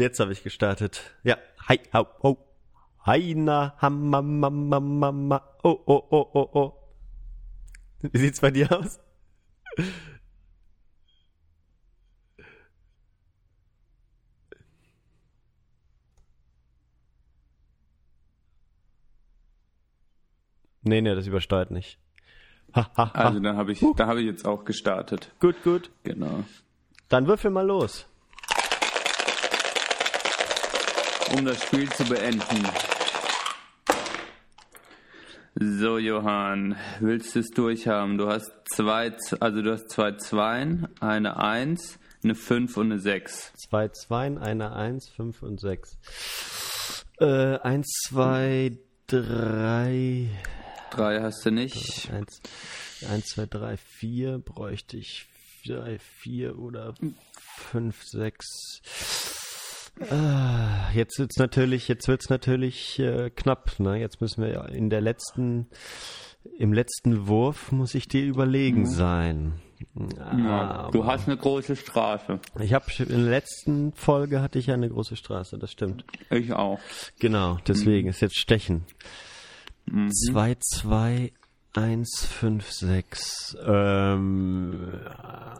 Jetzt habe ich gestartet. Ja. Hi, hau, ho. Heina, hamma, mamma, mamma. Oh, oh, oh, oh, oh. Wie sieht's bei dir aus? Nee, nee, das übersteuert nicht. Ha, ha, ha. Also dann habe ich, uh. da habe ich jetzt auch gestartet. Gut, gut. Genau. Dann würfel mal los. Um das Spiel zu beenden. So, Johann, willst du es durchhaben? Du hast zwei, also du hast zwei Zweien, eine Eins, eine Fünf und eine Sechs. Zwei Zweien, eine Eins, Fünf und Sechs. Äh, eins, zwei, drei. Drei hast du nicht. Eins, eins zwei, drei, vier bräuchte ich. Drei, vier oder fünf, sechs. Ah, jetzt wird's natürlich, jetzt wird's natürlich äh, knapp. Ne? Jetzt müssen wir in der letzten, im letzten Wurf muss ich dir überlegen mhm. sein. Ja, du hast eine große Straße. Ich habe in der letzten Folge hatte ich ja eine große Straße, das stimmt. Ich auch. Genau, deswegen mhm. ist jetzt Stechen. 2, 2, 1, 5, 6. Ähm,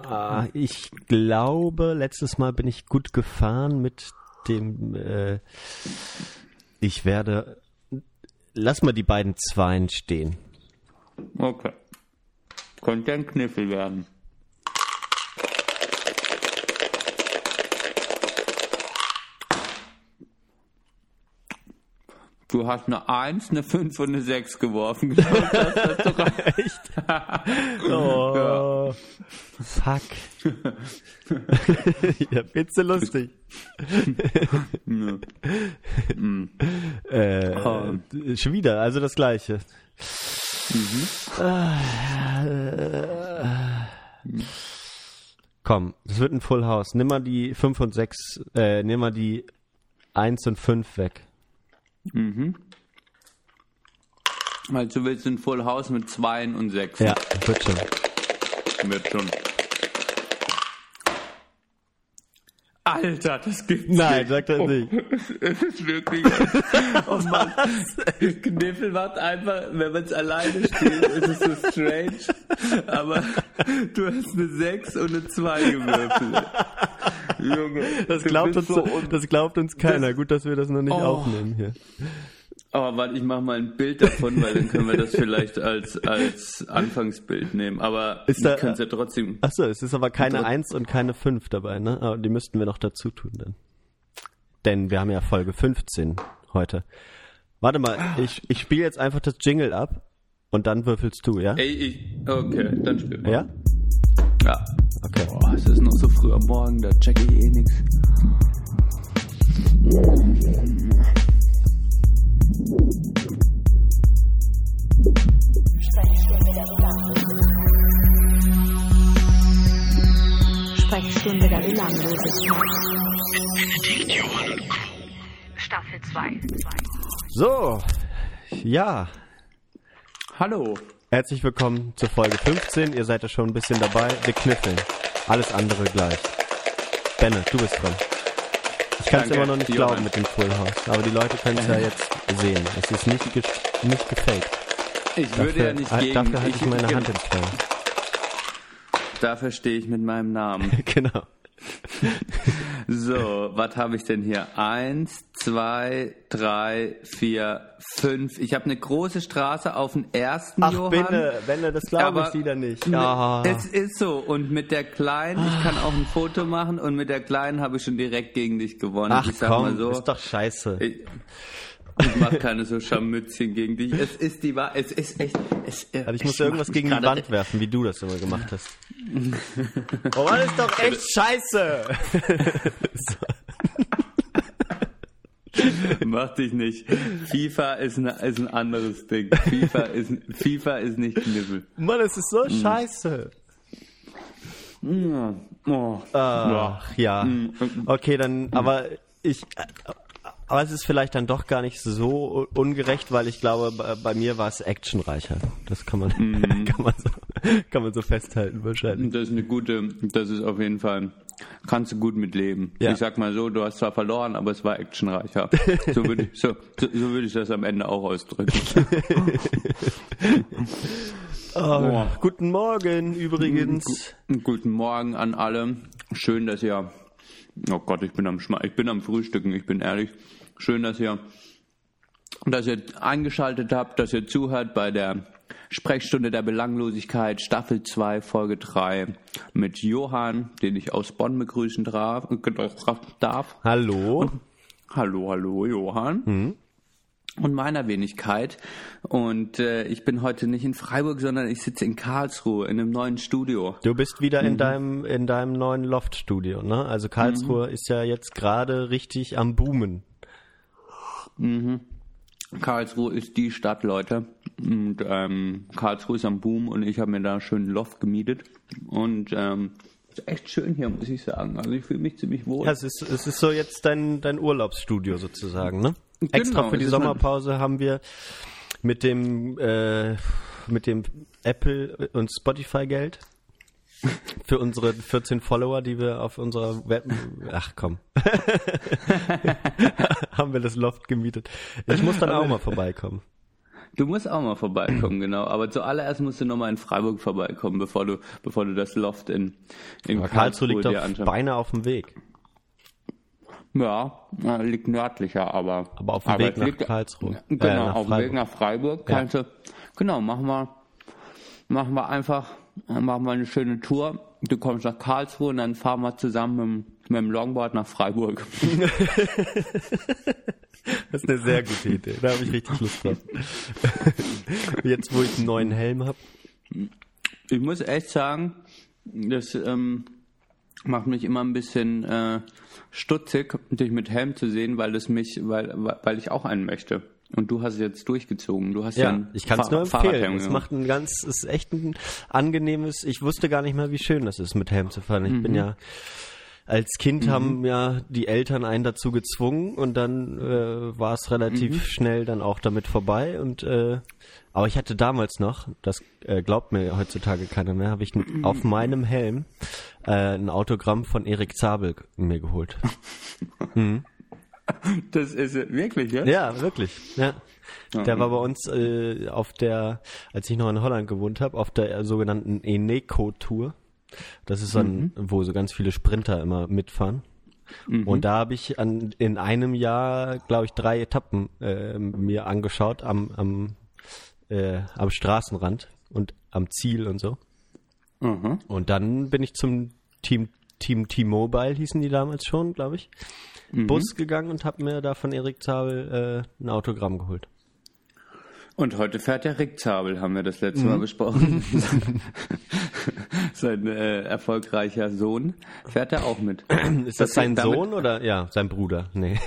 äh, ich glaube, letztes Mal bin ich gut gefahren mit dem. Äh, ich werde. Lass mal die beiden Zweien stehen. Okay. Könnte ein Kniffel werden. Du hast eine 1, eine 5 und eine 6 geworfen. Echt? oh, ja. fuck. ja, bitte lustig. mm. äh, oh. Schon wieder, also das gleiche. Mhm. Komm, es wird ein Full House. Nimm mal die 5 und 6, äh, nimm mal die 1 und 5 weg. Mhm. Also du willst ein Full House mit 2 und 6. Ja, wird schon. Wird schon. Alter, das gibt's Nein, sagt er oh, nicht. Es ist wirklich. oh Mann. Kniffel macht einfach, wenn man es alleine spielt, ist es so strange. Aber du hast eine 6 und eine 2 gewürfelt. Junge. Das glaubt, uns, so das glaubt uns keiner. Das, Gut, dass wir das noch nicht oh. aufnehmen hier. Aber warte, ich mache mal ein Bild davon, weil dann können wir das vielleicht als, als Anfangsbild nehmen. Aber ist da, können ja trotzdem. Achso, es ist aber keine 1 und keine 5 dabei, ne? Aber die müssten wir noch dazu tun dann. Denn wir haben ja Folge 15 heute. Warte mal, ich, ich spiele jetzt einfach das Jingle ab und dann würfelst du, ja? Ey, ich, okay, dann spiel mal. Ja? Ja. Okay. Boah, es ist noch so früh am Morgen, da check ich eh nix. Sprechstunde der Belanglosigkeit. Staffel 2. So, ja. Hallo. Herzlich willkommen zur Folge 15. Ihr seid ja schon ein bisschen dabei. Wir kniffeln. Alles andere gleich. Benne, du bist dran. Ich kann es immer noch nicht glauben mit dem Full House, aber die Leute können es ja jetzt sehen. Es ist nicht, ge nicht gefaked. Ich dafür, würde ja nicht gegen... Dafür halte ich meine Hand Feuer. Dafür stehe ich mit meinem Namen. genau. So, was habe ich denn hier? Eins, zwei, drei, vier, fünf. Ich habe eine große Straße auf den ersten Ach, Johann. Binne, Benne, das glaube ich wieder nicht. Ja. Es ist so. Und mit der Kleinen, ich kann auch ein Foto machen und mit der Kleinen habe ich schon direkt gegen dich gewonnen. Ach ich komm, mal so, ist doch scheiße. Ich, ich mache keine so Scharmützchen gegen dich. Es ist die Wahrheit. Es ist echt. Es, äh, also ich muss irgendwas gegen die Wand werfen, wie du das immer gemacht hast. oh, das ist doch echt scheiße. Mach dich nicht. FIFA ist, eine, ist ein anderes Ding. FIFA ist, FIFA ist nicht Knibbel. Mann, es ist so mm. scheiße. Mm. Oh. Ach, ja. Mm. Okay, dann, aber ich, aber es ist vielleicht dann doch gar nicht so ungerecht, weil ich glaube, bei, bei mir war es actionreicher. Das kann man, mm. kann man, so, kann man so festhalten wahrscheinlich. Das ist eine gute, das ist auf jeden Fall kannst du gut mitleben. Ja. Ich sag mal so, du hast zwar verloren, aber es war actionreicher. So würde ich, so, so, so würde ich das am Ende auch ausdrücken. Oh, Guten Morgen übrigens. Guten Morgen an alle. Schön, dass ihr. Oh Gott, ich bin am Schma ich bin am Frühstücken, ich bin ehrlich. Schön, dass ihr, dass ihr eingeschaltet habt, dass ihr zuhört bei der Sprechstunde der Belanglosigkeit, Staffel 2, Folge 3 mit Johann, den ich aus Bonn begrüßen darf. darf. Hallo. Hallo, hallo, Johann. Und meiner Wenigkeit. Und äh, ich bin heute nicht in Freiburg, sondern ich sitze in Karlsruhe in einem neuen Studio. Du bist wieder in deinem in deinem neuen Loft-Studio, ne? Also Karlsruhe ist ja jetzt gerade richtig am Boomen. Karlsruhe ist die Stadt, Leute. Und ähm, Karlsruhe ist am Boom und ich habe mir da einen schönen Loft gemietet. Und ähm, ist echt schön hier, muss ich sagen. Also ich fühle mich ziemlich wohl. Ja, es ist es ist so jetzt dein dein Urlaubsstudio sozusagen, ne? Extra für die Sommerpause haben wir mit dem äh, mit dem Apple und Spotify Geld für unsere 14 Follower, die wir auf unserer Web Ach komm. haben wir das Loft gemietet. Ich muss dann auch mal vorbeikommen. Du musst auch mal vorbeikommen, genau. Aber zuallererst musst du nochmal in Freiburg vorbeikommen, bevor du, bevor du das Loft in, in Aber Karlsruhe liegt dir anschaust. beinahe auf dem Weg. Ja, liegt nördlicher, aber. Aber auf dem Weg nach liegt- Karlsruhe. Genau, Äh, nach auf dem Weg nach Freiburg Ja. kannst du. Genau, machen wir, machen wir einfach, machen wir eine schöne Tour. Du kommst nach Karlsruhe und dann fahren wir zusammen mit, dem- mit dem Longboard nach Freiburg. Das ist eine sehr gute Idee. Da habe ich richtig Lust drauf. Jetzt, wo ich einen neuen Helm habe. Ich muss echt sagen, das ähm, macht mich immer ein bisschen äh, stutzig, dich mit Helm zu sehen, weil das mich, weil, weil ich auch einen möchte. Und du hast es jetzt durchgezogen. Du hast ja, Ja, ich kann es nur empfehlen. Es macht ein ganz, es ist echt ein angenehmes. Ich wusste gar nicht mehr, wie schön das ist, mit Helm zu fahren. Ich Mhm. bin ja als Kind haben ja die Eltern einen dazu gezwungen und dann äh, war es relativ Mhm. schnell dann auch damit vorbei und äh, aber ich hatte damals noch, das äh, glaubt mir heutzutage keiner mehr, habe ich auf meinem Helm äh, ein Autogramm von Erik Zabel mir geholt. Das ist äh, wirklich, ja? Ja, wirklich. Ja. Der war bei uns äh, auf der, als ich noch in Holland gewohnt habe, auf der sogenannten Eneco-Tour. Das ist so ein, wo so ganz viele Sprinter immer mitfahren. Und da habe ich an, in einem Jahr, glaube ich, drei Etappen äh, mir angeschaut am, am, äh, am Straßenrand und am Ziel und so. Mhm. Und dann bin ich zum Team Team T-Mobile hießen die damals schon, glaube ich, Bus gegangen und habe mir da von Erik Zabel äh, ein Autogramm geholt. Und heute fährt der Rick Zabel, haben wir das letzte Mhm. Mal besprochen. sein äh, erfolgreicher Sohn fährt er auch mit. Ist das, Das sein Sohn oder ja, sein Bruder? Nee.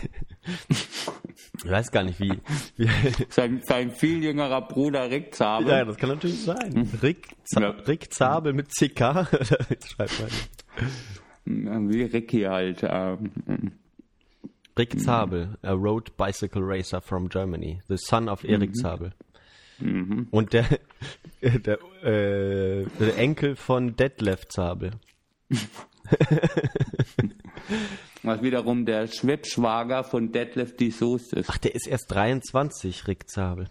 Ich weiß gar nicht, wie. wie Sein, sein viel jüngerer Bruder Rick Zabel. ja, das kann natürlich sein. Rick, Z Ja. Rick Zabel mit CK. Schreibt man. Wie Ricky halt. Ähm, Rick Zabel, a road bicycle racer from Germany, the son of Erik Zabel. Und der, der, äh, der Enkel von Detlef Zabel. was wiederum der Schwibschwager von Detlef die Soest ist. Ach, der ist erst 23, Rick Zabel.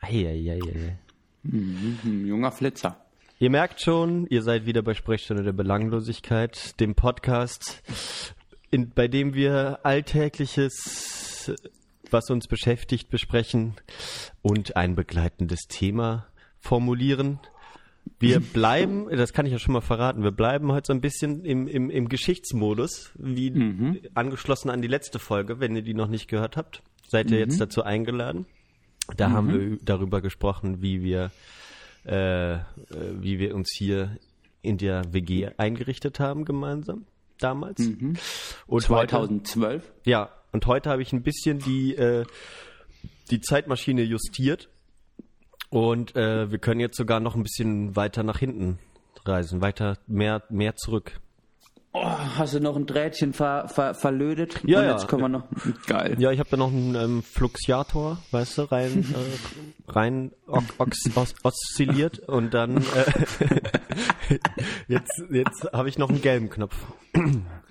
Eieieiei. Ein junger Flitzer. Ihr merkt schon, ihr seid wieder bei Sprechstunde der Belanglosigkeit, dem Podcast, in, bei dem wir Alltägliches, was uns beschäftigt, besprechen und ein begleitendes Thema formulieren. Wir bleiben, das kann ich ja schon mal verraten, wir bleiben heute so ein bisschen im, im, im Geschichtsmodus, wie angeschlossen an die letzte Folge, wenn ihr die noch nicht gehört habt. Seid ihr jetzt dazu eingeladen? Da haben wir darüber gesprochen, wie wir äh, äh, wie wir uns hier in der WG eingerichtet haben gemeinsam damals. Und heute, 2012. ja, und heute habe ich ein bisschen die äh, die Zeitmaschine justiert und äh, wir können jetzt sogar noch ein bisschen weiter nach hinten reisen, weiter mehr mehr zurück. Oh, hast du noch ein Drähtchen ver, ver, verlödet? Ja, Und ja. jetzt können wir noch. Geil. Ja, ich habe da noch einen ähm, Fluxiator, weißt du, rein, äh, rein oszilliert und dann äh, jetzt, jetzt habe ich noch einen gelben Knopf.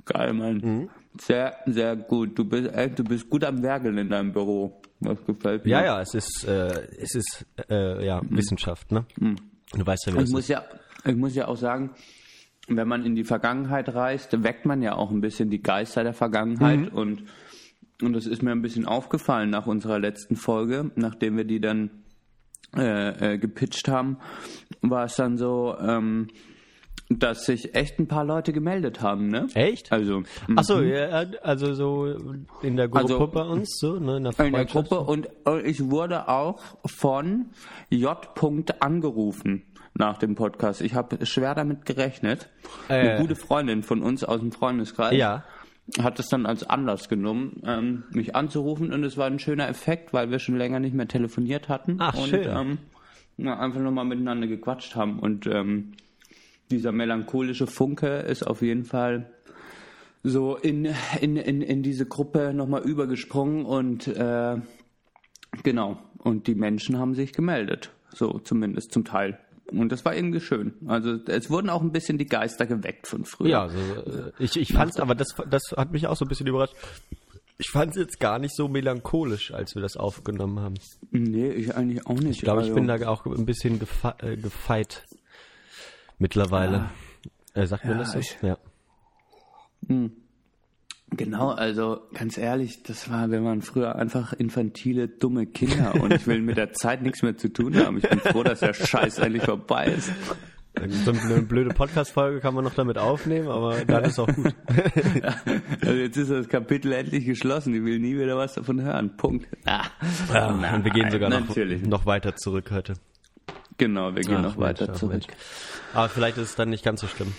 Geil, Mann. Mhm. Sehr, sehr gut. Du bist, ey, du bist gut am Werkeln in deinem Büro. Was gefällt mir. Ja, ja, es ist, äh, es ist äh, ja Wissenschaft, ne? Du weißt ja, wie Ich das muss ist. ja, ich muss ja auch sagen, wenn man in die Vergangenheit reist, weckt man ja auch ein bisschen die Geister der Vergangenheit Mhm. und und das ist mir ein bisschen aufgefallen nach unserer letzten Folge, nachdem wir die dann äh, äh, gepitcht haben, war es dann so, ähm, dass sich echt ein paar Leute gemeldet haben, ne? Echt? Also Ach so, ja, also so in der Gruppe Also, bei uns, so, ne, in der, in der. Gruppe und ich wurde auch von J. angerufen nach dem Podcast. Ich habe schwer damit gerechnet. Äh. Eine gute Freundin von uns aus dem Freundeskreis Ja. hat es dann als Anlass genommen, ähm, mich anzurufen und es war ein schöner Effekt, weil wir schon länger nicht mehr telefoniert hatten Ach, und schön. Ähm, einfach nochmal miteinander gequatscht haben und ähm, dieser melancholische Funke ist auf jeden Fall so in, in, in, in diese Gruppe nochmal übergesprungen und äh, genau, und die Menschen haben sich gemeldet, so zumindest zum Teil. Und das war irgendwie schön. Also es wurden auch ein bisschen die Geister geweckt von früher. Ja, also, äh, ich, ich fand's, aber das, das hat mich auch so ein bisschen überrascht. Ich fand's jetzt gar nicht so melancholisch, als wir das aufgenommen haben. Nee, ich eigentlich auch nicht. Ich glaube, ich Also, bin da auch ein bisschen gefe äh, gefeit mittlerweile. Äh, sagt man Ja, das so? ich- Ja. Genau, also ganz ehrlich, das war, wir waren früher einfach infantile, dumme Kinder und ich will mit der Zeit nichts mehr zu tun haben. Ich bin froh, dass der Scheiß endlich vorbei ist. So eine blöde Podcast-Folge kann man noch damit aufnehmen, aber dann ist auch gut. Also jetzt ist das Kapitel endlich geschlossen. Ich will nie wieder was davon hören. Punkt. Ah, Ja, und wir gehen sogar noch, noch weiter zurück heute. Genau, wir gehen Ach, noch weiter Mensch, zurück. Mensch. Aber vielleicht ist es dann nicht ganz so schlimm.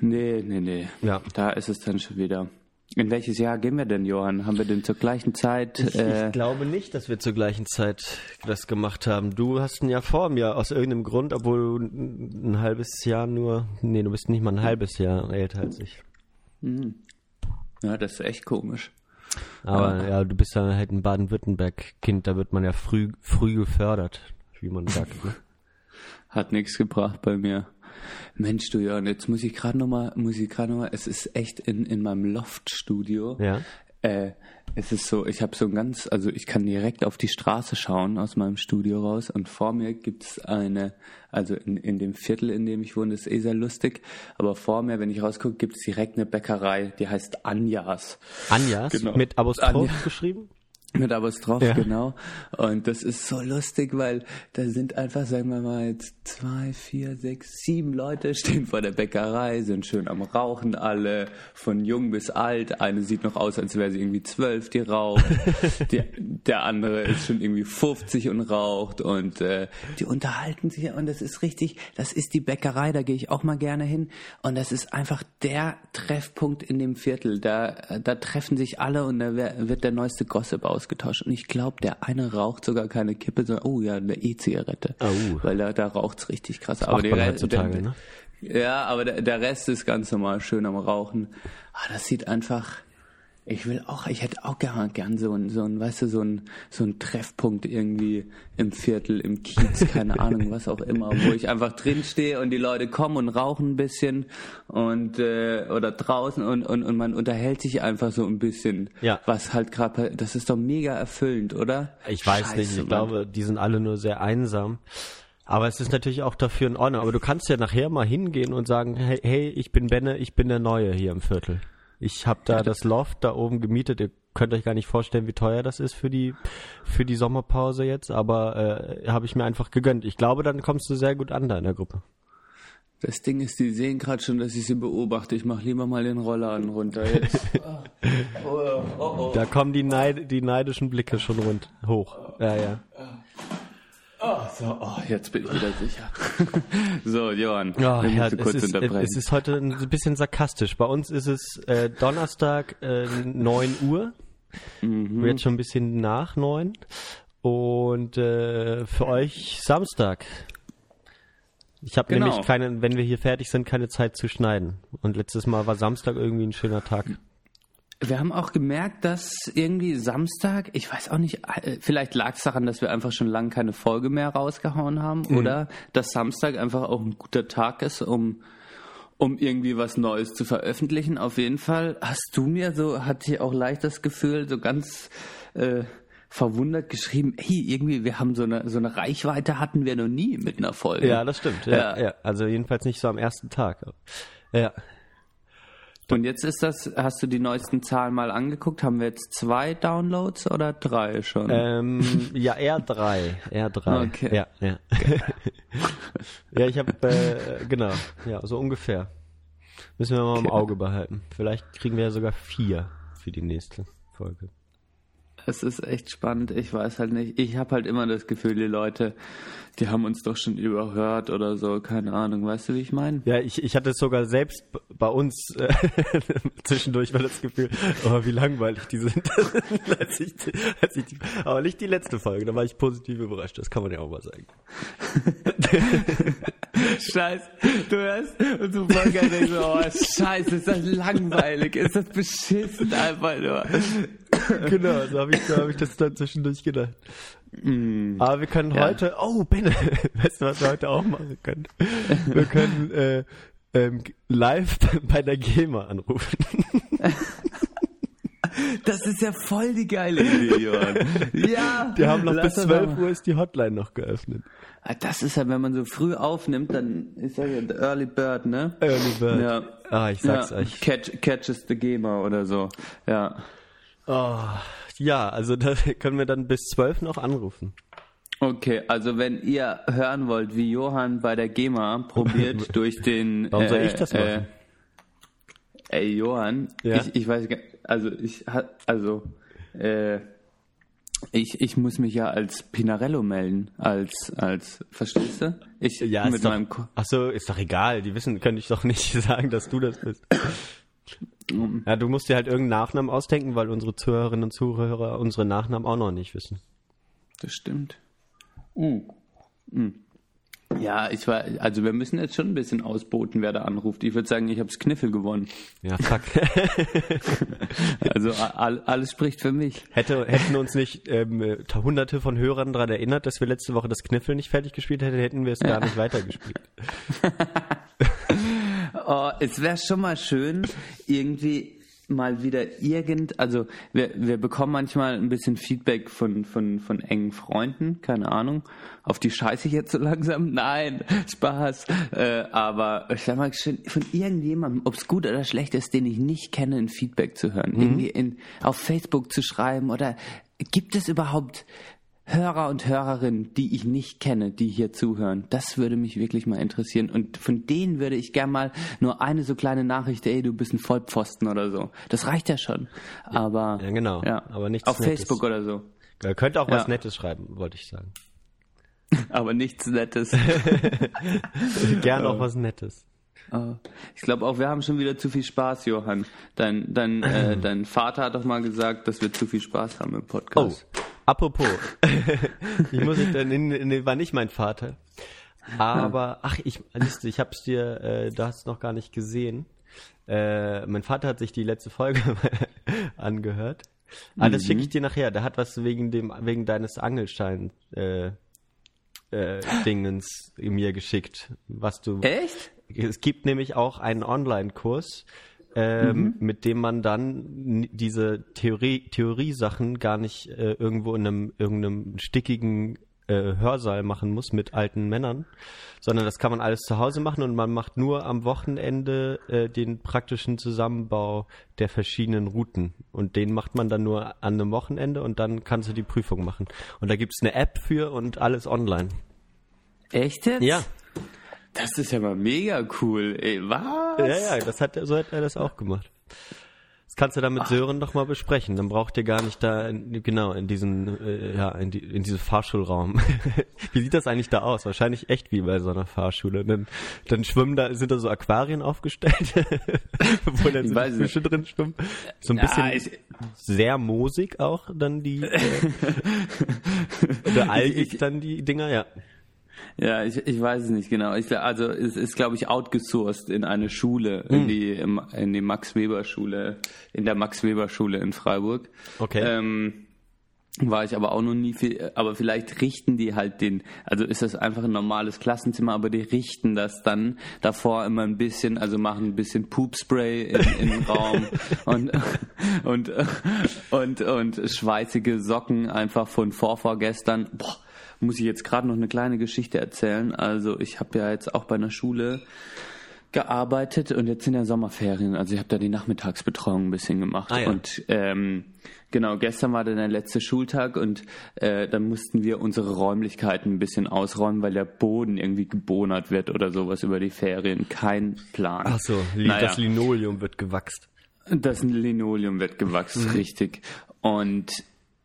Nee, nee, nee. Ja. Da ist es dann schon wieder. In welches Jahr gehen wir denn, Johann? Haben wir denn zur gleichen Zeit? äh, Ich glaube nicht, dass wir zur gleichen Zeit das gemacht haben. Du hast ein Jahr vor mir, aus irgendeinem Grund, obwohl du ein halbes Jahr nur, nee, du bist nicht mal ein halbes Jahr älter als ich. ja, das ist echt komisch. Aber ja, du bist dann halt ein Baden-Württemberg-Kind, da wird man ja früh, früh gefördert, wie man sagt. Ne? Hat nichts gebracht bei mir. Mensch, du Jörn, jetzt muss ich gerade nochmal, muss ich gerade nochmal, es ist echt in, in meinem Loft-Studio. Ja. Äh, es ist so, ich habe so ein ganz, also ich kann direkt auf die Straße schauen aus meinem Studio raus und vor mir gibt's eine, also in, in dem Viertel, in dem ich wohne, ist eh sehr lustig, aber vor mir, wenn ich rausgucke, gibt's direkt eine Bäckerei, die heißt Anjas. Anjas, Genau. mit Apostroph Anja. geschrieben? Mit Apostroph, Ja. genau. Und das ist so lustig, weil da sind einfach, sagen wir mal, jetzt zwei, vier, sechs, sieben Leute stehen vor der Bäckerei, sind schön am Rauchen alle, von jung bis alt. Eine sieht noch aus, als wäre sie irgendwie zwölf, die raucht. die, der andere ist schon irgendwie 50 und raucht. Und äh, die unterhalten sich und das ist richtig, das ist die Bäckerei, da gehe ich auch mal gerne hin. Und das ist einfach der Treffpunkt in dem Viertel. Da, da treffen sich alle und da wird der neueste Gossip ausgetauscht. Und ich glaube, der eine raucht sogar keine Kippe, sondern, oh ja, eine E-Zigarette. Oh. Weil da, da raucht's richtig krass. macht die man Re- heutzutage, ne? Ja, aber der, der Rest ist ganz normal schön am Rauchen. Ah, das sieht einfach, ich will auch, ich hätte auch gern, gern so ein, so ein, weißt du, so ein, so ein Treffpunkt irgendwie im Viertel, im Kiez, keine Ahnung, was auch immer, wo ich einfach drinstehe und die Leute kommen und rauchen ein bisschen und, äh, oder draußen und, und, und man unterhält sich einfach so ein bisschen, Ja. was halt gerade, das ist doch mega erfüllend, oder? Ich weiß Scheiße, nicht, ich Mann. glaube, die sind alle nur sehr einsam. Aber es ist natürlich auch dafür in Ordnung. Aber du kannst ja nachher mal hingehen und sagen, hey, hey ich bin Benne, ich bin der Neue hier im Viertel. Ich habe da das Loft da oben gemietet. Ihr könnt euch gar nicht vorstellen, wie teuer das ist für die für die Sommerpause jetzt. Aber äh, habe ich mir einfach gegönnt. Ich glaube, dann kommst du sehr gut an da in der Gruppe. Das Ding ist, die sehen gerade schon, dass ich sie beobachte. Ich mache lieber mal den Rollladen runter jetzt. oh, oh, oh. Da kommen die, Neid, die neidischen Blicke schon rund hoch. Ja, ja. Oh, so, oh, jetzt bin ich wieder sicher. so, Johann, wir ja es, kurz ist, unterbrechen. es ist heute ein bisschen sarkastisch. Bei uns ist es äh, Donnerstag äh, 9 Uhr. Mhm. Jetzt schon ein bisschen nach 9. Und äh, für euch Samstag. Ich habe Genau. nämlich keine, wenn wir hier fertig sind, keine Zeit zu schneiden. Und letztes Mal war Samstag irgendwie ein schöner Tag. Wir haben auch gemerkt, dass irgendwie Samstag, ich weiß auch nicht, äh, vielleicht lag es daran, dass wir einfach schon lange keine Folge mehr rausgehauen haben oder dass Samstag einfach auch ein guter Tag ist, um, um irgendwie was Neues zu veröffentlichen. Auf jeden Fall hast du mir so, hatte ich auch leicht das Gefühl, so ganz äh, verwundert geschrieben, hey, irgendwie, wir haben so eine, so eine Reichweite hatten wir noch nie mit einer Folge. Ja, das stimmt. Ja, Ja. ja. Also jedenfalls nicht so am ersten Tag. Ja. Und jetzt ist das, hast du die neuesten Zahlen mal angeguckt? Haben wir jetzt zwei Downloads oder drei schon? Ähm, ja, R3. R3. Okay. Ja, ja. ja, ich habe, äh, genau, ja, so ungefähr. Müssen wir mal im Okay. Auge behalten. Vielleicht kriegen wir ja sogar vier für die nächste Folge. Es ist echt spannend. Ich weiß halt nicht. Ich habe halt immer das Gefühl, die Leute, die haben uns doch schon überhört oder so. Keine Ahnung. Weißt du, wie ich meine? Ja, ich, ich hatte es sogar selbst bei uns äh, zwischendurch mal das Gefühl, oh, wie langweilig die sind. als ich, als ich die, aber nicht die letzte Folge, da war ich positiv überrascht, das kann man ja auch mal sagen. Scheiße. Du hörst und so voll geil denkst, so, oh, scheiße, ist das langweilig. Ist das beschissen einfach nur. Genau, so habe ich, so hab ich das dann zwischendurch gedacht. Aber wir können Ja. heute, oh Benne, weißt du, was wir heute auch machen können? Wir können äh, ähm, live bei der GEMA anrufen. Das ist ja voll die geile Idee, Johann. Ja. Die haben noch bis das 12 mal- Uhr ist die Hotline noch geöffnet. Ah, Das ist ja, wenn man so früh aufnimmt, dann ist ja the Early Bird, ne? Early Bird. Ja. Ah, ich sag's ja. euch. Catch, catches the Gamer oder so. Ja. Oh, ja, also da können wir dann bis 12 noch anrufen. Okay, also wenn ihr hören wollt, wie Johann bei der GEMA probiert durch den. Warum soll ich das machen? Äh, ey, Johann, Ja? ich, ich weiß gar also ich also äh, ich, ich muss mich ja als Pinarello melden, als als verstehst du? Ich Ja, mit ist doch, meinem Ko ach so, ist doch egal. Die wissen, könnte ich doch nicht sagen, dass du das bist. Ja, du musst dir halt irgendeinen Nachnamen ausdenken, weil unsere Zuhörerinnen und Zuhörer unsere Nachnamen auch noch nicht wissen. Das stimmt. Mm. Ja, ich war, also wir müssen jetzt schon ein bisschen ausboten, wer da anruft. Ich würde sagen, ich habe das Kniffel gewonnen. Ja, fuck. Also all, alles spricht für mich. Hätte, hätten uns nicht ähm, äh, hunderte von Hörern daran erinnert, dass wir letzte Woche das Kniffel nicht fertig gespielt hätten, hätten wir es gar nicht weitergespielt. Oh, es wäre schon mal schön, irgendwie mal wieder irgend, also wir, wir bekommen manchmal ein bisschen Feedback von, von, von engen Freunden, keine Ahnung, auf die scheiße ich jetzt so langsam, nein, Spaß, äh, aber ich sag mal schön, von irgendjemandem, ob es gut oder schlecht ist, den ich nicht kenne, ein Feedback zu hören, irgendwie in, auf Facebook zu schreiben oder gibt es überhaupt Hörer und Hörerinnen, die ich nicht kenne, die hier zuhören. Das würde mich wirklich mal interessieren. Und von denen würde ich gern mal nur eine so kleine Nachricht, ey, du bist ein Vollpfosten oder so. Das reicht ja schon. Aber Ja, genau. Ja, Aber nichts auf Nettes. Facebook oder so. Er könnte auch was Ja. Nettes schreiben, wollte ich sagen. Aber nichts Nettes. Gern auch was Nettes. Oh. Ich glaube auch, wir haben schon wieder zu viel Spaß, Johann. Dein, dein, äh, dein Vater hat doch mal gesagt, dass wir zu viel Spaß haben im Oh, Podcast. Apropos. ich muss nicht, äh, nee, nee, war nicht mein Vater. Aber, ach, ich, ich hab's dir, äh, du hast es noch gar nicht gesehen. Äh, mein Vater hat sich die letzte Folge angehört. Ah, das schicke ich dir nachher. Der hat was wegen dem, wegen deines Angelschein, äh, äh, Dingens mir geschickt, was du. Echt? Es gibt nämlich auch einen Online-Kurs, ähm, mit dem man dann diese Theorie, Theorie-Sachen gar nicht äh, irgendwo in einem irgendeinem stickigen äh, Hörsaal machen muss mit alten Männern, sondern das kann man alles zu Hause machen und man macht nur am Wochenende äh, den praktischen Zusammenbau der verschiedenen Routen und den macht man dann nur an einem Wochenende und dann kannst du die Prüfung machen. Und da gibt's eine App für und alles online. Echt jetzt? Ja, Das ist ja mal mega cool. Ey, was? Ja, ja, das hat er, so hat er das auch gemacht. Das kannst du dann mit Sören doch mal besprechen. Dann braucht ihr gar nicht da, in, genau, in diesen, äh, ja, in, die, in diesen Fahrschulraum. wie sieht das eigentlich da aus? Wahrscheinlich echt wie bei so einer Fahrschule. Dann, dann schwimmen da, sind da so Aquarien aufgestellt, wo dann so Fische drin schwimmen. So ein bisschen ich- sehr moosig auch dann die, äh, oder algig dann die Dinger, ja. Ja, ich, ich weiß es nicht genau. Ich, also es ist, glaube ich, outgesourced in eine Schule, in die in die Max Weber Schule, in der Max Weber Schule in Freiburg. Okay. Ähm, war ich aber auch noch nie viel, aber vielleicht richten die halt den, also ist das einfach ein normales Klassenzimmer, aber die richten das dann davor immer ein bisschen, also machen ein bisschen Poopspray in, in den Raum und, und, und, und schweißige Socken einfach von vorvorgestern. Boah, muss ich jetzt gerade noch eine kleine Geschichte erzählen. Also ich habe ja jetzt auch bei einer Schule gearbeitet und jetzt sind ja Sommerferien. Also ich habe da die Nachmittagsbetreuung ein bisschen gemacht. Ah, ja. Und ähm, genau, gestern war dann der letzte Schultag und äh, dann mussten wir unsere Räumlichkeiten ein bisschen ausräumen, weil der Boden irgendwie gebonert wird oder sowas über die Ferien. Kein Plan. Ach so, Naja. das Linoleum wird gewachst. Das Linoleum wird gewachsen, Mhm. richtig. Und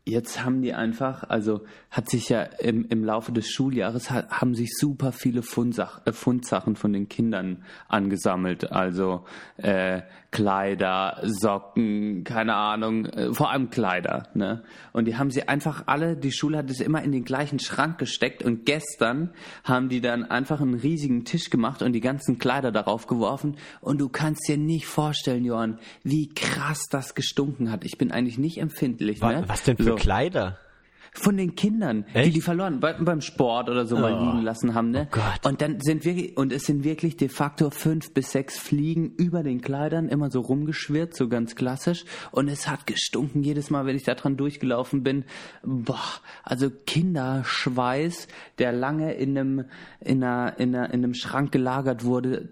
jetzt haben die einfach, also hat sich ja im, im Laufe des Schuljahres ha, haben sich super viele Fundsach, äh, Fundsachen von den Kindern angesammelt. Also äh, Kleider, Socken, keine Ahnung, äh, vor allem Kleider. Ne? Und die haben sie einfach alle, die Schule hat es immer in den gleichen Schrank gesteckt und gestern haben die dann einfach einen riesigen Tisch gemacht und die ganzen Kleider darauf geworfen und du kannst dir nicht vorstellen, Johann, wie krass das gestunken hat. Ich bin eigentlich nicht empfindlich. Wa- ne? Was denn für so. Kleider? Von den Kindern, die Echt? die verloren bei, beim Sport oder so mal Oh. liegen lassen haben, ne? Oh Gott. Und dann sind wir und es sind wirklich de facto fünf bis sechs Fliegen über den Kleidern immer so rumgeschwirrt, so ganz klassisch. Und es hat gestunken jedes Mal, wenn ich da dran durchgelaufen bin. Boah, also Kinderschweiß, der lange in einem in einer, in einer, in einem Schrank gelagert wurde.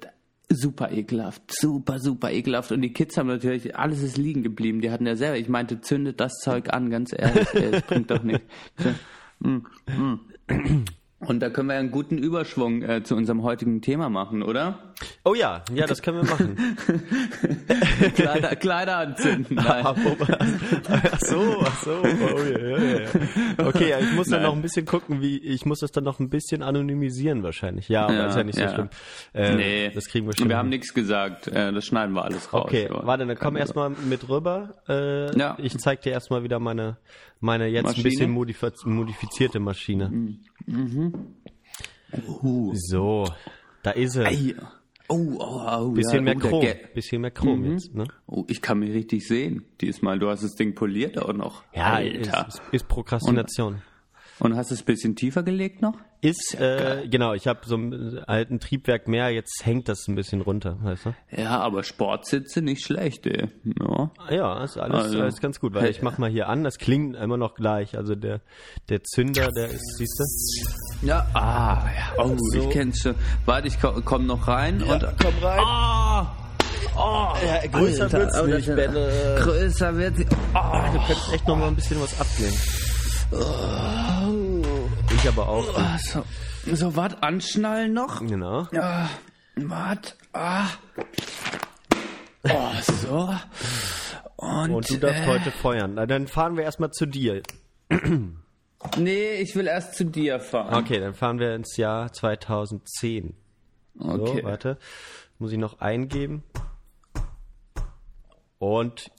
Super ekelhaft, super, super ekelhaft. Und die Kids haben natürlich, alles ist liegen geblieben. Die hatten ja selber, ich meinte, zündet das Zeug an, ganz ehrlich, ey, das bringt doch nichts. Mm, mm. Und da können wir ja einen guten Überschwung äh, zu unserem heutigen Thema machen, oder? Oh ja, ja, das können wir machen. Kleider, Kleider anzünden. Nein. ach so, ach so. Oh, ja, ja. Okay, ja, ich muss dann noch ein bisschen gucken, wie ich muss das dann noch ein bisschen anonymisieren wahrscheinlich. Ja, aber Ja, ist ja nicht so ja. schlimm. Äh, nee, Das kriegen wir schon. Wir haben nichts gesagt. Äh, das schneiden wir alles raus. Okay, Ja. warte, dann komm Keine erstmal mit rüber. Äh, Ja. Ich zeig dir erstmal wieder meine, meine jetzt Maschine? ein bisschen modifiz modifizierte Maschine. Uh. So, da ist sie. Ei. Oh, oh, oh, Bisschen ja, mehr oh, Chrom. Bisschen mehr Chrom jetzt, ne? Oh, ich kann mich richtig sehen. Diesmal, du hast das Ding poliert auch noch. Ja, ist, Alter. ist, ist Prokrastination. Und hast es ein bisschen tiefer gelegt noch? Ist, äh, genau, ich habe so ein alten Triebwerk mehr, jetzt hängt das ein bisschen runter, weißt du? Ja, aber Sportsitze nicht schlecht, ey. Ja. Ja, ist alles, Also, alles ganz gut, weil hey, ich mach mal hier an, das klingt immer noch gleich. Also der, der Zünder, der ist, siehst du? Ja, ah, ja. Oh, So. ich kenn's schon. Warte, ich komm, komm noch rein und. komm rein. Ah! Oh, Ja, größer Alter, wird's nicht, Benne. Größer wird sie. Ah, du könntest echt noch mal ein bisschen was abnehmen. Ich aber auch. Ah, so, so was anschnallen noch? Genau. Ja, was? Ah. Oh, so. Und, Und du darfst äh, heute feuern. Na, dann fahren wir erstmal zu dir. Nee, ich will erst zu dir fahren. Okay, dann fahren wir ins Jahr 2010. Okay. So, warte. Muss ich noch eingeben. Und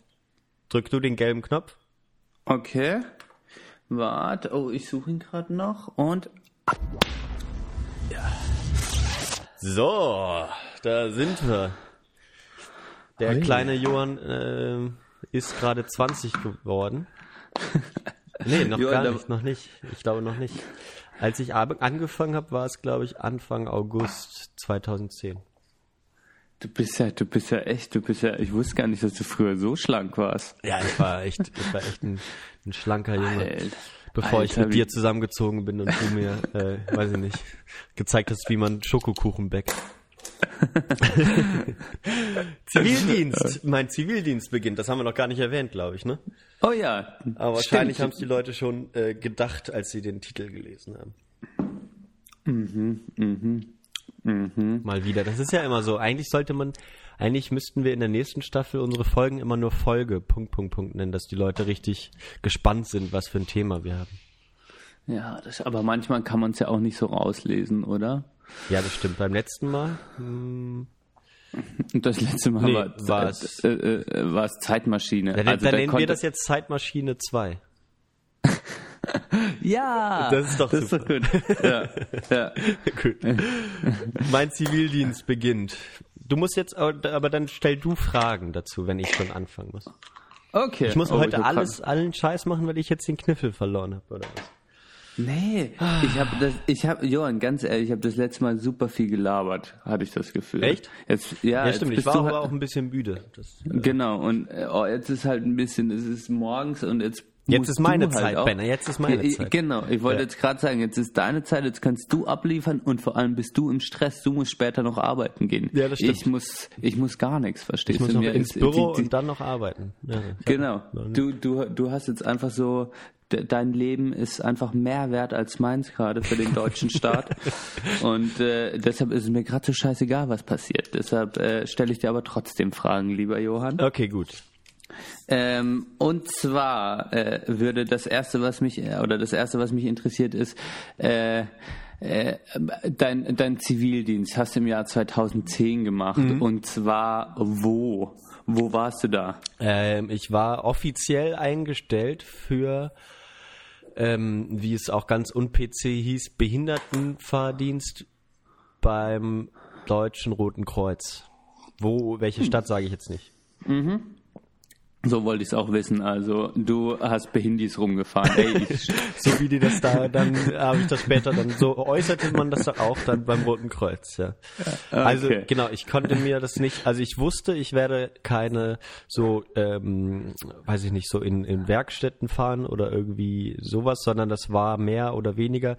drück du den gelben Knopf. Okay. Warte, oh, ich suche ihn gerade noch. Und So, da sind wir. Der Ui. kleine Johann ähm, ist gerade 20 geworden. Nee, noch Johann, gar nicht, noch nicht. Ich glaube noch nicht. Als ich angefangen habe, war es, glaube ich, Anfang August 2010. du bist ja, du bist ja echt, du bist ja, ich wusste gar nicht, dass du früher so schlank warst. Ja, ich war echt, ich war echt ein, ein schlanker Junge. Alter. Bevor ich Alter, mit wie- dir zusammengezogen bin und du mir, äh, weiß ich nicht, gezeigt hast, wie man Schokokuchen bäckt. Zivildienst. Mein Zivildienst beginnt. Das haben wir noch gar nicht erwähnt, glaube ich, ne? Oh ja. Aber wahrscheinlich haben es die Leute schon äh, gedacht, als sie den Titel gelesen haben. Mhm, Mal wieder. Das ist ja immer so. Eigentlich sollte man, eigentlich müssten wir in der nächsten Staffel unsere Folgen immer nur Folge, Punkt, Punkt, Punkt nennen, dass die Leute richtig gespannt sind, was für ein Thema wir haben. Ja, das, aber manchmal kann man es ja auch nicht so rauslesen, oder? Ja, das stimmt. Beim letzten Mal, Und das letzte Mal Nee, war, es, äh, äh, Zeitmaschine. dann, also dann da nennen wir das jetzt Zeitmaschine 2. Ja, Das ist doch das ist doch gut. Ja, ja. Gut. mein Zivildienst beginnt. Du musst jetzt, aber dann stell du Fragen dazu, wenn ich schon anfangen muss. Okay. Ich muss Oh, heute hab alles, allen Scheiß machen, weil ich jetzt den Kniffel verloren habe, oder was? Nee, ich habe das, ich habe, Johann, ganz ehrlich, ich habe das letzte Mal super viel gelabert, hatte ich das Gefühl. Echt? Jetzt, ja, Ja, jetzt stimmt. Ich bist war du aber halt- auch ein bisschen müde. Das, äh, Genau, und äh, oh, jetzt ist halt ein bisschen, es ist morgens und jetzt. Jetzt ist meine halt Zeit, auch, Benner, jetzt ist meine Zeit. Genau, ich wollte Ja. jetzt gerade sagen, jetzt ist deine Zeit, jetzt kannst du abliefern und vor allem bist du im Stress. Du musst später noch arbeiten gehen. Ja, das stimmt. Ich muss, ich muss gar nichts, verstehst ich muss du? noch ins Büro die- die- und dann noch arbeiten. Ja, Genau. Du, du, du hast jetzt einfach so, de- dein Leben ist einfach mehr wert als meins gerade für den deutschen Staat. Und äh, deshalb ist es mir gerade so scheißegal, was passiert. Deshalb äh, stelle ich dir aber trotzdem Fragen, lieber Johann. Okay, gut. Ähm, und zwar äh, würde das erste, was mich äh, oder das erste, was mich interessiert, ist äh, äh, dein, dein Zivildienst hast du im Jahr 2010 gemacht und zwar wo? Wo warst du da? Ähm, ich war offiziell eingestellt für, ähm, wie es auch ganz un-PC hieß, Behindertenfahrdienst beim Deutschen Roten Kreuz. Wo, welche Stadt sage ich jetzt nicht. So wollte ich es auch wissen. Also du hast Behindis rumgefahren. Ey, So wie die das da, dann habe ich das später dann, so äußerte man das doch auch dann beim Roten Kreuz, ja. Also Okay. genau, ich konnte mir das nicht, also ich wusste, ich werde keine so, ähm, weiß ich nicht, so in, in Werkstätten fahren oder irgendwie sowas, sondern das war mehr oder weniger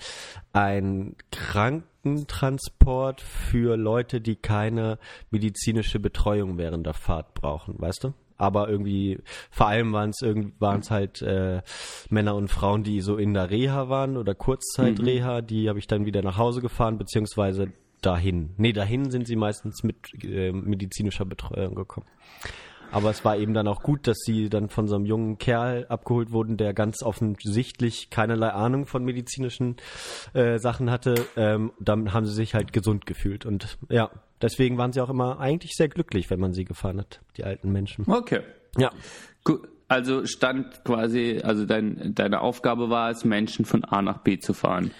ein Krankentransport für Leute, die keine medizinische Betreuung während der Fahrt brauchen, weißt du? Aber irgendwie, vor allem waren es waren es halt äh, Männer und Frauen, die so in der Reha waren oder Kurzzeit-Reha, die habe ich dann wieder nach Hause gefahren, beziehungsweise dahin. Nee, dahin sind sie meistens mit äh, medizinischer Betreuung gekommen. Aber es war eben dann auch gut, dass sie dann von so einem jungen Kerl abgeholt wurden, der ganz offensichtlich keinerlei Ahnung von medizinischen äh, Sachen hatte. Ähm, dann haben sie sich halt gesund gefühlt. Und ja, deswegen waren sie auch immer eigentlich sehr glücklich, wenn man sie gefahren hat, die alten Menschen. okay. Ja. Gut. Also stand quasi, also dein, deine Aufgabe war es, Menschen von A nach B zu fahren.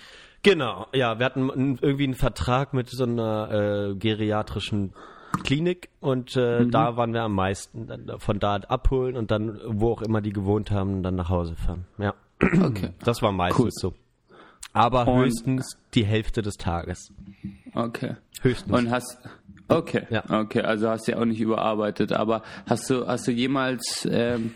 Genau, ja, wir hatten irgendwie einen Vertrag mit so einer äh, geriatrischen Klinik und äh, da waren wir am meisten. Dann von da abholen und dann, wo auch immer die gewohnt haben, dann nach Hause fahren. Ja. Okay. Das war meistens Cool. so. Aber Und- höchstens die Hälfte des Tages. Okay. Höchstens. Und hast okay, Ja. okay, also hast du ja auch nicht überarbeitet, aber hast du hast du jemals ähm,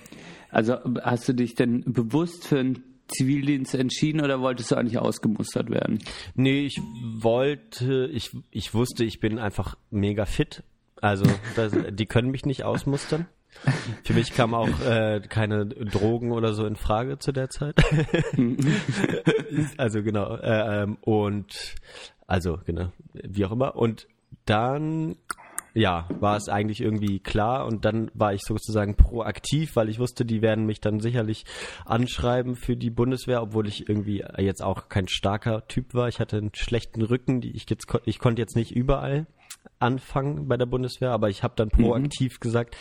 also hast du dich denn bewusst für einen Zivildienst entschieden oder wolltest du eigentlich ausgemustert werden? Nee, ich wollte, ich, ich wusste, ich bin einfach mega fit. Also, das, die können mich nicht ausmustern. Für mich kamen auch äh, keine Drogen oder so in Frage zu der Zeit. also genau. Äh, ähm, und also genau, wie auch immer. Und dann ja, war es eigentlich irgendwie klar und dann war ich sozusagen proaktiv, weil ich wusste, die werden mich dann sicherlich anschreiben für die Bundeswehr, obwohl ich irgendwie jetzt auch kein starker Typ war. Ich hatte einen schlechten Rücken, ich jetzt ich konnte jetzt nicht überall anfangen bei der Bundeswehr, aber ich habe dann proaktiv gesagt,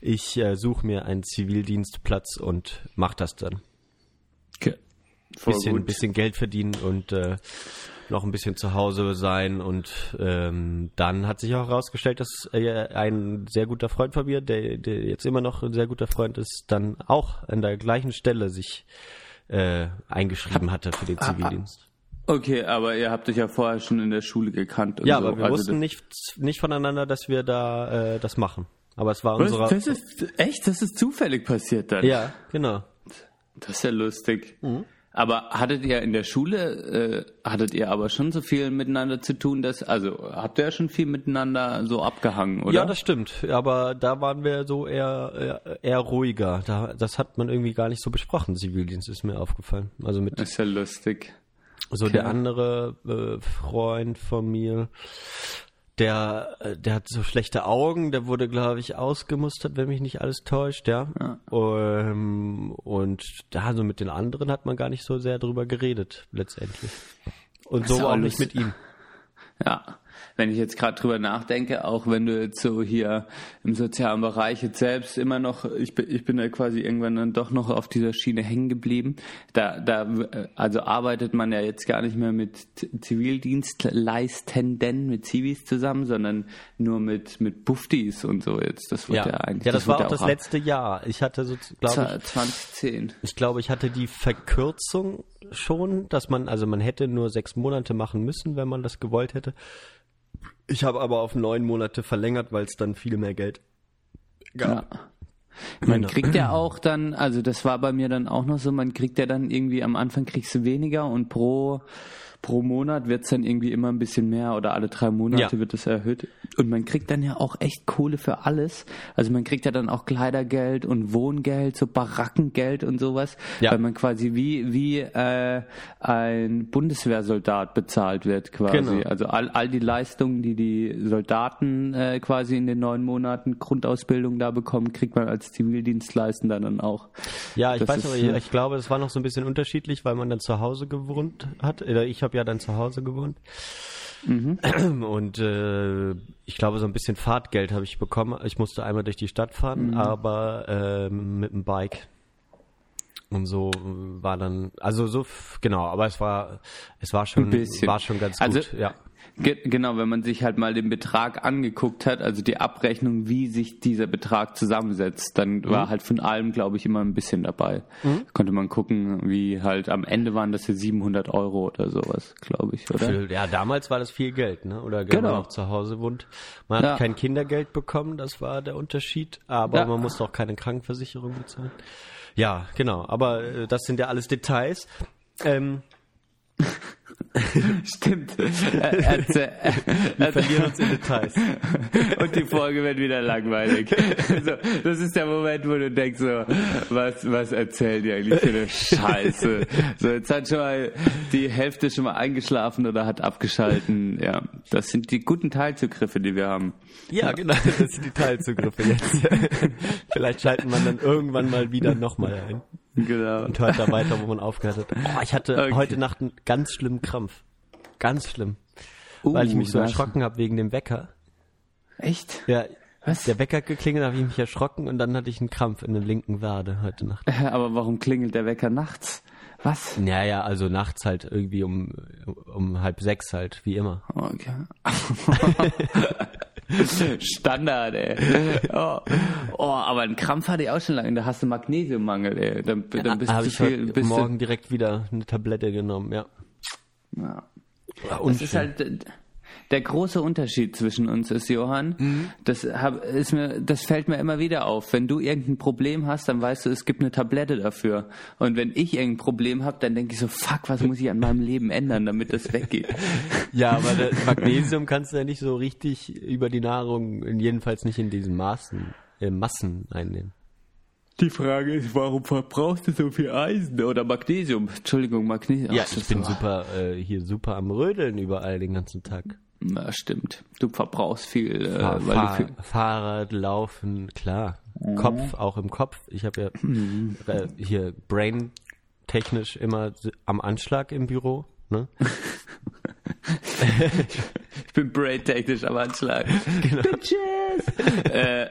ich äh, suche mir einen Zivildienstplatz und mach das dann. Okay. Voll Bisschen, gut. bisschen Geld verdienen und äh, noch ein bisschen zu Hause sein und ähm, dann hat sich auch herausgestellt, dass äh, ein sehr guter Freund von mir, der, der jetzt immer noch ein sehr guter Freund ist, dann auch an der gleichen Stelle sich äh, eingeschrieben hatte für den Zivildienst. Okay, aber ihr habt euch ja vorher schon in der Schule gekannt. Und Ja, so. aber wir Also wussten nicht, nicht voneinander, dass wir da äh, das machen. Aber es war das, unsere. das ist echt, das ist zufällig passiert dann. ja, genau. Das ist ja lustig. Mhm. Aber hattet ihr in der Schule, äh, hattet ihr aber schon so viel miteinander zu tun, dass, also habt ihr ja schon viel miteinander so abgehangen, oder? Ja, das stimmt. Aber da waren wir so eher, eher, eher ruhiger. Da, das hat man irgendwie gar nicht so besprochen. Zivildienst ist mir aufgefallen. Also mit ist ja lustig. So der andere äh, Freund von mir, der, äh, der hat so schlechte Augen. Der wurde, glaube ich, ausgemustert, wenn mich nicht alles täuscht. Ja. Ähm, und da so mit den anderen hat man gar nicht so sehr drüber geredet letztendlich. Und so ja auch nicht mit ihm. Ja. Wenn ich jetzt gerade drüber nachdenke, auch wenn du jetzt so hier im sozialen Bereich jetzt selbst immer noch, ich bin, ich bin da quasi irgendwann dann doch noch auf dieser Schiene hängen geblieben. Da, da, also arbeitet man ja jetzt gar nicht mehr mit Zivildienstleistenden, mit Zivis zusammen, sondern nur mit, mit Buftis und so jetzt. Das wird ja, ja eigentlich. Ja, das, das war wird auch das letzte Jahr. Ich hatte so, glaube ich, 2010. ich glaube, ich hatte die Verkürzung schon, dass man, also man hätte nur sechs Monate machen müssen, wenn man das gewollt hätte. Ich habe aber auf neun Monate verlängert, weil es dann viel mehr Geld gab. Ja. Man Genau. kriegt ja auch dann, also das war bei mir dann auch noch so, man kriegt ja dann irgendwie am Anfang kriegst du weniger und pro pro Monat wird's dann irgendwie immer ein bisschen mehr oder alle drei Monate Ja. wird es erhöht. Und man kriegt dann ja auch echt Kohle für alles. Also man kriegt ja dann auch Kleidergeld und Wohngeld, so Barackengeld und sowas, Ja. weil man quasi wie wie äh, ein Bundeswehrsoldat bezahlt wird quasi. Genau. Also all, all die Leistungen, die die Soldaten äh, quasi in den neun Monaten Grundausbildung da bekommen, kriegt man als Zivildienstleistender dann auch. Ja, ich Das weiß ist, aber, äh, ich, ich glaube, es war noch so ein bisschen unterschiedlich, weil man dann zu Hause gewohnt hat. Ich habe ja dann zu Hause gewohnt. Mhm. Und äh, ich glaube, so ein bisschen Fahrtgeld habe ich bekommen. Ich musste einmal durch die Stadt fahren, Mhm. aber ähm, mit dem Bike. Und so äh, war dann, also so, genau, aber es war, es war schon, war schon ganz Also- gut, ja. Ge genau, wenn man sich halt mal den Betrag angeguckt hat, also die Abrechnung, wie sich dieser Betrag zusammensetzt, dann war halt von allem, glaube ich, immer ein bisschen dabei. Konnte man gucken, wie halt am Ende waren das ja 700 Euro oder sowas, glaube ich, oder? Für, ja, damals war das viel Geld, ne? Oder Genau. man noch zu Hause wohnt. Man hat Ja. kein Kindergeld bekommen, das war der Unterschied, aber Ja. man musste auch keine Krankenversicherung bezahlen. Ja, genau. Aber äh, das sind ja alles Details. Ähm, Stimmt. Äh, erzähl- wir verlieren uns in Details. Und die Folge wird wieder langweilig. Also, das ist der Moment, wo du denkst so, was, was erzählen die eigentlich für eine Scheiße? So, jetzt hat schon mal die Hälfte schon mal eingeschlafen oder hat abgeschalten. Ja, das sind die guten Teilzugriffe, die wir haben. Ja, genau. Das sind die Teilzugriffe jetzt. Vielleicht schalten wir dann irgendwann mal wieder nochmal ein Genau. und hört da weiter, wo man aufgehört hat. Oh, ich hatte Okay. heute Nacht einen ganz schlimmen Krampf. Ganz schlimm. weil ich mich so Uh, erschrocken habe wegen dem Wecker. Echt? Ja, Was? der Wecker geklingelt, habe ich mich erschrocken und dann hatte ich einen Krampf in der linken Wade heute Nacht. Aber warum klingelt der Wecker nachts? Was? Ja, ja, also nachts halt irgendwie um, um halb sechs halt, wie immer. Okay. Standard, ey. Oh. oh, aber einen Krampf hatte ich auch schon lange. Da hast du Magnesiummangel, ey. Dann, dann bist habe du ich viel, bist morgen direkt wieder eine Tablette genommen, ja. Ja. War Das ist halt der große Unterschied zwischen uns ist, Johann. Mhm. Das hab, ist mir, das fällt mir immer wieder auf. Wenn du irgendein Problem hast, dann weißt du, es gibt eine Tablette dafür. Und wenn ich irgendein Problem habe, dann denke ich so, fuck, was muss ich an meinem Leben ändern, damit das weggeht? Ja, aber das Magnesium kannst du ja nicht so richtig über die Nahrung, jedenfalls nicht in diesen Maßen, äh, Massen einnehmen. Die Frage ist, warum verbrauchst du so viel Eisen oder Magnesium? Entschuldigung, Magnesium. Ja, Ach, ich bin super, äh, hier super am Rödeln überall den ganzen Tag. Ja, stimmt. Du verbrauchst viel, äh, Fahr, weil du Fahr, viel, Fahrrad, Laufen, klar. Kopf, auch im Kopf. Ich habe ja äh, hier brain technisch immer am Anschlag im Büro. Ne? Ich bin brain-technisch am Anschlag. Genau. Bitches! äh,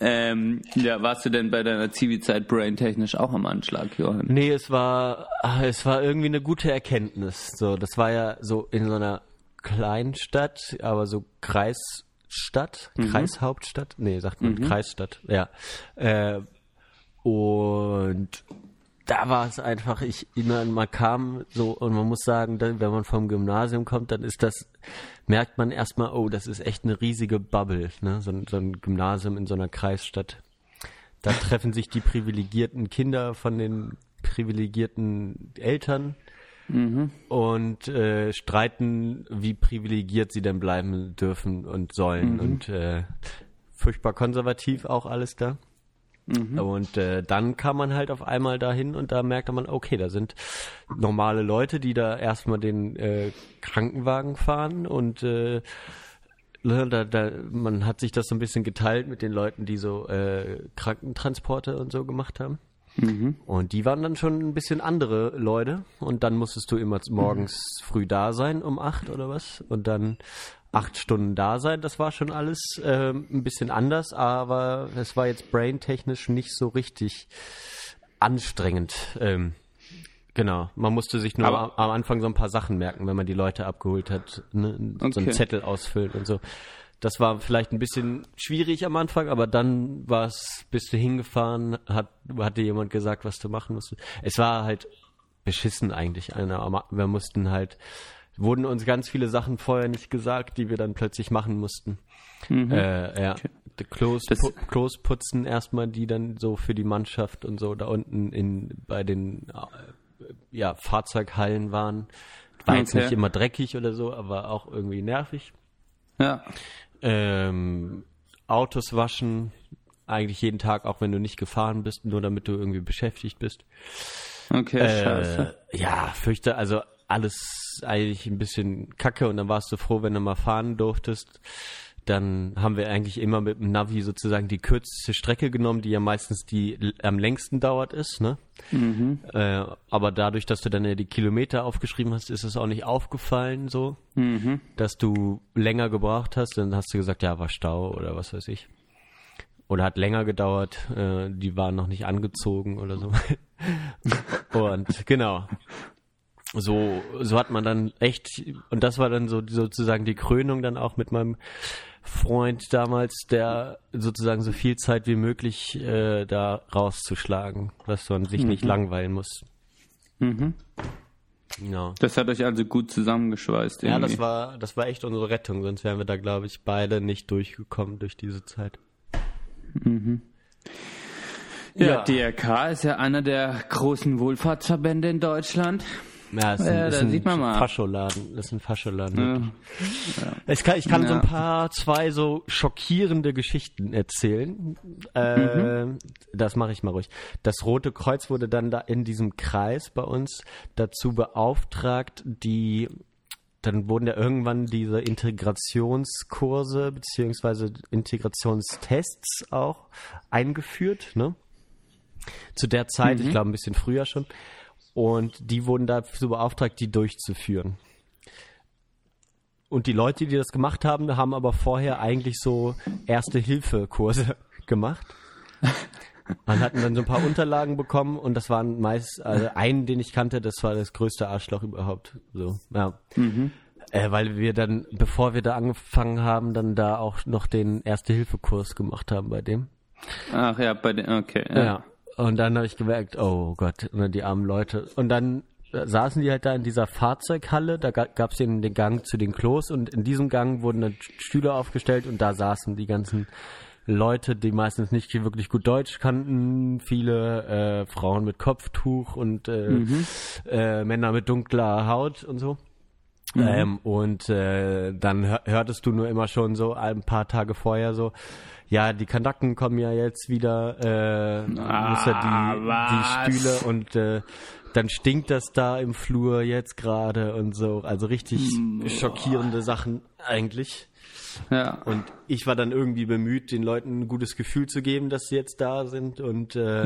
ähm, ja, warst du denn bei deiner Zivi-Zeit brain-technisch auch am Anschlag, Johann? Nee, es war, ah, es war irgendwie eine gute Erkenntnis. So, das war ja so in so einer kleinen Stadt, aber so Kreisstadt, Kreishauptstadt, nee, sagt man Kreisstadt, ja. Äh, und da war es einfach, ich, meine, man kam so und man muss sagen, dann, wenn man vom Gymnasium kommt, dann ist das, merkt man erstmal, oh, das ist echt eine riesige Bubble, ne? so, so ein Gymnasium in so einer Kreisstadt. Da treffen sich die privilegierten Kinder von den privilegierten Eltern und äh, streiten, wie privilegiert sie denn bleiben dürfen und sollen. Und äh, furchtbar konservativ auch alles da. Und äh, dann kam man halt auf einmal dahin und da merkte man, okay, da sind normale Leute, die da erstmal den äh, Krankenwagen fahren und äh, ne, da, da, man hat sich das so ein bisschen geteilt mit den Leuten, die so äh, Krankentransporte und so gemacht haben. Und die waren dann schon ein bisschen andere Leute. Und dann musstest du immer morgens früh da sein, um acht oder was. Und dann acht Stunden da sein. Das war schon alles ähm, ein bisschen anders, aber es war jetzt braintechnisch nicht so richtig anstrengend. Ähm, genau, man musste sich nur am, am Anfang so ein paar Sachen merken, wenn man die Leute abgeholt hat, ne? so Okay. einen Zettel ausfüllen und so. Das war vielleicht ein bisschen schwierig am Anfang, aber dann war es, bist du hingefahren, hat, hat dir jemand gesagt, was du machen musst. Es war halt beschissen eigentlich. Wir mussten halt, wurden uns ganz viele Sachen vorher nicht gesagt, die wir dann plötzlich machen mussten. Äh, ja. Die Klos, pu Klos putzen erstmal, die dann so für die Mannschaft und so da unten in bei den äh, ja, Fahrzeughallen waren. War jetzt Okay. nicht immer dreckig oder so, aber auch irgendwie nervig. Ja. Ähm, Autos waschen, eigentlich jeden Tag, auch wenn du nicht gefahren bist, nur damit du irgendwie beschäftigt bist. Okay, scheiße. Äh, ja, fürchte, also alles eigentlich ein bisschen kacke und dann warst du froh, wenn du mal fahren durftest. Dann haben wir eigentlich immer mit dem Navi sozusagen die kürzeste Strecke genommen, die ja meistens die am längsten dauert ist, ne? Äh, aber dadurch, dass du dann ja die Kilometer aufgeschrieben hast, ist es auch nicht aufgefallen so, dass du länger gebraucht hast. Dann hast du gesagt, ja, war Stau oder was weiß ich. Oder hat länger gedauert, äh, die waren noch nicht angezogen oder so. Und genau. So, so hat man dann echt, und das war dann so sozusagen die Krönung dann auch mit meinem Freund damals, der sozusagen so viel Zeit wie möglich äh, da rauszuschlagen, dass man sich nicht langweilen muss. Mhm. Genau. Das hat euch also gut zusammengeschweißt. Ja, Irgendwie. das war, das war echt unsere Rettung, sonst wären wir da, glaube ich, beide nicht durchgekommen durch diese Zeit. Ja, Ja. DRK ist ja einer der großen Wohlfahrtsverbände in Deutschland. Ja, ist ein, Ja, ist ein sieht man mal. Fascholaden. Das ist ein Fascholaden. Ja. wirklich. Ich kann, ich kann so ein Ja. paar, zwei so schockierende Geschichten erzählen. Äh, Das mache ich mal ruhig. Das Rote Kreuz wurde dann da in diesem Kreis bei uns dazu beauftragt, die dann wurden ja irgendwann diese Integrationskurse beziehungsweise Integrationstests auch eingeführt, ne? Zu der Zeit, ich glaube ein bisschen früher schon. Und die wurden dazu beauftragt, die durchzuführen. Und die Leute, die das gemacht haben, haben aber vorher eigentlich so Erste-Hilfe-Kurse gemacht. Und hatten dann so ein paar Unterlagen bekommen und das waren meist, also einen, den ich kannte, das war das größte Arschloch überhaupt. So, ja. Äh, weil wir dann, bevor wir da angefangen haben, dann da auch noch den Erste-Hilfe-Kurs gemacht haben bei dem. Ach ja, bei den, okay. Ja. Und dann habe ich gemerkt, oh Gott, ne, die armen Leute. Und dann saßen die halt da in dieser Fahrzeughalle, da gab es den, den Gang zu den Klos. Und in diesem Gang wurden dann Stühle aufgestellt. Und da saßen die ganzen Leute, die meistens nicht wirklich gut Deutsch kannten, viele äh, Frauen mit Kopftuch und äh, äh, Männer mit dunkler Haut und so. Ähm, und äh, dann hör- hörtest du nur immer schon so ein paar Tage vorher so, ja, die Kanaken kommen ja jetzt wieder, äh, muss ja die, die Stühle und äh, dann stinkt das da im Flur jetzt gerade und so. Also richtig schockierende Sachen eigentlich. ja. Und ich war dann irgendwie bemüht, den Leuten ein gutes Gefühl zu geben, dass sie jetzt da sind und äh,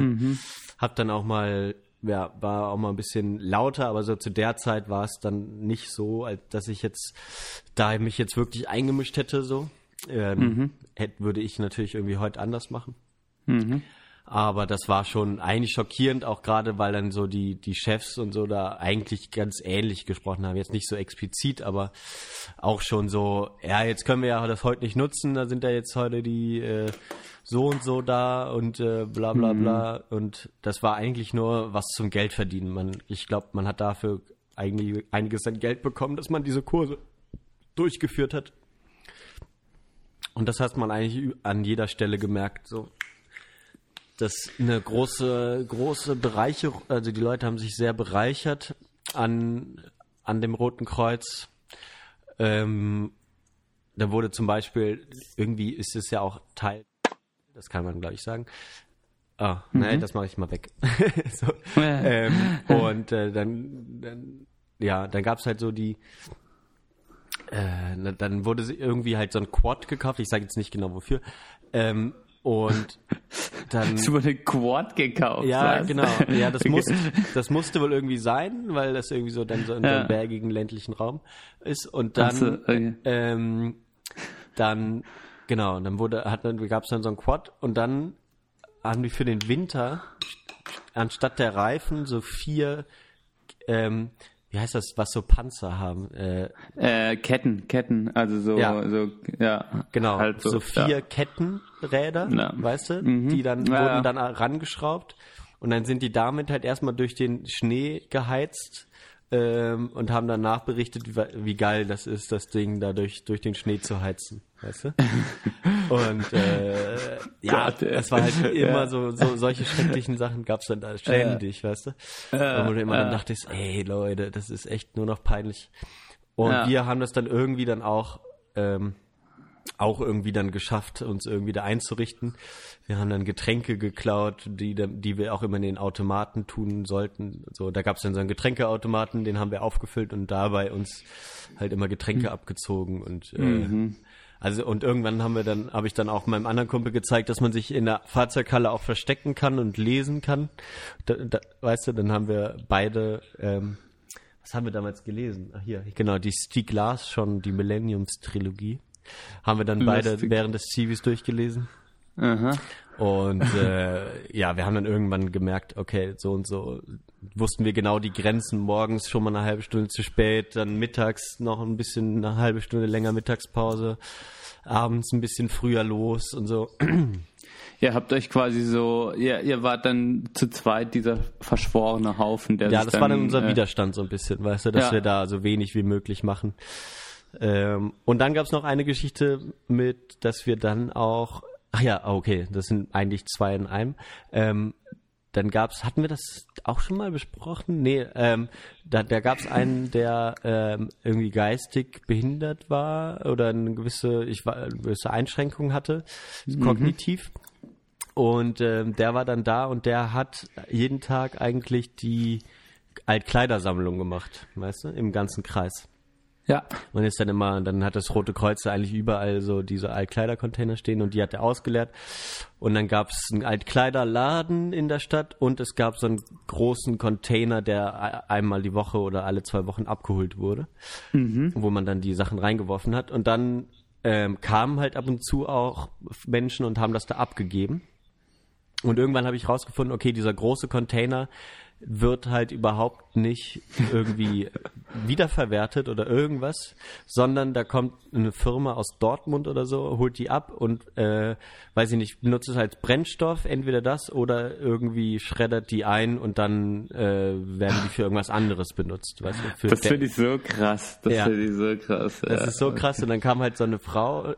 hab dann auch mal, ja, war auch mal ein bisschen lauter, aber so zu der Zeit war es dann nicht so, als dass ich jetzt da mich jetzt wirklich eingemischt hätte, so. Ähm, hätte, würde ich natürlich irgendwie heute anders machen. Aber das war schon eigentlich schockierend, auch gerade weil dann so die, die Chefs und so da eigentlich ganz ähnlich gesprochen haben. Jetzt nicht so explizit, aber auch schon so, ja, jetzt können wir ja das heute nicht nutzen, da sind ja jetzt heute die äh, so und so da und äh, bla bla bla. Und das war eigentlich nur was zum Geld verdienen. Man, ich glaube, man hat dafür eigentlich einiges an Geld bekommen, dass man diese Kurse durchgeführt hat. Und das hat man eigentlich an jeder Stelle gemerkt, so dass eine große, große Bereiche, also die Leute haben sich sehr bereichert an, an dem Roten Kreuz. Ähm, da wurde zum Beispiel, irgendwie ist es ja auch Teil, das kann man glaube ich sagen. Ah, nein, das mache ich mal weg. so, ähm, und äh, dann, dann, ja, dann gab's halt so die, äh, dann wurde irgendwie halt so ein Quad gekauft, ich sage jetzt nicht genau wofür, ähm, und dann. Du wurde Quad gekauft. Ja, was? genau. Ja, das, muss, das musste wohl irgendwie sein, weil das irgendwie so dann so in so Ja. einem bergigen ländlichen Raum ist. Und dann, so, okay. ähm, dann, genau, dann wurde, hat dann, gab es dann so ein Quad und dann haben die für den Winter anstatt der Reifen so vier, ähm, wie heißt das, was so Panzer haben? Äh, Äh, Ketten, Ketten, also so, Ja. so, ja. Genau, Halt so, so, vier ja. Kettenräder, Ja. weißt du, Mhm. die dann wurden dann rangeschraubt und dann sind die damit halt erstmal durch den Schnee geheizt ähm, und haben danach berichtet, wie, wie geil das ist, das Ding da durch, durch den Schnee zu heizen, weißt du? Und äh, ja, Gott, das war halt immer Ja. so, so solche schrecklichen Sachen gab's dann da ständig, weißt du? und wo du immer dann dachtest, ey Leute, das ist echt nur noch peinlich. Und Ja. wir haben das dann irgendwie dann auch ähm, auch irgendwie dann geschafft, uns irgendwie da einzurichten. Wir haben dann Getränke geklaut, die, die wir auch immer in den Automaten tun sollten. So, da gab es dann so einen Getränkeautomaten, den haben wir aufgefüllt und dabei uns halt immer Getränke abgezogen und äh, also und irgendwann haben wir dann, habe ich dann auch meinem anderen Kumpel gezeigt, dass man sich in der Fahrzeughalle auch verstecken kann und lesen kann. Da, da, weißt du, dann haben wir beide, ähm, was haben wir damals gelesen? Ach hier, genau, die Stieg Lars schon, die Millenniums-Trilogie. Haben wir dann beide Lustig. während des Zivis durchgelesen. Aha. Und äh, ja, wir haben dann irgendwann gemerkt, okay, so und so wussten wir genau die Grenzen. Morgens schon mal eine halbe Stunde zu spät, dann mittags noch ein bisschen eine halbe Stunde länger Mittagspause, abends ein bisschen früher los und so. Ihr habt euch quasi so, ihr, ihr wart dann zu zweit dieser verschworene Haufen, der Ja, das war dann unser äh, Widerstand so ein bisschen, weißt du, dass Ja. wir da so wenig wie möglich machen. Ähm, und dann gab's noch eine Geschichte mit, dass wir dann auch, ach ja, okay, das sind eigentlich zwei in einem. Ähm, dann gab's, hatten wir das auch schon mal besprochen? Nee, ähm, da, da gab's einen, der ähm, irgendwie geistig behindert war oder eine gewisse, ich war, eine gewisse Einschränkung hatte, kognitiv. Und ähm, der war dann da und der hat jeden Tag eigentlich die Altkleidersammlung gemacht, weißt du, im ganzen Kreis. Ja. Man ist dann immer, dann hat das Rote Kreuz eigentlich überall so diese Altkleidercontainer stehen und die hat er ausgeleert. Und dann gab es einen Altkleiderladen in der Stadt und es gab so einen großen Container, der einmal die Woche oder alle zwei Wochen abgeholt wurde, wo man dann die Sachen reingeworfen hat. Und dann ähm, kamen halt ab und zu auch Menschen und haben das da abgegeben. Und irgendwann habe ich rausgefunden, okay, dieser große Container wird halt überhaupt nicht irgendwie wiederverwertet oder irgendwas, sondern da kommt eine Firma aus Dortmund oder so, holt die ab und, äh, weiß ich nicht, benutzt es als Brennstoff, entweder das oder irgendwie schreddert die ein und dann äh, werden die für irgendwas anderes benutzt. Weißt du, für Das finde ich so krass. Das Ja. finde ich so krass. das ja. ist so krass. Und dann kam halt so eine Frau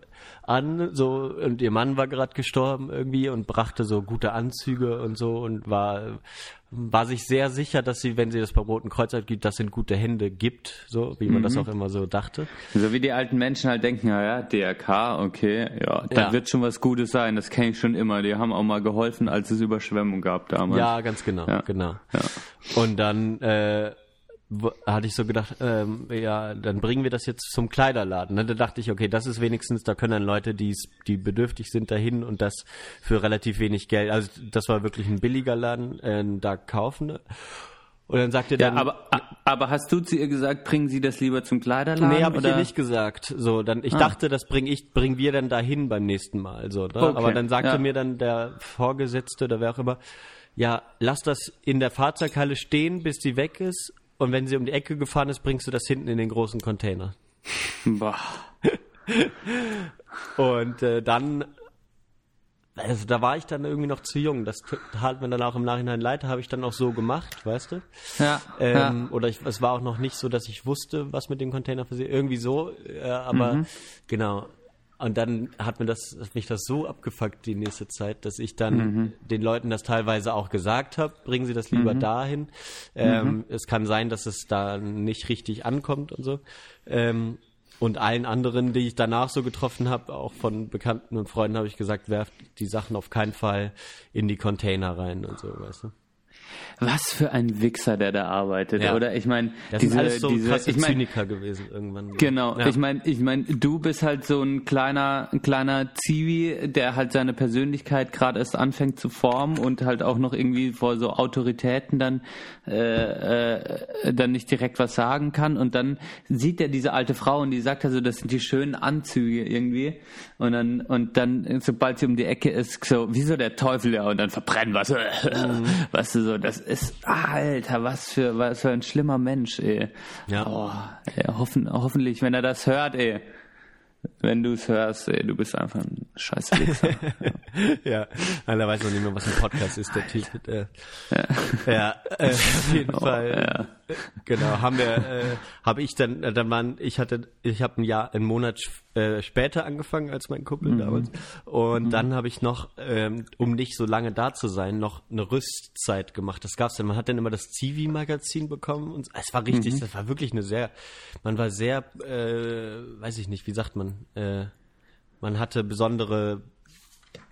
an, so, und ihr Mann war gerade gestorben irgendwie und brachte so gute Anzüge und so und war, war sich sehr sicher, dass sie, wenn sie das beim Roten Kreuz gibt, das in gute Hände gibt, so, wie man das auch immer so dachte. So wie die alten Menschen halt denken, ja, ja, DRK, okay, ja, da Ja. wird schon was Gutes sein, das kenne ich schon immer. Die haben auch mal geholfen, als es Überschwemmung gab damals. Ja, ganz genau, Ja. genau. Ja. Und dann äh, hatte ich so gedacht, ähm, ja, dann bringen wir das jetzt zum Kleiderladen. Ne? Da dachte ich, okay, das ist wenigstens, da können dann Leute, die's, die bedürftig sind, dahin und das für relativ wenig Geld. Also das war wirklich ein billiger Laden, äh, da kaufen. ne? Und dann sagte Ja, dann, aber, aber hast du zu ihr gesagt, bringen Sie das lieber zum Kleiderladen? Nee, habe ich ihr nicht gesagt. So, dann ich Ah. dachte, das bring ich, bringen wir dann dahin beim nächsten Mal. So, ne? Okay, Aber dann sagte ja. mir dann der Vorgesetzte oder wer auch immer, ja, lass das in der Fahrzeughalle stehen, bis die weg ist. Und wenn sie um die Ecke gefahren ist, bringst du das hinten in den großen Container. Boah. Und äh, dann, also da war ich dann irgendwie noch zu jung. Das tat mir dann auch im Nachhinein leid, habe ich dann auch so gemacht, weißt du? Ja, Ähm, Oder ich, es war auch noch nicht so, dass ich wusste, was mit dem Container passiert. Irgendwie so, äh, aber Mhm. genau. Und dann hat mir das, hat mich das so abgefuckt die nächste Zeit, dass ich dann Mhm. den Leuten das teilweise auch gesagt habe, bringen Sie das lieber Mhm. dahin. Ähm, Es kann sein, dass es da nicht richtig ankommt und so. Ähm, und allen anderen, die ich danach so getroffen habe, auch von Bekannten und Freunden, habe ich gesagt, werft die Sachen auf keinen Fall in die Container rein und so, weißt du. Was für ein Wichser, der da arbeitet, Ja. oder? Ich meine, diese, alles so diese, krasse ich mein, Zyniker gewesen irgendwann. Genau, Ja. ich meine, ich mein, du bist halt so ein kleiner, ein kleiner Zivi, der halt seine Persönlichkeit gerade erst anfängt zu formen und halt auch noch irgendwie vor so Autoritäten dann äh, äh, dann nicht direkt was sagen kann und dann sieht er diese alte Frau und die sagt also, das sind die schönen Anzüge irgendwie und dann und dann sobald sie um die Ecke ist, so wie so der Teufel ja und dann verbrennen was, weißt du so, das ist Alter, was für was für ein schlimmer Mensch, ey. Ja. Oh, ey, hoffen, hoffentlich, wenn er das hört, ey. Wenn du es hörst, ey, du bist einfach ein scheiß Wichser. ja, einer weiß noch nicht mehr, was ein Podcast ist, der Typ. Äh, ja, äh, auf jeden Oh, Fall. ja. Genau, haben wir, äh, habe ich dann, äh, dann waren, ich hatte, ich habe ein Jahr, einen Monat äh, später angefangen als mein Kumpel Mhm. damals. Und dann habe ich noch, ähm, um nicht so lange da zu sein, noch eine Rüstzeit gemacht. Das gab's dann. Man hat dann immer das Zivi-Magazin bekommen und es war richtig, Mhm. das war wirklich eine sehr, man war sehr, äh, weiß ich nicht, wie sagt man, äh, man hatte besondere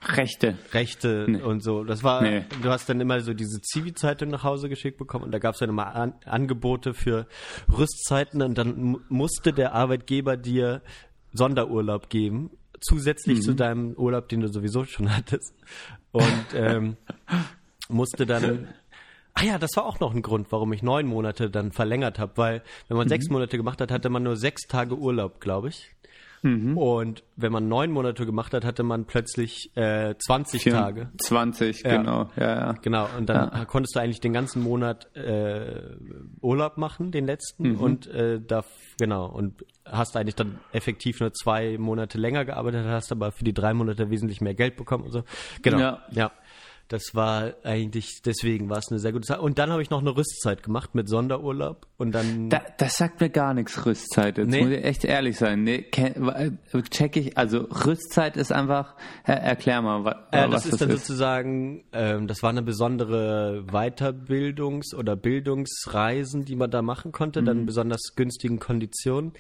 Rechte. Rechte und so. Das war, Nee. du hast dann immer so diese Zivi-Zeitung nach Hause geschickt bekommen und da gab es dann immer An Angebote für Rüstzeiten und dann mu- musste der Arbeitgeber dir Sonderurlaub geben, zusätzlich zu deinem Urlaub, den du sowieso schon hattest. Und ähm, musste dann Ah ja, das war auch noch ein Grund, warum ich neun Monate dann verlängert habe, weil wenn man sechs Monate gemacht hat, hatte man nur sechs Tage Urlaub, glaube ich. Und wenn man neun Monate gemacht hat, hatte man plötzlich äh, 20 Tage. 20, Ja. genau. Ja, ja. Genau, und dann konntest du eigentlich den ganzen Monat äh, Urlaub machen, den letzten, und äh, da genau, und hast eigentlich dann effektiv nur zwei Monate länger gearbeitet, hast aber für die drei Monate wesentlich mehr Geld bekommen und so. Genau. Ja. ja. Das war eigentlich, deswegen war es eine sehr gute Zeit. Und dann habe ich noch eine Rüstzeit gemacht mit Sonderurlaub und dann. Da, das sagt mir gar nichts, Rüstzeit. Jetzt Nee. muss ich echt ehrlich sein. Nee, check ich, also Rüstzeit ist einfach, er, erklär mal, Äh, was das ist das dann ist. sozusagen, ähm, das war eine besondere Weiterbildungs- oder Bildungsreisen, die man da machen konnte, dann Mhm. in besonders günstigen Konditionen.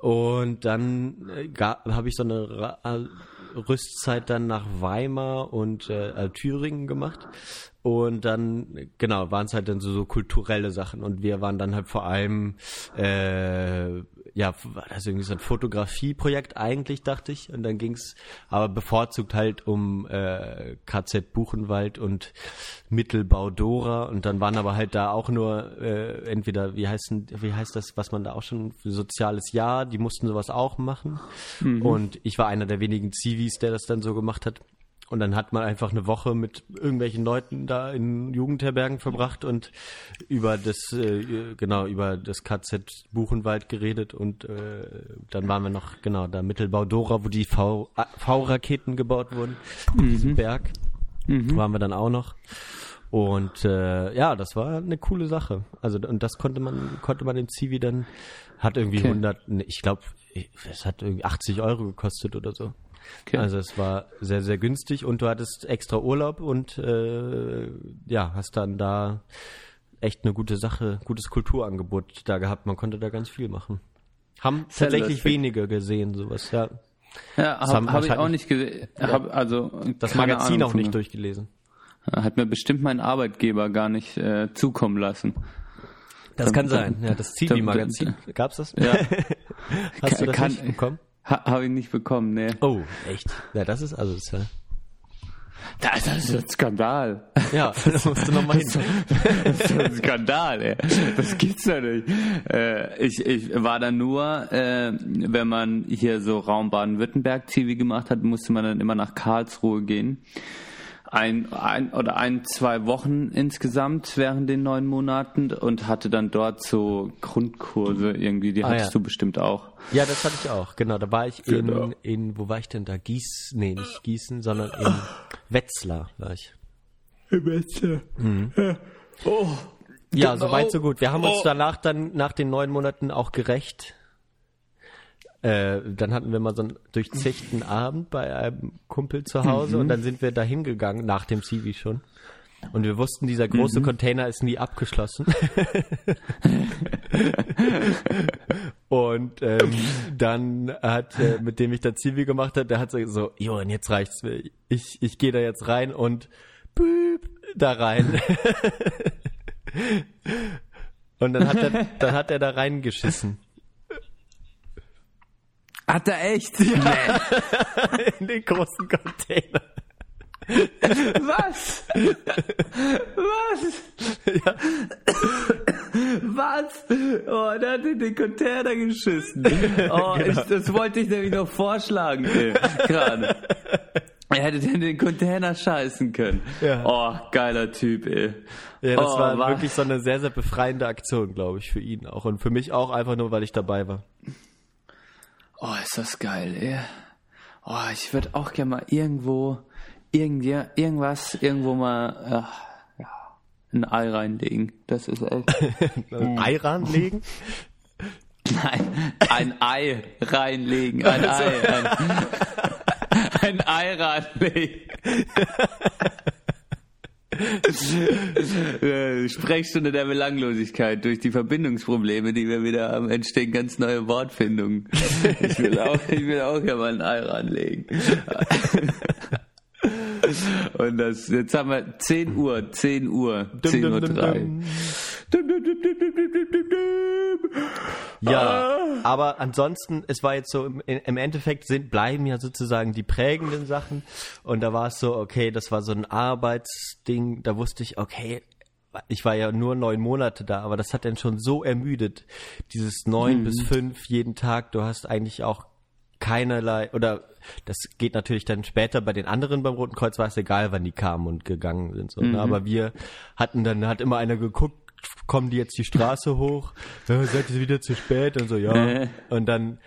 Und dann äh, habe ich so eine äh, Rüstzeit dann nach Weimar und äh, äh, Thüringen gemacht. Und dann, genau, waren es halt dann so, so kulturelle Sachen. Und wir waren dann halt vor allem, äh, ja, war das irgendwie so ein Fotografieprojekt eigentlich, dachte ich. Und dann ging's aber bevorzugt halt um äh, KZ Buchenwald und Mittelbau Dora. Und dann waren aber halt da auch nur äh, entweder, wie heißt, denn, wie heißt das, was man da auch schon, für soziales Jahr, die mussten sowas auch machen. Und ich war einer der wenigen Zivis, der das dann so gemacht hat. Und dann hat man einfach eine Woche mit irgendwelchen Leuten da in Jugendherbergen verbracht und über das, äh, genau, über das KZ Buchenwald geredet und äh, dann waren wir noch, genau, da Mittelbau Dora, wo die V-Raketen gebaut wurden, in diesem Berg, waren wir dann auch noch. Und äh, ja, das war eine coole Sache. Also und das konnte man, konnte man im Zivi dann, hat irgendwie Okay. 100, nee, ich glaube, es hat irgendwie 80 Euro gekostet oder so. Okay. Also es war sehr, sehr günstig und du hattest extra Urlaub und äh, ja, hast dann da echt eine gute Sache, gutes Kulturangebot da gehabt. Man konnte da ganz viel machen. Haben Sehr tatsächlich lustig. wenige gesehen, sowas, ja. Ja, Das habe haben hab ich auch nicht gesehen. Hab, also, Das Magazin Ahnung auch nicht durchgelesen. Hat mir bestimmt mein Arbeitgeber gar nicht äh, zukommen lassen. Das kann sein, ja, das Zivi-Magazin. Gab's das? Ja. Hast du das Kann- nicht bekommen? Ha, habe ich nicht bekommen, nee. Oh, echt? Ja, das ist also das, Das, das ist ein Skandal. ja, das musst du nochmal hin. Das ist ein Skandal, ey. Das gibt's ja nicht. Äh, ich, ich war da nur, äh, wenn man hier so Raum Baden-Württemberg TV gemacht hat, musste man dann immer nach Karlsruhe gehen. Ein, ein oder ein, zwei Wochen insgesamt während den neun Monaten und hatte dann dort so Grundkurse irgendwie, die Ah, hattest ja. du bestimmt auch. Ja, das hatte ich auch, genau. Da war ich Genau. in, in, wo war ich denn da? Gieß, nee, nicht Gießen, sondern in Wetzlar war ich. Oh, Ja, Genau. soweit so gut. Wir haben uns Oh. danach dann, nach den neun Monaten auch gerecht. Äh, dann hatten wir mal so einen durchzechten Abend bei einem Kumpel zu Hause und dann sind wir da hingegangen, nach dem Civi schon. Und wir wussten, dieser große Container ist nie abgeschlossen. und ähm, dann hat, äh, mit dem ich da Zivi gemacht habe, der hat so, so Johann, jetzt reicht's mir. Ich, ich gehe da jetzt rein und büb, da rein. Und dann hat er, dann hat er da reingeschissen. Hat er echt? Nee. In den großen Container. Was? Was? Ja. Was? Oh, der hat in den Container geschissen. Oh, ich, das wollte ich nämlich noch vorschlagen, ey, gerade. Er hätte in den Container scheißen können. Ja. Oh, geiler Typ, ey. Ja, das oh, war wa- wirklich so eine sehr, sehr befreiende Aktion, glaube ich, für ihn auch. Und für mich auch einfach nur, weil ich dabei war. Oh, ist das geil, ey. Oh, ich würde auch gerne mal irgendwo, irgendwie, irgendwas, irgendwo mal, ja, ja, ein Ei reinlegen. Das ist echt. Ein Ei ranlegen? Nein, ein Ei reinlegen. Ein Ei. Ein, ein Ei reinlegen. Äh, Sprechstunde der Belanglosigkeit. Durch die Verbindungsprobleme, die wir wieder haben, entstehen ganz neue Wortfindungen. Ich will auch, ich will auch ja mal ein Ei ranlegen. Und das, jetzt haben wir 10 Uhr, 10 Uhr, 10 Uhr 3. Ja, aber ansonsten, es war jetzt so, im, Endeffekt sind, bleiben ja sozusagen die prägenden Sachen. Und da war es so, okay, das war so ein Arbeitsding, da wusste ich, okay, ich war ja nur neun Monate da, aber das hat dann schon so ermüdet. Dieses neun bis fünf jeden Tag, du hast eigentlich auch keinerlei, oder das geht natürlich dann später bei den anderen beim Roten Kreuz, war es egal, wann die kamen und gegangen sind. So, ne? Aber wir hatten dann, hat immer einer geguckt, kommen die jetzt die Straße hoch, äh, seid ihr wieder zu spät und so, ja. Äh. Und dann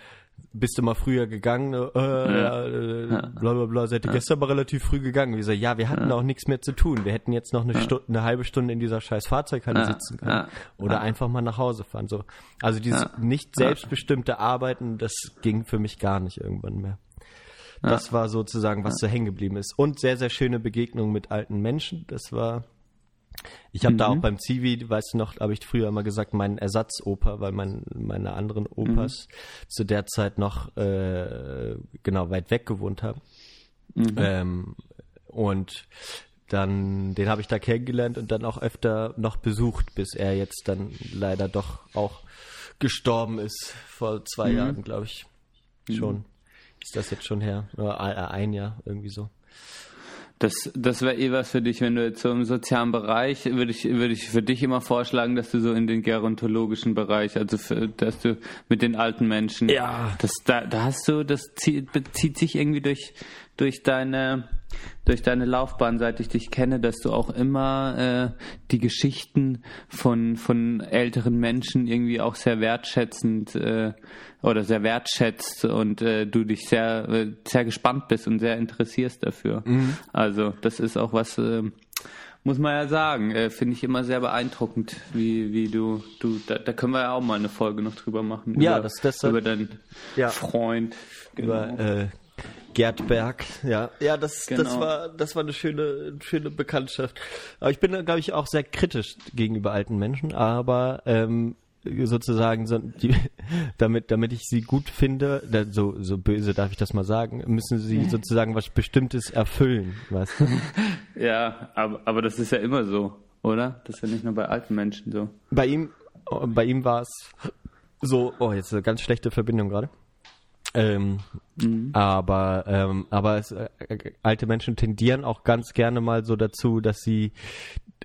bist du mal früher gegangen, äh, ja. äh, bla bla bla, seid ihr gestern mal relativ früh gegangen. Wir so, ja, wir hatten auch nichts mehr zu tun. Wir hätten jetzt noch eine Stunde, eine halbe Stunde in dieser scheiß Fahrzeughalle sitzen können. ja, Oder einfach mal nach Hause fahren. So. Also dieses nicht selbstbestimmte Arbeiten, das ging für mich gar nicht irgendwann mehr. Das war sozusagen, was so hängen geblieben ist. Und sehr, sehr schöne Begegnungen mit alten Menschen. Das war. Ich habe da auch beim Zivi, weißt du noch, habe ich früher immer gesagt, meinen Ersatzoper, weil mein, meine anderen Opas zu der Zeit noch äh, genau weit weg gewohnt haben. Ähm, und dann, den habe ich da kennengelernt und dann auch öfter noch besucht, bis er jetzt dann leider doch auch gestorben ist vor zwei Jahren, glaube ich. Schon. Ist das jetzt schon her? Oder ein Jahr, irgendwie so. Das, das wäre eh was für dich, wenn du jetzt so im sozialen Bereich, würde ich, würde ich für dich immer vorschlagen, dass du so in den gerontologischen Bereich, also für, dass du mit den alten Menschen, Ja. das, da, da hast du, das zieht, bezieht sich irgendwie durch, durch deine, durch deine Laufbahn, seit ich dich kenne, dass du auch immer äh, die Geschichten von, von älteren Menschen irgendwie auch sehr wertschätzend äh, oder sehr wertschätzt und äh, du dich sehr, äh, sehr gespannt bist und sehr interessierst dafür. Also das ist auch was, äh, muss man ja sagen, äh, finde ich immer sehr beeindruckend, wie, wie du, du, da, da können wir ja auch mal eine Folge noch drüber machen. Ja, über, das- das- über deinen Ja. Freund. über äh, Gerd Berg. Ja, ja, das, das Genau. war, das war eine schöne, schöne Bekanntschaft. Aber ich bin, glaube ich, auch sehr kritisch gegenüber alten Menschen, aber ähm, sozusagen, so, die, damit, damit ich sie gut finde, da, so, so böse darf ich das mal sagen, müssen sie sozusagen was Bestimmtes erfüllen, weißt du? Ja, aber, aber das ist ja immer so, oder? Das ist ja nicht nur bei alten Menschen so. Bei ihm, bei ihm war es so, oh, jetzt eine ganz schlechte Verbindung gerade. Ähm, Aber, ähm, aber es, äh, alte Menschen tendieren auch ganz gerne mal so dazu, dass sie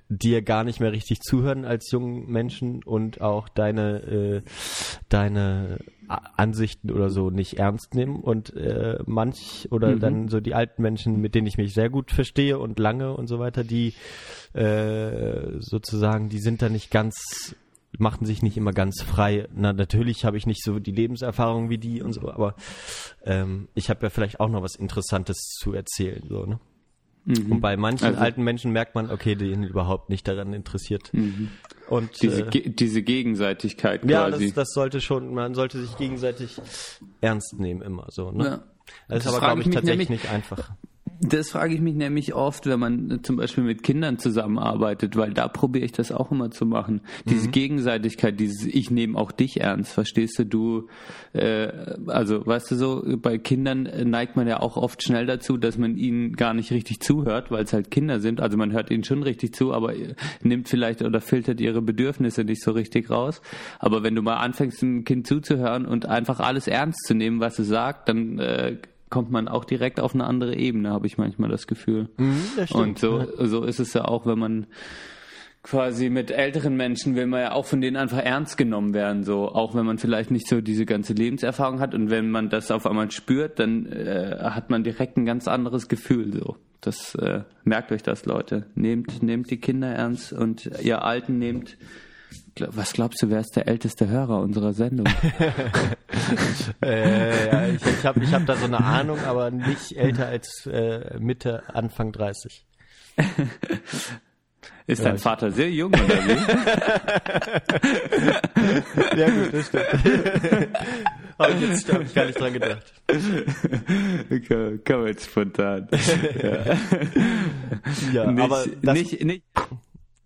dir gar nicht mehr richtig zuhören als jungen Menschen und auch deine äh, deine Ansichten oder so nicht ernst nehmen. Und äh, manch oder dann so die alten Menschen, mit denen ich mich sehr gut verstehe und lange und so weiter, die äh, sozusagen, die sind da nicht ganz machen sich nicht immer ganz frei. Na, natürlich habe ich nicht so die Lebenserfahrung wie die und so, aber ähm, ich habe ja vielleicht auch noch was Interessantes zu erzählen. So, ne? Und bei manchen Also- alten Menschen merkt man, okay, die sind überhaupt nicht daran interessiert. Und Diese, äh, diese Gegenseitigkeit ja, quasi. das, das sollte schon, man sollte sich gegenseitig ernst nehmen immer so. Ne? Ja. Das ist Das aber, frage glaube ich tatsächlich nämlich- nicht einfach. Das frage ich mich nämlich oft, wenn man zum Beispiel mit Kindern zusammenarbeitet, weil da probiere ich das auch immer zu machen. Diese Gegenseitigkeit, dieses Ich nehme auch dich ernst, verstehst du? Du, äh, also weißt du so, bei Kindern neigt man ja auch oft schnell dazu, dass man ihnen gar nicht richtig zuhört, weil es halt Kinder sind. Also man hört ihnen schon richtig zu, aber nimmt vielleicht oder filtert ihre Bedürfnisse nicht so richtig raus. Aber wenn du mal anfängst, einem Kind zuzuhören und einfach alles ernst zu nehmen, was es sagt, dann äh, kommt man auch direkt auf eine andere Ebene, habe ich manchmal das Gefühl. das stimmt, und so, so ist es ja auch, wenn man quasi mit älteren Menschen will man ja auch von denen einfach ernst genommen werden, so auch wenn man vielleicht nicht so diese ganze Lebenserfahrung hat und wenn man das auf einmal spürt, dann äh, hat man direkt ein ganz anderes Gefühl, so. Das äh, merkt euch das, Leute. Nehmt, nehmt die Kinder ernst und ihr Alten nehmt. Was glaubst du, wer ist der älteste Hörer unserer Sendung? Äh, ja, ich ich habe ich hab da so eine Ahnung, aber nicht älter als äh, Mitte, Anfang 30. Ist Ja, dein ich- Vater sehr jung oder wie? Ja gut, das stimmt. Aber jetzt habe ich gar nicht dran gedacht. Komm, komm jetzt spontan. Ja, nicht, aber das, nicht, nicht.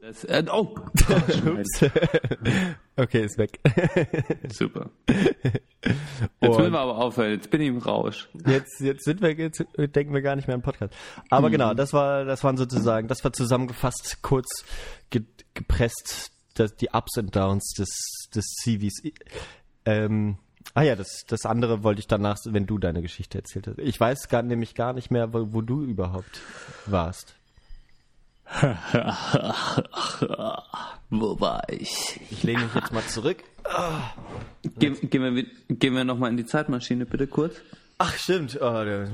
Das, äh, oh, okay, ist weg. super. Jetzt müssen wir aber aufhören. Jetzt bin ich im Rausch. jetzt, jetzt sind wir, jetzt denken wir gar nicht mehr an Podcast. Aber Mhm. genau, das war, das waren sozusagen, das war zusammengefasst, kurz ge gepresst, das, die Ups und Downs des, des CVs. Ähm, ah ja, das, das andere wollte ich danach, wenn du deine Geschichte erzählt hast. Ich weiß gar, nämlich gar nicht mehr, wo, wo du überhaupt warst. Wo war ich? Ich lehne mich jetzt mal zurück. Gehen, gehen wir, gehen wir nochmal in die Zeitmaschine, bitte kurz. Ach stimmt, oh, wir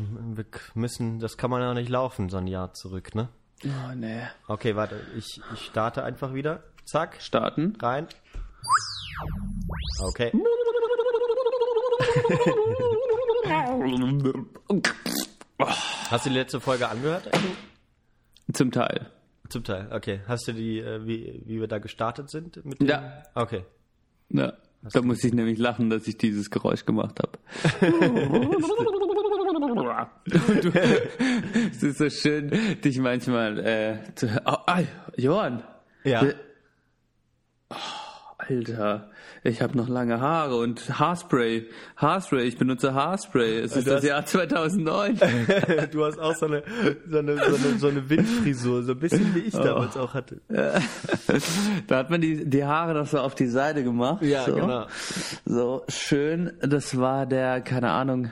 müssen, das kann man ja nicht laufen, so ein Jahr zurück, ne? Oh, nee. Okay, warte, ich, ich starte einfach wieder. Zack, Starten. rein. Okay. Hast du die letzte Folge angehört? eigentlich? Zum Teil. Zum Teil, okay. Hast du die, äh, wie, wie wir da gestartet sind? Mit dem? Ja. Okay. Ja. Da muss ich nämlich lachen, dass ich dieses Geräusch gemacht habe. du, es ist so schön, dich manchmal äh, zu hören. Oh, ah, Johann. Ja. Oh, Alter, ich habe noch lange Haare und Haarspray. Haarspray, ich benutze Haarspray. Es ist Du das hast- Jahr 2009. du hast auch so eine, so eine, so eine, so eine Windfrisur, so ein bisschen wie ich Oh. damals auch hatte. da hat man die, die Haare noch so auf die Seite gemacht. Ja, so. genau. So schön. Das war der, keine Ahnung.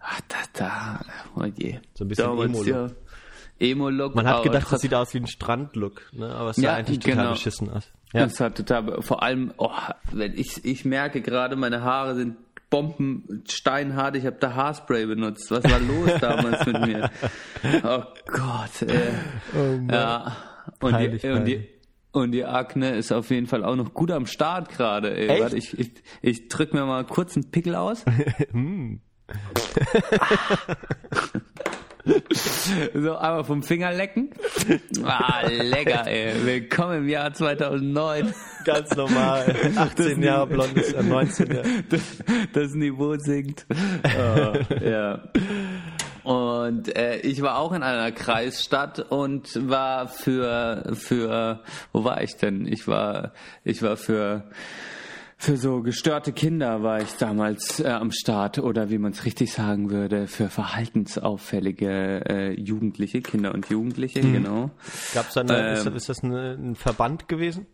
Ach, da, da. Oh je. So ein bisschen Damals, Emo-Look. ja. Emo-Look. Man hat gedacht, das sieht aus wie ein Strandlook, ne? aber es sah Ja, eigentlich total genau. beschissen aus. Ja. Das hat total, vor allem, oh, wenn ich, ich merke gerade, meine Haare sind Bomben, steinhart, ich habe da Haarspray benutzt. Was war los damals mit mir? Oh Gott, ey. ja. Und Peinlich, die, und die, und die Akne ist auf jeden Fall auch noch gut am Start gerade, ey. Echt? Warte, ich, ich, ich drück mir mal kurz einen Pickel aus. So, einmal vom Finger lecken. Ah, lecker, ey. Willkommen im Jahr 2009. Ganz normal. 18 Jahre blondes, äh, 19 Jahre. Das, das Niveau sinkt. Oh, ja. Und äh, ich war auch in einer Kreisstadt und war für für wo war ich denn? Ich war ich war für für so gestörte Kinder war ich damals äh, am Start oder wie man es richtig sagen würde, für verhaltensauffällige äh, Jugendliche, Kinder und Jugendliche, genau. Gab's da eine, ist, Ähm. ist das eine, ein Verband gewesen?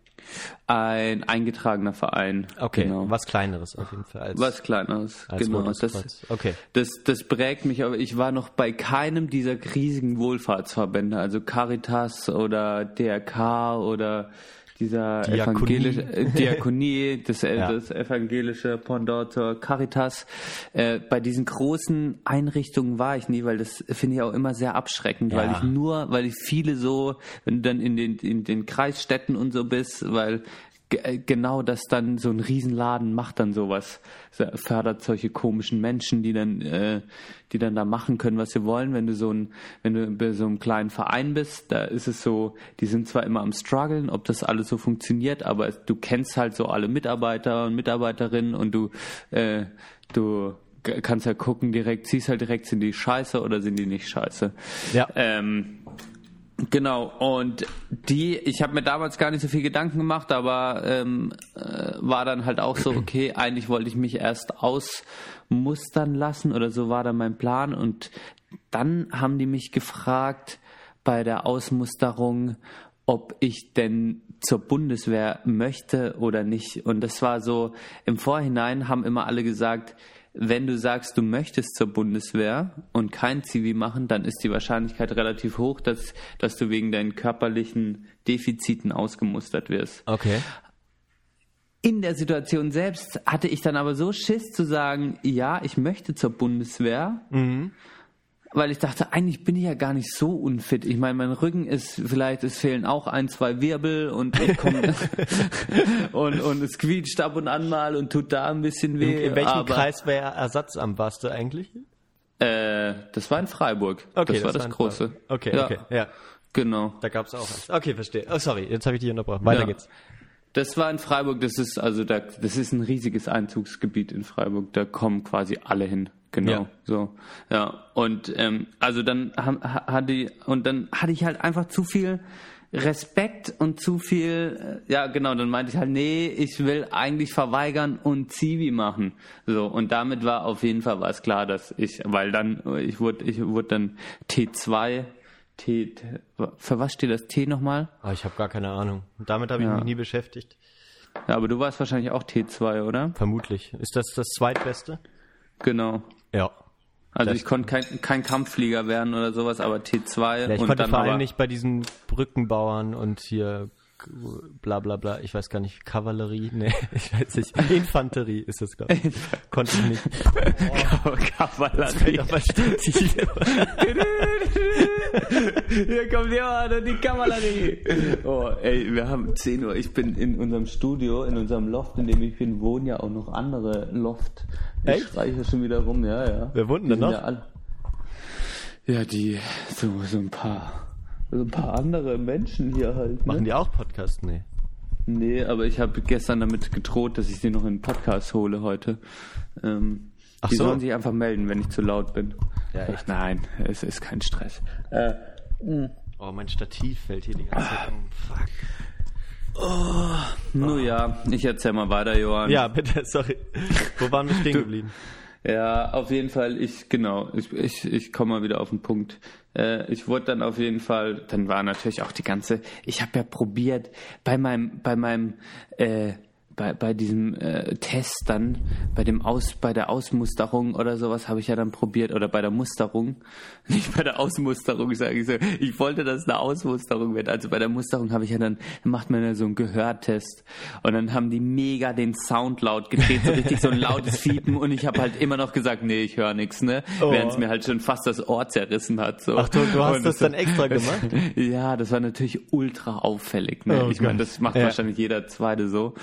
Ein eingetragener Verein. Okay, genau. was kleineres auf jeden Fall. Als, Was Kleineres, als genau. Das. Okay. das, das prägt mich, aber ich war noch bei keinem dieser riesigen Wohlfahrtsverbände, also Caritas oder DRK oder dieser Diakonie. evangelische äh, Diakonie, das, äh, Ja. das evangelische Pendant zur Caritas. Äh, bei diesen großen Einrichtungen war ich nie, weil das finde ich auch immer sehr abschreckend, Ja. weil ich nur, weil ich viele so, wenn du dann in den, in den Kreisstädten und so bist, weil genau das dann so ein Riesenladen macht dann sowas, So, fördert solche komischen Menschen, die dann, äh, die dann da machen können, was sie wollen. Wenn du so ein, wenn du bei so einem kleinen Verein bist, da ist es so, die sind zwar immer am struggeln, ob das alles so funktioniert, aber du kennst halt so alle Mitarbeiter und Mitarbeiterinnen und du, äh, du kannst ja gucken direkt, siehst halt direkt, sind die scheiße oder sind die nicht scheiße. Ja. Ähm, genau, und die, ich habe mir damals gar nicht so viel Gedanken gemacht, aber ähm, äh, war dann halt auch so, okay, eigentlich wollte ich mich erst ausmustern lassen oder so war dann mein Plan und dann haben die mich gefragt bei der Ausmusterung, ob ich denn zur Bundeswehr möchte oder nicht. Und das war so, im Vorhinein haben immer alle gesagt, wenn du sagst, du möchtest zur Bundeswehr und kein Zivi machen, dann ist die Wahrscheinlichkeit relativ hoch, dass, dass du wegen deinen körperlichen Defiziten ausgemustert wirst. Okay. In der Situation selbst hatte ich dann aber so Schiss zu sagen, ja, ich möchte zur Bundeswehr, weil ich dachte, eigentlich bin ich ja gar nicht so unfit. Ich meine, mein Rücken ist vielleicht, es fehlen auch ein, zwei Wirbel und ich komm, und, und es quietscht ab und an mal und tut da ein bisschen In, weh. in welchem aber, Kreiswehr Ersatzamt warst du eigentlich? Äh, das war in Freiburg. das war das, in große. Freiburg. Okay, ja, okay, ja. Genau. Da gab es auch eins. Okay, verstehe. Oh, sorry, jetzt habe ich dich unterbrochen. Weiter Ja. geht's. Das war in Freiburg, das ist also da, das ist ein riesiges Einzugsgebiet in Freiburg, da kommen quasi alle hin. Genau, Ja. so. Ja, und ähm, also dann hatte ich, und dann hatte ich halt einfach zu viel Respekt und zu viel, äh, ja genau, dann meinte ich halt, nee, ich will eigentlich verweigern und Zivi machen. So, und damit war auf jeden Fall was klar, dass ich, weil dann, ich wurde, ich wurde dann T2, T, für was steht das T nochmal? Ah, ich habe gar keine Ahnung. Damit habe ich Ja. mich nie beschäftigt. Ja, aber du warst wahrscheinlich auch T2, oder? Vermutlich. Ist das das zweitbeste? Genau. Ja. Also ich konnte kein, kein Kampfflieger werden oder sowas, aber T2 Ja, ich und konnte dann vor allem nicht bei diesen Brückenbauern und hier bla bla bla, ich weiß gar nicht, Kavallerie, nee, ich weiß nicht, Infanterie ist das, glaube ich. Konnte ich nicht. Kavallerie. Hier kommt jemand und die Kavallerie. Oh, ey, wir haben 10 Uhr. Ich bin in unserem Studio, in unserem Loft, in dem ich bin, wohnen ja auch noch andere Loft. Ich Echt? schreie hier schon wieder rum, ja, ja. Wer wohnt denn noch? Ja, alle, ja, die, so, so ein paar, so ein paar andere Menschen hier halt. Ne? Machen die auch Podcast? Nee. Nee, aber ich habe gestern damit gedroht, dass ich sie noch in den Podcast hole heute. Ähm, Ach die so. sollen sich einfach melden, wenn ich zu laut bin. Ja, echt? Nein, es ist kein Stress. Äh, Oh, mein Stativ fällt hier die ganze Zeit um. Fuck. Nun ja, ich erzähl mal weiter, Johann. Ja, bitte, sorry. Wo waren wir stehen geblieben? Ja, auf jeden Fall, ich, genau, ich, ich, ich komme mal wieder auf den Punkt. Äh, ich wurde dann auf jeden Fall, dann war natürlich auch die ganze, ich habe ja probiert, bei meinem, bei meinem, äh, bei, bei diesem äh, Test dann, bei dem Aus, bei der Ausmusterung oder sowas habe ich ja dann probiert, oder bei der Musterung, nicht bei der Ausmusterung, sage ich so, ich wollte, dass es eine Ausmusterung wird. Also bei der Musterung habe ich ja dann, macht man ja so einen Gehörtest und dann haben die mega den Sound laut gedreht, so richtig so ein lautes Fiepen und ich habe halt immer noch gesagt, nee, ich höre nichts, ne? Oh. Während es mir halt schon fast das Ohr zerrissen hat. So. Ach du, du hast Und das dann extra gemacht? ja, das war natürlich ultra auffällig. Ne? Oh ich meine, das macht Ja. wahrscheinlich jeder Zweite so.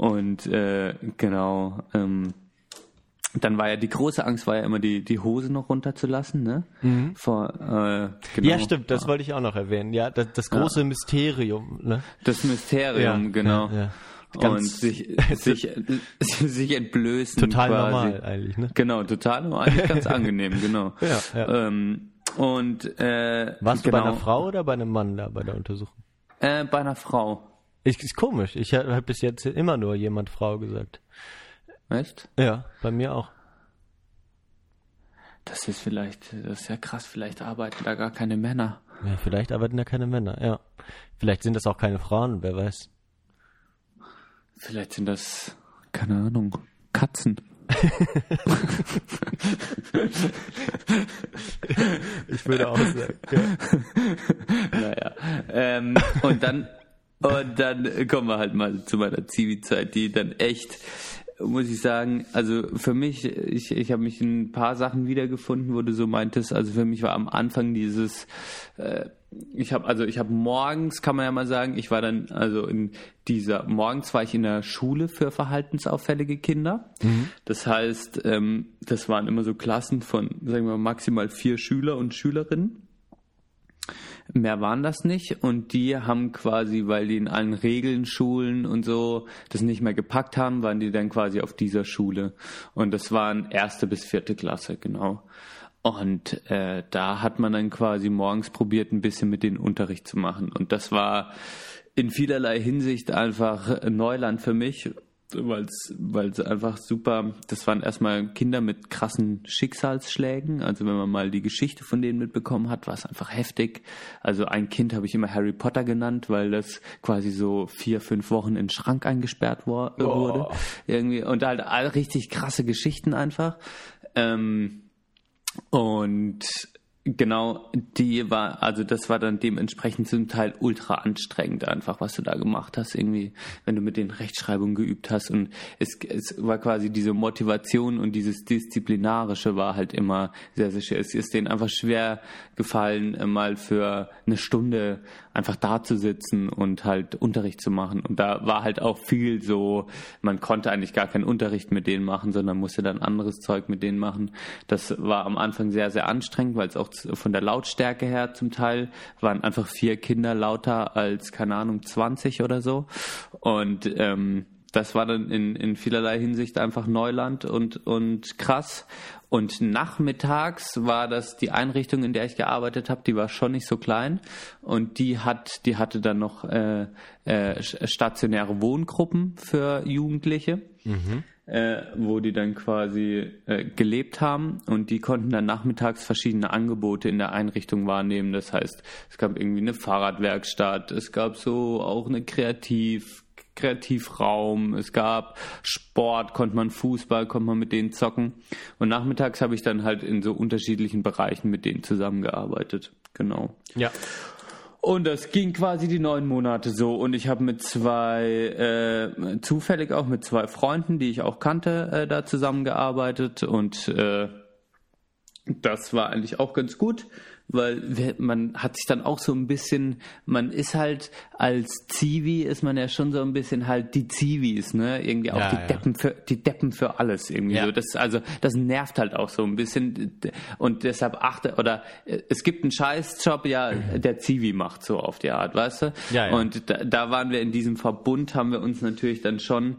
Und äh, genau, ähm, dann war ja die große Angst, war ja immer die, die Hose noch runterzulassen, ne? Vor, äh, genau. Ja, stimmt, das wollte ich auch noch erwähnen. Ja, das, das große Mysterium, ne? Das Mysterium, Ja, genau. ja, ja. Und sich, sich, sich entblößen. Total quasi. normal eigentlich, ne? Genau, total normal. Eigentlich ganz angenehm, genau. Ja, ja. Ähm, und äh, Warst genau, du bei einer Frau oder bei einem Mann da bei der Untersuchung? Äh, bei einer Frau. Ich, ist komisch. Ich habe bis jetzt immer nur jemand Frau gesagt. Weißt? Ja, bei mir auch. Das ist vielleicht, das ist ja krass, vielleicht arbeiten da gar keine Männer. Ja, vielleicht arbeiten da keine Männer, ja. Vielleicht sind das auch keine Frauen, wer weiß. Vielleicht sind das, keine Ahnung, Katzen. Ich würde auch sagen. Ja. naja. Ähm, und dann, und dann kommen wir halt mal zu meiner Zivi-Zeit, die dann echt, muss ich sagen, also für mich, ich, ich habe mich in ein paar Sachen wiedergefunden, wo du so meintest, also für mich war am Anfang dieses, äh, ich habe also ich habe morgens kann man ja mal sagen, ich war dann also in dieser morgens war ich in der Schule für verhaltensauffällige Kinder. Das heißt, ähm, das waren immer so Klassen von sagen wir mal, maximal vier Schüler und Schülerinnen. Mehr waren das nicht und die haben quasi, weil die in allen Regeln, Schulen und so das nicht mehr gepackt haben, waren die dann quasi auf dieser Schule. Und das waren erste bis vierte Klasse, genau. Und äh, da hat man dann quasi morgens probiert, ein bisschen mit denen Unterricht zu machen. Und das war in vielerlei Hinsicht einfach Neuland für mich, weil es einfach super, das waren erstmal Kinder mit krassen Schicksalsschlägen. Also wenn man mal die Geschichte von denen mitbekommen hat, war es einfach heftig. Also ein Kind habe ich immer Harry Potter genannt, weil das quasi so vier, fünf Wochen in den Schrank eingesperrt war, oh. wurde. Irgendwie. Und halt richtig krasse Geschichten einfach. Ähm, und Genau, die war, also das war dann dementsprechend zum Teil ultra anstrengend einfach, was du da gemacht hast, irgendwie, wenn du mit den Rechtschreibungen geübt hast und es, es war quasi diese Motivation und dieses Disziplinarische war halt immer sehr, sehr schwer. Es ist denen einfach schwer gefallen, mal für eine Stunde einfach da zu sitzen und halt Unterricht zu machen. Und da war halt auch viel so, man konnte eigentlich gar keinen Unterricht mit denen machen, sondern musste dann anderes Zeug mit denen machen. Das war am Anfang sehr, sehr anstrengend, weil es auch von der Lautstärke her zum Teil waren einfach vier Kinder lauter als, keine Ahnung, 20 oder so. Und ähm, das war dann in, in vielerlei Hinsicht einfach Neuland und, und krass. Und nachmittags war das die Einrichtung, in der ich gearbeitet habe, die war schon nicht so klein. Und die hat, die hatte dann noch äh, äh, stationäre Wohngruppen für Jugendliche. Mhm. Äh, wo die dann quasi äh, gelebt haben und die konnten dann nachmittags verschiedene Angebote in der Einrichtung wahrnehmen. Das heißt, es gab irgendwie eine Fahrradwerkstatt, es gab so auch eine Kreativ Kreativraum, es gab Sport, konnte man Fußball, konnte man mit denen zocken. Und nachmittags habe ich dann halt in so unterschiedlichen Bereichen mit denen zusammengearbeitet. Genau. Ja. Und das ging quasi die neun Monate so. Und ich habe mit zwei, äh, zufällig auch mit zwei Freunden, die ich auch kannte, äh, da zusammengearbeitet. Und äh, das war eigentlich auch ganz gut weil man hat sich dann auch so ein bisschen, man ist halt als Zivi ist man ja schon so ein bisschen halt die Zivis, ne? Irgendwie auch ja, die ja. Deppen für die Deppen für alles irgendwie ja. so. Das also das nervt halt auch so ein bisschen und deshalb achte oder es gibt einen Scheißjob, ja, der Zivi macht so auf die Art, weißt du? Ja, ja. Und da, da waren wir in diesem Verbund, haben wir uns natürlich dann schon,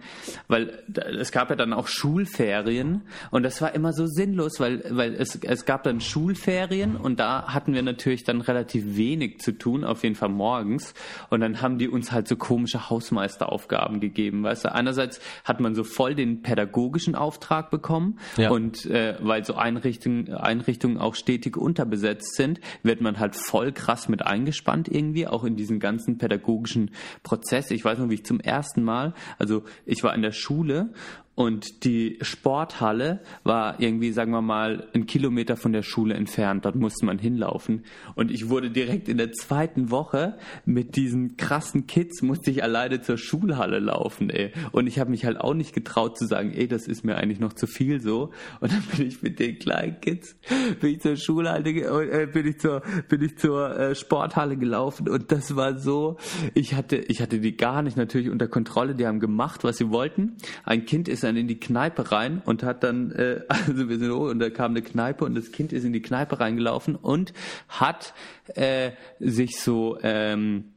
weil es gab ja dann auch Schulferien und das war immer so sinnlos, weil weil es es gab dann Schulferien und da hat hatten wir natürlich dann relativ wenig zu tun, auf jeden Fall morgens. Und dann haben die uns halt so komische Hausmeisteraufgaben gegeben. Weißt du, einerseits hat man so voll den pädagogischen Auftrag bekommen ja. und äh, weil so Einrichtungen, Einrichtungen auch stetig unterbesetzt sind, wird man halt voll krass mit eingespannt irgendwie, auch in diesen ganzen pädagogischen Prozess. Ich weiß noch, wie ich zum ersten Mal, also ich war in der Schule und die Sporthalle war irgendwie, sagen wir mal, ein Kilometer von der Schule entfernt. Dort musste man hinlaufen. Und ich wurde direkt in der zweiten Woche mit diesen krassen Kids, musste ich alleine zur Schulhalle laufen, ey. Und ich habe mich halt auch nicht getraut zu sagen, ey, das ist mir eigentlich noch zu viel so. Und dann bin ich mit den kleinen Kids, bin ich zur Schulhalle, äh, bin ich zur, bin ich zur äh, Sporthalle gelaufen. Und das war so, ich hatte, ich hatte die gar nicht natürlich unter Kontrolle. Die haben gemacht, was sie wollten. Ein Kind ist ist dann in die Kneipe rein und hat dann, äh, also wir sind hoch und da kam eine Kneipe und das Kind ist in die Kneipe reingelaufen und hat äh, sich so ähm,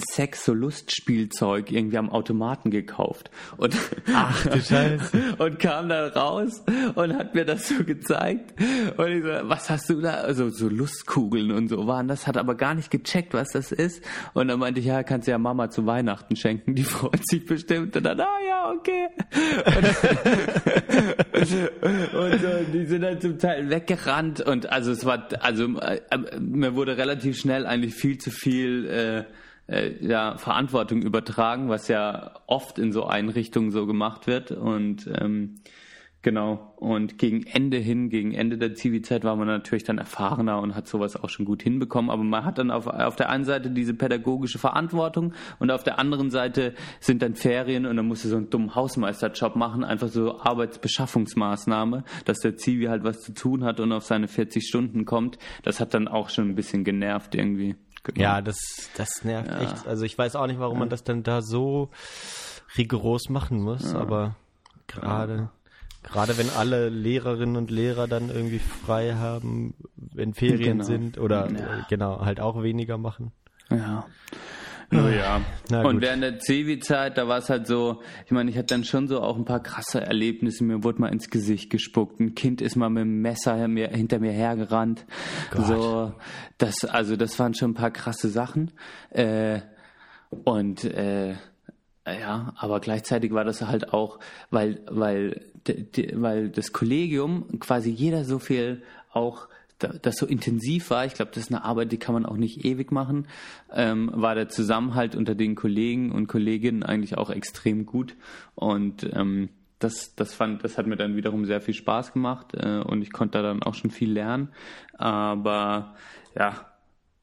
Sex, so Lustspielzeug irgendwie am Automaten gekauft. Und, Ach du Scheiße. und kam dann raus und hat mir das so gezeigt. Und ich so, was hast du da? Also so Lustkugeln und so waren das, hat aber gar nicht gecheckt, was das ist. Und dann meinte ich, ja, kannst du ja Mama zu Weihnachten schenken, die freut sich bestimmt. Und dann, ah ja, okay. Und, und so, die sind dann zum Teil weggerannt und also es war, also äh, mir wurde relativ schnell eigentlich viel zu viel äh, äh, ja, Verantwortung übertragen, was ja oft in so Einrichtungen so gemacht wird. Und ähm, genau, und gegen Ende hin, gegen Ende der Zivilzeit war man natürlich dann erfahrener und hat sowas auch schon gut hinbekommen. Aber man hat dann auf, auf der einen Seite diese pädagogische Verantwortung und auf der anderen Seite sind dann Ferien und dann musst du so einen dummen Hausmeisterjob machen, einfach so Arbeitsbeschaffungsmaßnahme, dass der Zivi halt was zu tun hat und auf seine 40 Stunden kommt. Das hat dann auch schon ein bisschen genervt irgendwie. Genau. Ja, das, das nervt ja. echt. Also ich weiß auch nicht, warum ja. man das denn da so rigoros machen muss, ja. aber gerade Gerade wenn alle Lehrerinnen und Lehrer dann irgendwie frei haben, wenn Ferien Genau. sind oder äh, genau, halt auch weniger machen. Ja. Oh ja. Na und während der Zivi-Zeit, da war es halt so, ich meine, ich hatte dann schon so auch ein paar krasse Erlebnisse. Mir wurde mal ins Gesicht gespuckt. Ein Kind ist mal mit dem Messer hinter mir, hergerannt. Gott. So, das, also das waren schon ein paar krasse Sachen. Äh, und äh, ja, aber gleichzeitig war das halt auch, weil, weil, weil das Kollegium quasi jeder so viel auch das so intensiv war, ich glaube, das ist eine Arbeit, die kann man auch nicht ewig machen, ähm, war der Zusammenhalt unter den Kollegen und Kolleginnen eigentlich auch extrem gut. Und ähm, das, das fand, das hat mir dann wiederum sehr viel Spaß gemacht äh, und ich konnte da dann auch schon viel lernen. Aber ja,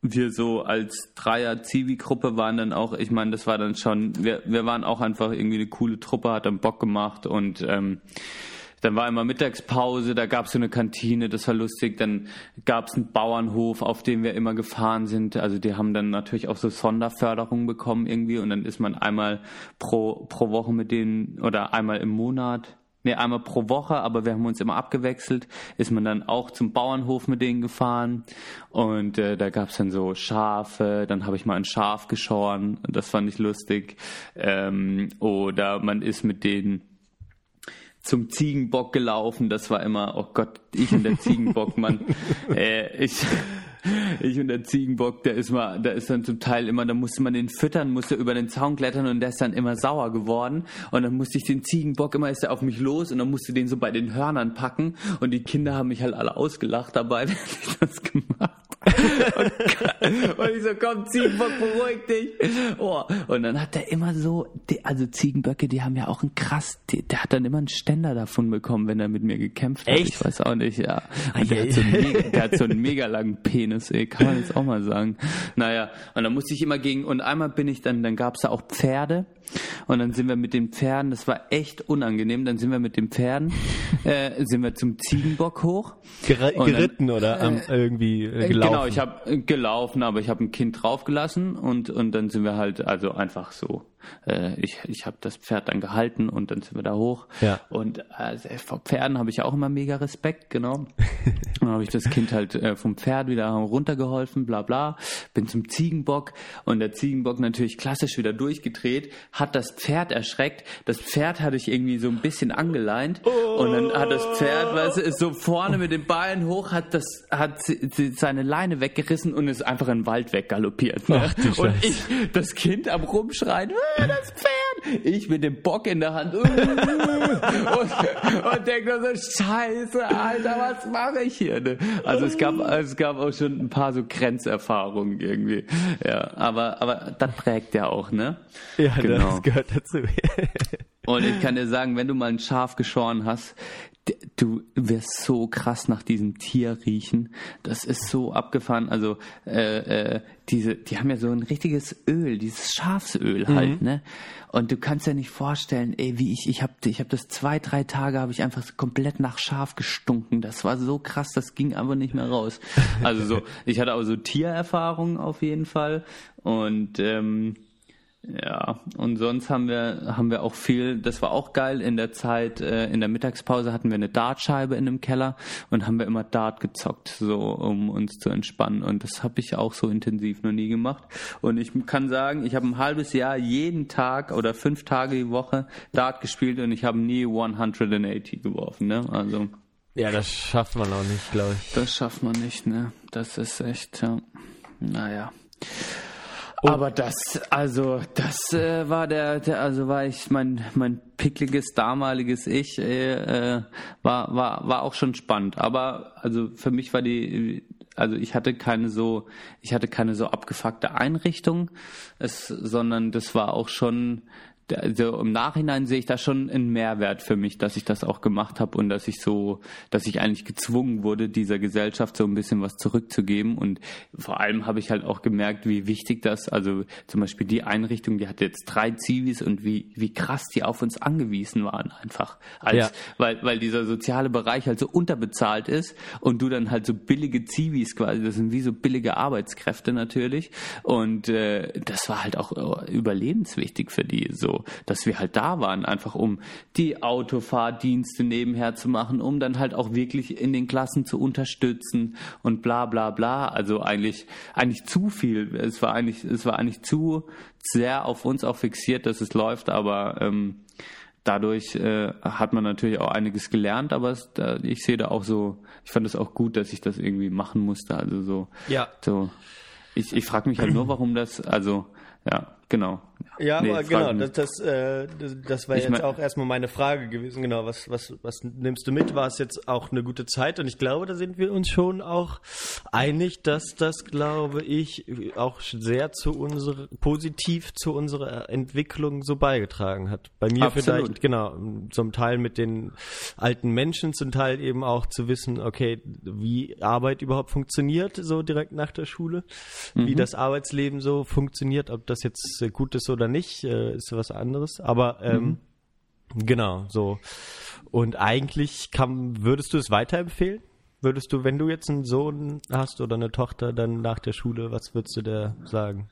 wir so als Dreier-Zivi-Gruppe waren dann auch, ich meine, das war dann schon, wir, wir waren auch einfach irgendwie eine coole Truppe, hat dann Bock gemacht und ähm, dann war immer Mittagspause, da gab es so eine Kantine, das war lustig. Dann gab es einen Bauernhof, auf dem wir immer gefahren sind. Also die haben dann natürlich auch so Sonderförderung bekommen irgendwie und dann ist man einmal pro, pro Woche mit denen oder einmal im Monat Nee, einmal pro Woche, aber wir haben uns immer abgewechselt, ist man dann auch zum Bauernhof mit denen gefahren und äh, da gab's dann so Schafe, dann habe ich mal ein Schaf geschoren, das fand ich lustig. Ähm, oder man ist mit denen zum Ziegenbock gelaufen, das war immer, oh Gott, ich und der Ziegenbock, Mann. äh, ich, ich und der Ziegenbock, der ist mal, da ist dann zum Teil immer, da musste man den füttern, musste über den Zaun klettern und der ist dann immer sauer geworden. Und dann musste ich den Ziegenbock immer, ist er auf mich los und dann musste den so bei den Hörnern packen und die Kinder haben mich halt alle ausgelacht dabei, während ich das gemacht und, und ich so, komm, Ziegenbock, beruhig dich. Oh. Und dann hat er immer so, die, also Ziegenböcke, die haben ja auch einen krass, die, der hat dann immer einen Ständer davon bekommen, wenn er mit mir gekämpft hat. Echt? Ich weiß auch nicht, ja. Und der, hat so einen, der hat so einen mega langen Penis, ey, kann man jetzt auch mal sagen. Naja, und dann musste ich immer gegen, und einmal bin ich dann, dann gab's da auch Pferde. Und dann sind wir mit den Pferden, das war echt unangenehm, dann sind wir mit den Pferden, äh, sind wir zum Ziegenbock hoch. Ger Und dann- geritten oder ähm, irgendwie äh, gelaufen? Genau, ich habe gelaufen, aber ich habe ein Kind draufgelassen und und dann sind wir halt also einfach so. Äh, ich ich habe das Pferd dann gehalten und dann sind wir da hoch. Ja. Und also, vor Pferden habe ich auch immer mega Respekt, genau. dann habe ich das Kind halt äh, vom Pferd wieder runtergeholfen, bla bla. Bin zum Ziegenbock und der Ziegenbock natürlich klassisch wieder durchgedreht, hat das Pferd erschreckt. Das Pferd hatte ich irgendwie so ein bisschen angeleint und dann hat das Pferd, weißt du, ist so vorne mit den Beinen hoch, hat das, hat seine Leine weggerissen und ist einfach in den Wald weggaloppiert. Ne? Ach und ich, das Kind am rumschreien, "Ah, das Pferd! Ich mit dem Bock in der Hand und, und denk nur so, Scheiße, Alter, was mache ich hier? Ne? Also es gab, es gab auch schon ein paar so Grenzerfahrungen irgendwie. Ja, aber, aber das prägt ja auch, ne? ja, genau. Das gehört dazu. Und ich kann dir sagen, wenn du mal ein Schaf geschoren hast, du wirst so krass nach diesem Tier riechen. Das ist so abgefahren. Also äh, äh, diese, die haben ja so ein richtiges Öl, dieses Schafsöl halt, ne? Und du kannst dir nicht vorstellen, ey, wie ich, ich habe, ich habe das zwei, drei Tage habe ich einfach komplett nach Schaf gestunken. Das war so krass, das ging einfach nicht mehr raus. Also so, ich hatte auch so Tiererfahrungen auf jeden Fall und ähm, ja, und sonst haben wir, haben wir auch viel, das war auch geil, in der Zeit, äh, in der Mittagspause hatten wir eine Dartscheibe in dem Keller und haben wir immer Dart gezockt, so um uns zu entspannen. Und das habe ich auch so intensiv noch nie gemacht. Und ich kann sagen, ich habe ein halbes Jahr jeden Tag oder fünf Tage die Woche Dart gespielt und ich habe nie 180 geworfen, ne? Also ja, das schafft man auch nicht, glaube ich. das schafft man nicht, ne? Das ist echt, ja. Naja. Aber das, also, das äh, war der, der, also war ich, mein, mein pickliges damaliges Ich, äh, äh, war, war, war auch schon spannend. Aber, also, für mich war die, also ich hatte keine so, ich hatte keine so abgefuckte Einrichtung, es, sondern das war auch schon, also im Nachhinein sehe ich da schon einen Mehrwert für mich, dass ich das auch gemacht habe und dass ich so, dass ich eigentlich gezwungen wurde, dieser Gesellschaft so ein bisschen was zurückzugeben. Und vor allem habe ich halt auch gemerkt, wie wichtig das, also zum Beispiel die Einrichtung, die hat jetzt drei Zivis und wie, wie krass die auf uns angewiesen waren einfach. Als, Ja. weil, weil dieser soziale Bereich halt so unterbezahlt ist und du dann halt so billige Zivis quasi, das sind wie so billige Arbeitskräfte natürlich. Und äh, das war halt auch äh, überlebenswichtig für die so. So, dass wir halt da waren, einfach um die Autofahrdienste nebenher zu machen, um dann halt auch wirklich in den Klassen zu unterstützen und bla bla bla. Also eigentlich, eigentlich zu viel. Es war eigentlich, es war eigentlich zu sehr auf uns auch fixiert, dass es läuft, aber ähm, dadurch äh, hat man natürlich auch einiges gelernt, aber es, da, ich sehe da auch so, ich fand es auch gut, dass ich das irgendwie machen musste. Also so, Ja. so ich, ich frage mich halt nur, warum das, also ja, genau. Ja, Nee, aber genau, das, das, äh, das, das war Ich jetzt mein- auch erstmal meine Frage gewesen. Genau, was, was, was nimmst du mit? War es jetzt auch eine gute Zeit? Und ich glaube, da sind wir uns schon auch einig, dass das, glaube ich, auch sehr zu unserer, positiv zu unserer Entwicklung so beigetragen hat. Bei mir Absolut. vielleicht, genau, zum Teil mit den alten Menschen, zum Teil eben auch zu wissen, okay, wie Arbeit überhaupt funktioniert, so direkt nach der Schule, wie das Arbeitsleben so funktioniert, ob das jetzt gut ist oder nicht, äh, ist was anderes. Aber ähm, genau, so. Und eigentlich kann, würdest du es weiterempfehlen? Würdest du, wenn du jetzt einen Sohn hast oder eine Tochter, dann nach der Schule, was würdest du der sagen?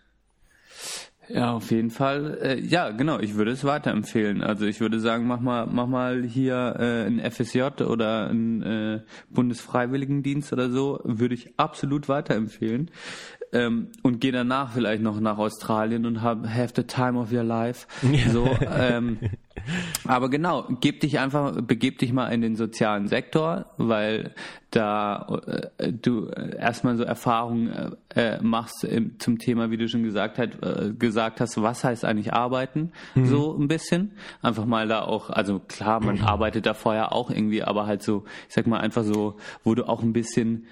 Ja, auf jeden Fall. Äh, ja, genau. Ich würde es weiterempfehlen. Also ich würde sagen, mach mal, mach mal hier äh, ein FSJ oder ein äh, Bundesfreiwilligendienst oder so. Würde ich absolut weiterempfehlen. Ähm, und geh danach vielleicht noch nach Australien und hab have the time of your life. So, ähm, aber genau, geb dich einfach, begeb dich mal in den sozialen Sektor, weil da äh, du äh, erstmal so Erfahrungen äh, äh, machst im, zum Thema, wie du schon gesagt, hat, äh, gesagt hast, was heißt eigentlich arbeiten, so ein bisschen. Einfach mal da auch, also klar, man arbeitet da vorher auch irgendwie, aber halt so, ich sag mal einfach so, wo du auch ein bisschen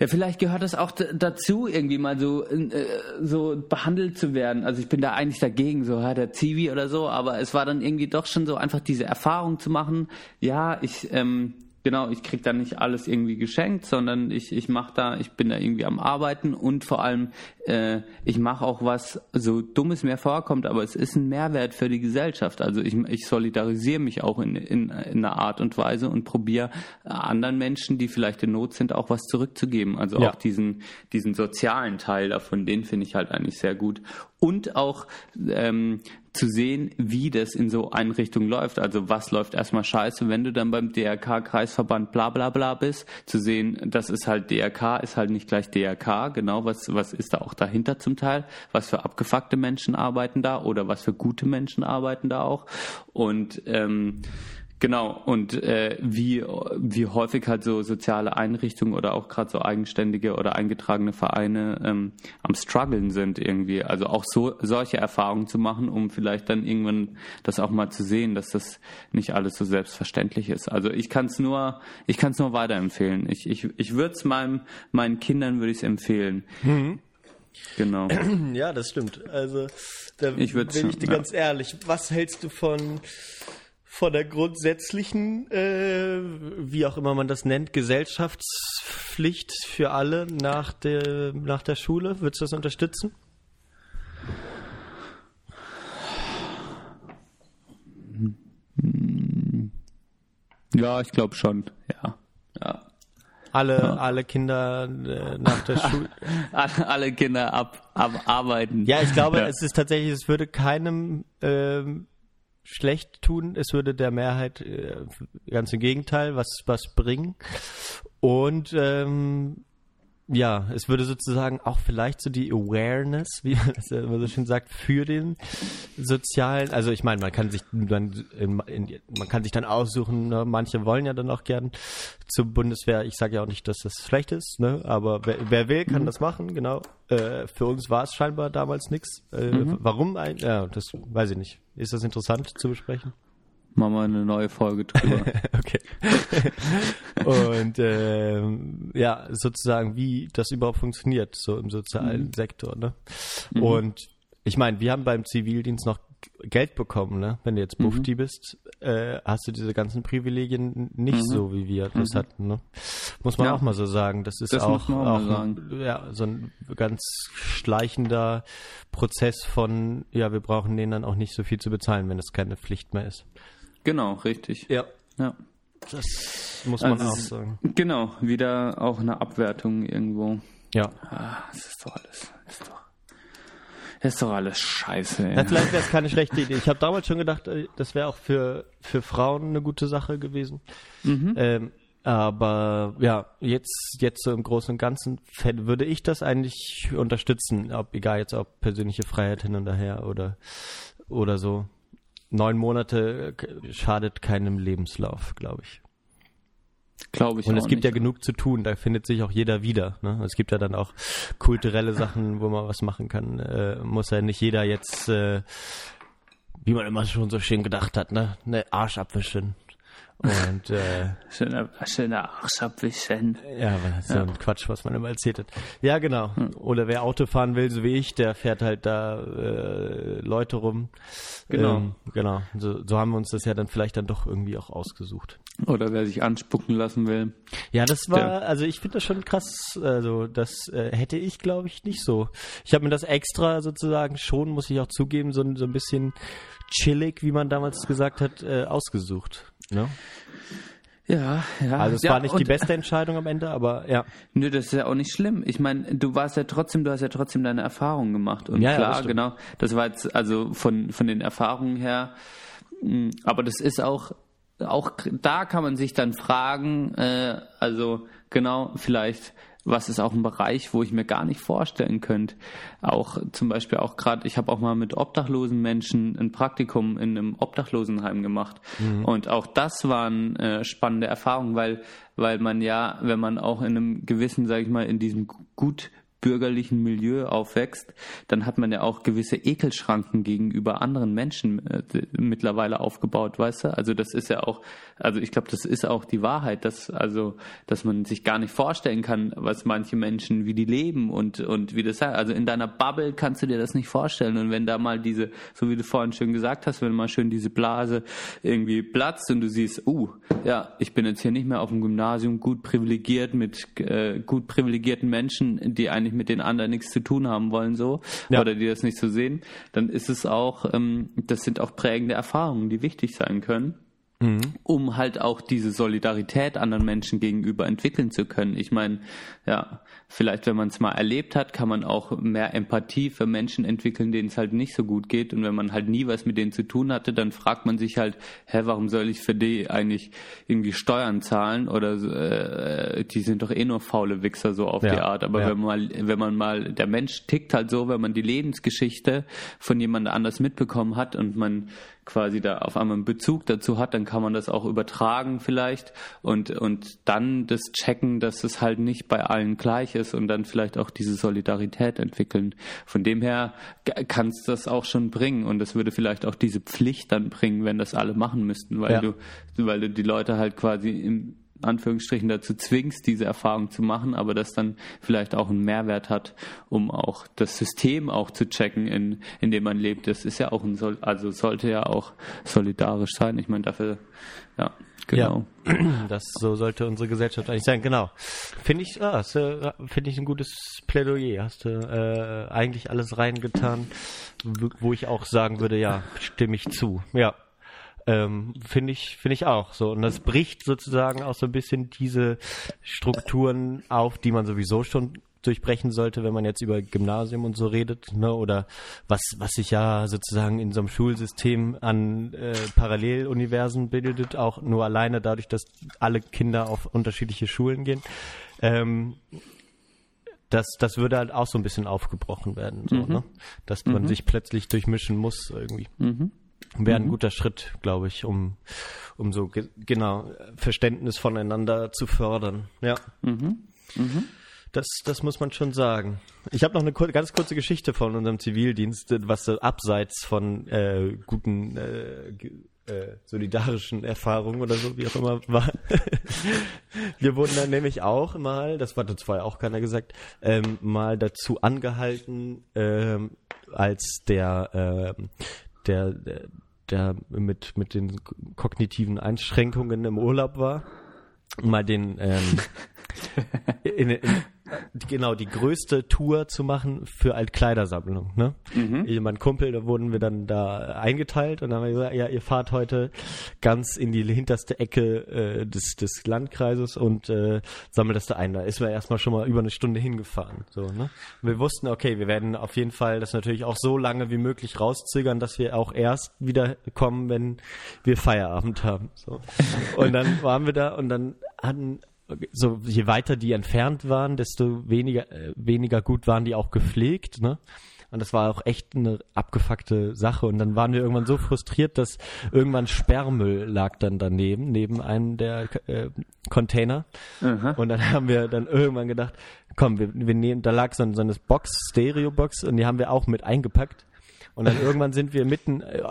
ja, vielleicht gehört das auch dazu, irgendwie mal so, äh, so behandelt zu werden. Also ich bin da eigentlich dagegen, so ja, der Zivi oder so, aber es war dann irgendwie doch schon so einfach diese Erfahrung zu machen. Ja, ich, ähm, genau, ich krieg da nicht alles irgendwie geschenkt, sondern ich, ich mach da, ich bin da irgendwie am Arbeiten und vor allem, äh, ich mache auch was, so dumm es mir vorkommt, aber es ist ein Mehrwert für die Gesellschaft. Also ich, ich solidarisiere mich auch in, in, in einer Art und Weise und probiere anderen Menschen, die vielleicht in Not sind, auch was zurückzugeben. Also Ja. auch diesen, diesen sozialen Teil davon, den finde ich halt eigentlich sehr gut. Und auch ähm, zu sehen, wie das in so Einrichtungen läuft. Also was läuft erstmal scheiße, wenn du dann beim DRK, Kreisverband, bla bla bla bist, zu sehen, das ist halt DRK, ist halt nicht gleich DRK, genau, was, was ist da auch dahinter zum Teil, was für abgefuckte Menschen arbeiten da oder was für gute Menschen arbeiten da auch. Und ähm, Genau, und äh, wie, wie häufig halt so soziale Einrichtungen oder auch gerade so eigenständige oder eingetragene Vereine ähm, am struggeln sind irgendwie. Also auch so solche Erfahrungen zu machen, um vielleicht dann irgendwann das auch mal zu sehen, dass das nicht alles so selbstverständlich ist. Also ich kann es nur, ich kann es nur weiterempfehlen. Ich, ich, ich würde es meinem meinen Kindern würde ich es empfehlen. Genau. Ja, das stimmt. Also, da Ich bin ich schon, dir ja. ganz ehrlich. Was hältst du von, von der grundsätzlichen, äh, wie auch immer man das nennt, Gesellschaftspflicht für alle nach der, nach der Schule? Würdest du das unterstützen? Ja, ich glaube schon. Ja. Ja. Alle, alle Kinder äh, nach der Schule. Alle, Kinder ab, abarbeiten. Ja, ich glaube, Ja. es ist tatsächlich, es würde keinem ähm, schlecht tun. Es würde der Mehrheit äh, ganz im Gegenteil was was bringen. Und ähm, ja, es würde sozusagen auch vielleicht so die Awareness, wie man das ja immer so schön sagt, für den sozialen, also ich meine, man kann sich dann man kann sich dann aussuchen, ne? manche wollen ja dann auch gern zur Bundeswehr. Ich sage ja auch nicht, dass das schlecht ist, ne? aber wer, wer will, kann das machen, genau. Äh, für uns war es scheinbar damals nichts. Äh, Warum? Ein, ja, das weiß ich nicht. Ist das interessant zu besprechen? Machen wir eine neue Folge drüber. Okay. Und ähm, ja, sozusagen, wie das überhaupt funktioniert, so im sozialen Sektor. Ne? Und ich meine, wir haben beim Zivildienst noch Geld bekommen, ne? Wenn du jetzt Bufti bist, äh, hast du diese ganzen Privilegien nicht so, wie wir das hatten. Ne? Muss man Ja. auch mal so sagen. Das ist Das auch, auch auch ein, ja, so ein ganz schleichender Prozess von, ja, wir brauchen denen dann auch nicht so viel zu bezahlen, wenn das keine Pflicht mehr ist. Genau, richtig. Ja. Ja. Das muss man Also auch es sagen. Genau, wieder auch eine Abwertung irgendwo. Ja. Ah, das ist doch alles. Ist doch. Ist doch alles scheiße. Ja, Ja. vielleicht wäre es keine schlechte Idee. Ich habe damals schon gedacht, äh, das wäre auch für, für Frauen eine gute Sache gewesen. Ähm, aber ja, jetzt, jetzt so im Großen und Ganzen würde ich das eigentlich unterstützen, ob egal jetzt ob persönliche Freiheit hin und her oder, oder so. Neun Monate äh, schadet keinem Lebenslauf, glaube ich. Glaube ich Und es gibt nicht. ja genug zu tun, da findet sich auch jeder wieder. Ne? Es gibt ja dann auch kulturelle Sachen, wo man was machen kann. Äh, muss ja nicht jeder jetzt, äh, wie man immer schon so schön gedacht hat, ne, ne Arsch abwischen. Und äh, Schöner, schöner Arsch abwischen. ja, aber das ist so ein Quatsch, was man immer erzählt hat. Ja, genau. Oder wer Auto fahren will, so wie ich, der fährt halt da äh, Leute rum. Genau. Ähm, genau. So, so haben wir uns das ja dann vielleicht dann doch irgendwie auch ausgesucht. Oder wer sich anspucken lassen will. Ja, das war, Der- also ich finde das schon krass. Also das äh, hätte ich, glaube ich, nicht so. Ich habe mir das extra sozusagen schon, muss ich auch zugeben, so, so ein bisschen chillig, wie man damals gesagt hat, äh, ausgesucht. Ne? Ja, ja. Also es ja, war nicht die beste Entscheidung am Ende, aber ja. Nö, das ist ja auch nicht schlimm. Ich meine, du warst ja trotzdem, du hast ja trotzdem deine Erfahrungen gemacht. Und Ja, ja, das klar, genau, das war jetzt also von, von den Erfahrungen her. mh, Aber das ist auch, auch da kann man sich dann fragen, äh, also genau, vielleicht, was ist auch ein Bereich, wo ich mir gar nicht vorstellen könnte. Auch zum Beispiel auch gerade, ich habe auch mal mit obdachlosen Menschen ein Praktikum in einem Obdachlosenheim gemacht. Und auch das waren äh, spannende Erfahrungen, weil, weil man ja, wenn man auch in einem gewissen, sage ich mal, in diesem gut bürgerlichen Milieu aufwächst, dann hat man ja auch gewisse Ekelschranken gegenüber anderen Menschen äh, mittlerweile aufgebaut, weißt du? Also das ist ja auch, also ich glaube, das ist auch die Wahrheit, dass also, dass man sich gar nicht vorstellen kann, was manche Menschen, wie die leben und und wie das sei. Also in deiner Bubble kannst du dir das nicht vorstellen. Und wenn da mal diese, so wie du vorhin schön gesagt hast, wenn mal schön diese Blase irgendwie platzt und du siehst, uh, ja, ich bin jetzt hier nicht mehr auf dem Gymnasium gut privilegiert mit äh, gut privilegierten Menschen, die eigentlich mit den anderen nichts zu tun haben wollen, so, Ja. oder die das nicht so sehen, dann ist es auch, ähm, das sind auch prägende Erfahrungen, die wichtig sein können um halt auch diese Solidarität anderen Menschen gegenüber entwickeln zu können. Ich meine, ja, vielleicht wenn man es mal erlebt hat, kann man auch mehr Empathie für Menschen entwickeln, denen es halt nicht so gut geht. Und wenn man halt nie was mit denen zu tun hatte, dann fragt man sich halt, hä, warum soll ich für die eigentlich irgendwie Steuern zahlen? Oder äh, die sind doch eh nur faule Wichser so auf Ja, die Art. Aber ja. wenn man mal, wenn man mal, der Mensch tickt halt so, wenn man die Lebensgeschichte von jemand anders mitbekommen hat und man quasi da auf einmal einen Bezug dazu hat, dann kann man das auch übertragen vielleicht und, und dann das checken, dass es halt nicht bei allen gleich ist und dann vielleicht auch diese Solidarität entwickeln. Von dem her kann es das auch schon bringen und das würde vielleicht auch diese Pflicht dann bringen, wenn das alle machen müssten, weil Ja. du, weil du die Leute halt quasi im Anführungsstrichen dazu zwingst, diese Erfahrung zu machen, aber das dann vielleicht auch einen Mehrwert hat, um auch das System auch zu checken, in, in dem man lebt. Das ist ja auch ein, Sol also sollte ja auch solidarisch sein. Ich meine, dafür, ja, genau. Ja, das so sollte unsere Gesellschaft eigentlich sein. Genau. Finde ich, ah, finde ich ein gutes Plädoyer. Hast du äh, eigentlich alles reingetan, wo ich auch sagen würde, ja, stimme ich zu. Ja. Ähm, finde ich, finde ich auch so. Und das bricht sozusagen auch so ein bisschen diese Strukturen auf, die man sowieso schon durchbrechen sollte, wenn man jetzt über Gymnasium und so redet, ne? Oder was, was sich ja sozusagen in so einem Schulsystem an äh, Paralleluniversen bildet, auch nur alleine dadurch, dass alle Kinder auf unterschiedliche Schulen gehen. Ähm, das, das würde halt auch so ein bisschen aufgebrochen werden, so, ne? Dass man sich plötzlich durchmischen muss irgendwie. Wäre ein guter Schritt, glaube ich, um, um so ge genau Verständnis voneinander zu fördern. Ja. Das, das muss man schon sagen. Ich habe noch eine kur ganz kurze Geschichte von unserem Zivildienst, was so abseits von äh, guten äh, äh, solidarischen Erfahrungen oder so, wie auch immer war. Wir wurden dann nämlich auch mal, das hat uns vorher auch keiner gesagt, ähm, mal dazu angehalten, ähm, als der, ähm, der, der, der mit, mit den kognitiven Einschränkungen im Urlaub war, mal den ähm, in, in, genau die größte Tour zu machen für Altkleidersammlung. Ne? Mhm. Ich und mein Kumpel, da wurden wir dann da eingeteilt und dann haben wir gesagt, ja, ihr fahrt heute ganz in die hinterste Ecke äh, des, des Landkreises und äh, sammelt das da ein. Da ist man erstmal schon mal über eine Stunde hingefahren. So, ne? Und wir wussten, okay, wir werden auf jeden Fall das natürlich auch so lange wie möglich rauszögern, dass wir auch erst wieder kommen, wenn wir Feierabend haben. So. Und dann waren wir da und dann hatten so je weiter die entfernt waren, desto weniger äh, weniger gut waren die auch gepflegt, ne? Und das war auch echt eine abgefuckte Sache. Und dann waren wir irgendwann so frustriert, dass irgendwann Sperrmüll lag dann daneben, neben einem der äh, Container. Aha. Und dann haben wir dann irgendwann gedacht, komm, wir, wir nehmen, da lag so, ein- so eine Box, Stereo-Box, und die haben wir auch mit eingepackt. Und dann irgendwann sind wir mitten äh,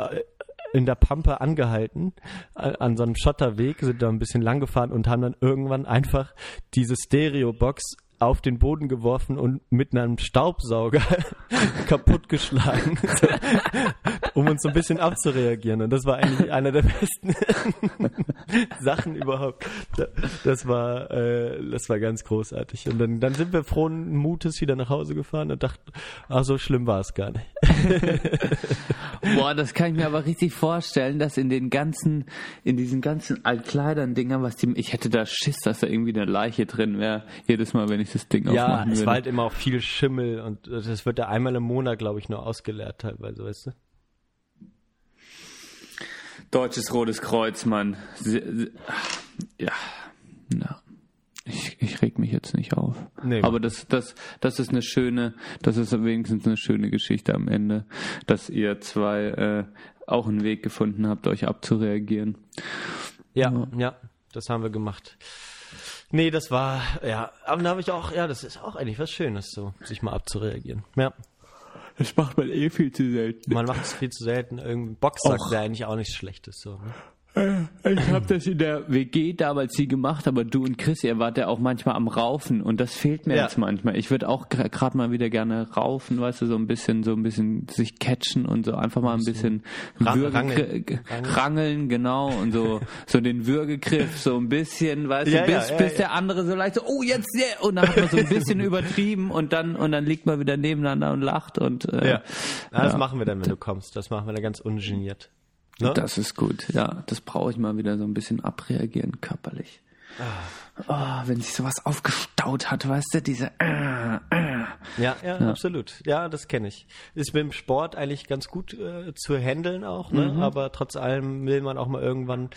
in der Pampe angehalten, an so einem Schotterweg, sind da ein bisschen lang gefahren und haben dann irgendwann einfach diese Stereo-Box auf den Boden geworfen und mit einem Staubsauger kaputtgeschlagen, um uns so ein bisschen abzureagieren. Und das war eigentlich einer der besten Sachen überhaupt. Da- Das war, äh, das war ganz großartig. Und dann, dann sind wir frohen Mutes wieder nach Hause gefahren und dachten, ach so schlimm war es gar nicht. Boah, das kann ich mir aber richtig vorstellen, dass in den ganzen, in diesen ganzen Altkleidern-Dingern, was die, ich hätte da Schiss, dass da irgendwie eine Leiche drin wäre, jedes Mal, wenn ich das Ding Ja, aufmachen es würde. war halt immer auch viel Schimmel und das wird ja einmal im Monat, glaube ich, nur ausgeleert teilweise, weißt du? Deutsches Rotes Kreuz, Mann. Ja, na. Ich, ich reg mich jetzt nicht auf. Nee. Aber das, das, das ist eine schöne, das ist wenigstens eine schöne Geschichte am Ende, dass ihr zwei äh, auch einen Weg gefunden habt, euch abzureagieren. Ja, ja, das haben wir gemacht. Nee, das war, ja, aber dann habe ich auch, ja, das ist auch eigentlich was Schönes, so, sich mal abzureagieren. Ja, Das macht man eh viel zu selten. man macht es viel zu selten. Irgendein Boxsack Och. wäre eigentlich auch nichts Schlechtes, so. Ne? Ich habe das in der WG damals nie gemacht, aber du und Chris, ihr wart ja auch manchmal am Raufen und das fehlt mir Ja. jetzt manchmal. Ich würde auch gerade mal wieder gerne raufen, weißt du, so ein bisschen, so ein bisschen sich catchen und so einfach mal ein bisschen rangeln. rangeln. rangeln, genau und so so den Würgegriff so ein bisschen, weißt Ja, du, bis ja, bis der andere so leicht so, oh jetzt yeah! und dann hat man so ein bisschen übertrieben und dann und dann liegt man wieder nebeneinander und lacht und äh, Ja. das machen wir dann, wenn du kommst. Das machen wir dann ganz ungeniert. Ne? Das ist gut, ja. Das brauche ich mal wieder so ein bisschen abreagieren körperlich. Oh, wenn sich sowas aufgestaut hat, weißt du, diese. Äh, äh. Ja, ja, absolut. Ja, das kenne ich. Ist mit dem Sport eigentlich ganz gut äh, zu handeln auch, ne? aber trotz allem will man auch mal irgendwann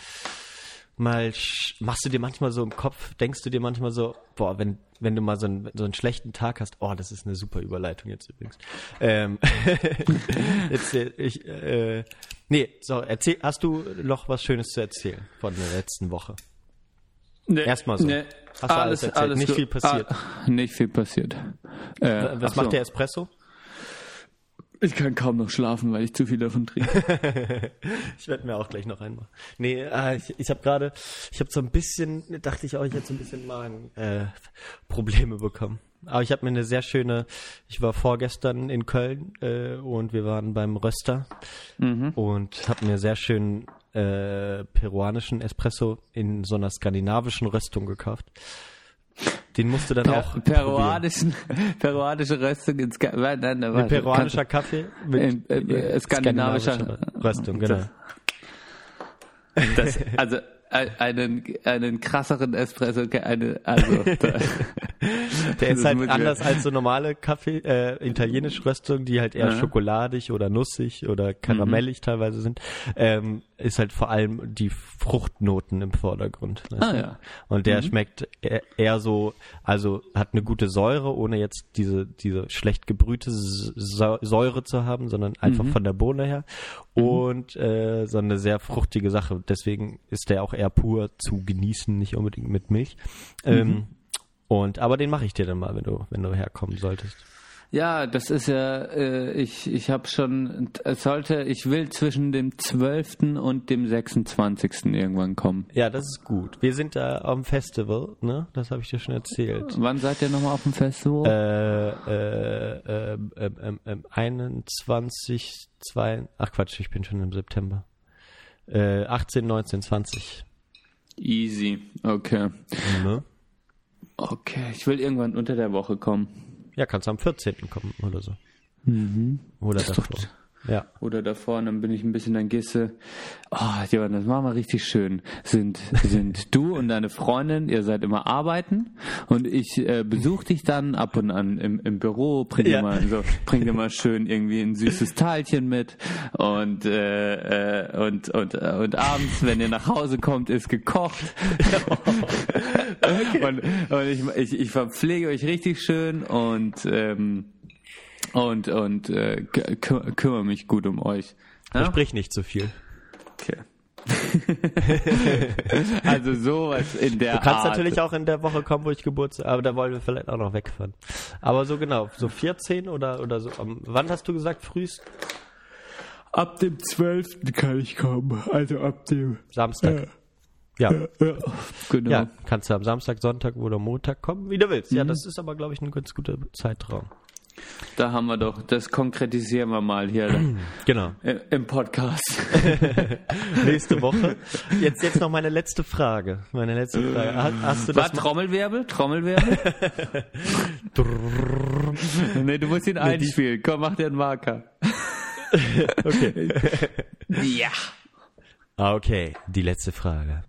mal, machst du dir manchmal so im Kopf, denkst du dir manchmal so, boah, wenn, wenn du mal so einen, so einen schlechten Tag hast, oh, das ist eine super Überleitung jetzt übrigens. Ähm, jetzt, äh, ich, äh, nee, so, erzähl, hast du noch was Schönes zu erzählen von der letzten Woche? Nee, Erstmal so. Nee, Hast du alles erzählt? Nicht gut. viel passiert? Ah, nicht viel passiert. Äh, Was so. macht der Espresso? Ich kann kaum noch schlafen, weil ich zu viel davon trinke. Ich werde mir auch gleich noch einmal. Nee, äh, ich, ich habe gerade, ich habe so ein bisschen, dachte ich auch, ich hätte so ein bisschen Magen äh, Probleme bekommen. Aber ich habe mir eine sehr schöne, ich war vorgestern in Köln äh, und wir waren beim Röster und habe mir sehr schönen äh, peruanischen Espresso in so einer skandinavischen Röstung gekauft. Den musst du dann auch probieren. peruanischen, peruanische Röstung Ga- Nein, nein, nein, Ein peruanischer Kaffee mit In- äh, skandinavischer- skandinavischer Röstung, genau. Das, also ein- einen, einen krasseren Espresso, eine, also da, Der ist halt anders als so normale Kaffee, äh, italienische Röstung, die halt eher Ja. schokoladig oder nussig oder karamellig Mhm. teilweise sind. Ähm, ist halt vor allem die Fruchtnoten im Vordergrund. weißt Ah, du? ja. Mhm. Und der schmeckt eher, eher so, also hat eine gute Säure, ohne jetzt diese, diese schlecht gebrühte Säure zu haben, sondern einfach Mhm. von der Bohne her. Und äh, so eine sehr fruchtige Sache. Deswegen ist der auch eher pur zu genießen, nicht unbedingt mit Milch. Mhm. Ähm, und aber den mache ich dir dann mal, wenn du wenn du herkommen solltest. Ja, das ist ja, äh, ich, ich habe schon, es sollte, ich will zwischen dem 12. und dem 26. irgendwann kommen. Ja, das ist gut. Wir sind da am Festival, ne? Das habe ich dir schon erzählt. Wann seid ihr nochmal auf dem Festival? Äh, äh, ähm, ähm, ähm, ähm, 21, 2, ach Quatsch, ich bin schon im September. Äh, 18, 19, 20. Easy, okay. Ne? Okay, ich will irgendwann unter der Woche kommen. Ja, kannst du am 14. kommen oder so. Mhm. Oder doch- davor. Ja. Oder davor, und dann bin ich ein bisschen, dann gehst du, oh, Johann, das machen wir richtig schön. Sind, sind du und deine Freundin, ihr seid immer arbeiten und ich äh, besuche dich dann ab und an im, im Büro, bring dir Ja. mal so, bring dir mal schön irgendwie ein süßes Teilchen mit und, äh, äh, und, und, äh, und abends, wenn ihr nach Hause kommt, ist gekocht. Und, und ich, ich, ich verpflege euch richtig schön und, ähm, und, und äh, kü- kü- kümmere mich gut um euch. Ja? Versprich nicht zu viel. Okay. also sowas in der Du kannst Art. natürlich auch in der Woche kommen, wo ich Geburtstag aber da wollen wir vielleicht auch noch wegfahren. Aber so genau, so 14 oder, oder so. wann hast du gesagt, frühst? ab dem 12. kann ich kommen. Also ab dem Samstag. Ja. genau. Ja, kannst du am Samstag, Sonntag oder Montag kommen, wie du willst. Ja, das ist aber, glaube ich, ein ganz guter Zeitraum. Da haben wir doch, das konkretisieren wir mal hier Genau. äh, im Podcast. Nächste Woche. Jetzt, jetzt noch meine letzte Frage. Meine letzte Frage. Hast, hast du War das Trommelwirbel? Trommelwirbel? nee, du musst ihn einspielen. Komm, mach dir einen Marker. Okay. Ja. Ah, okay. Die letzte Frage.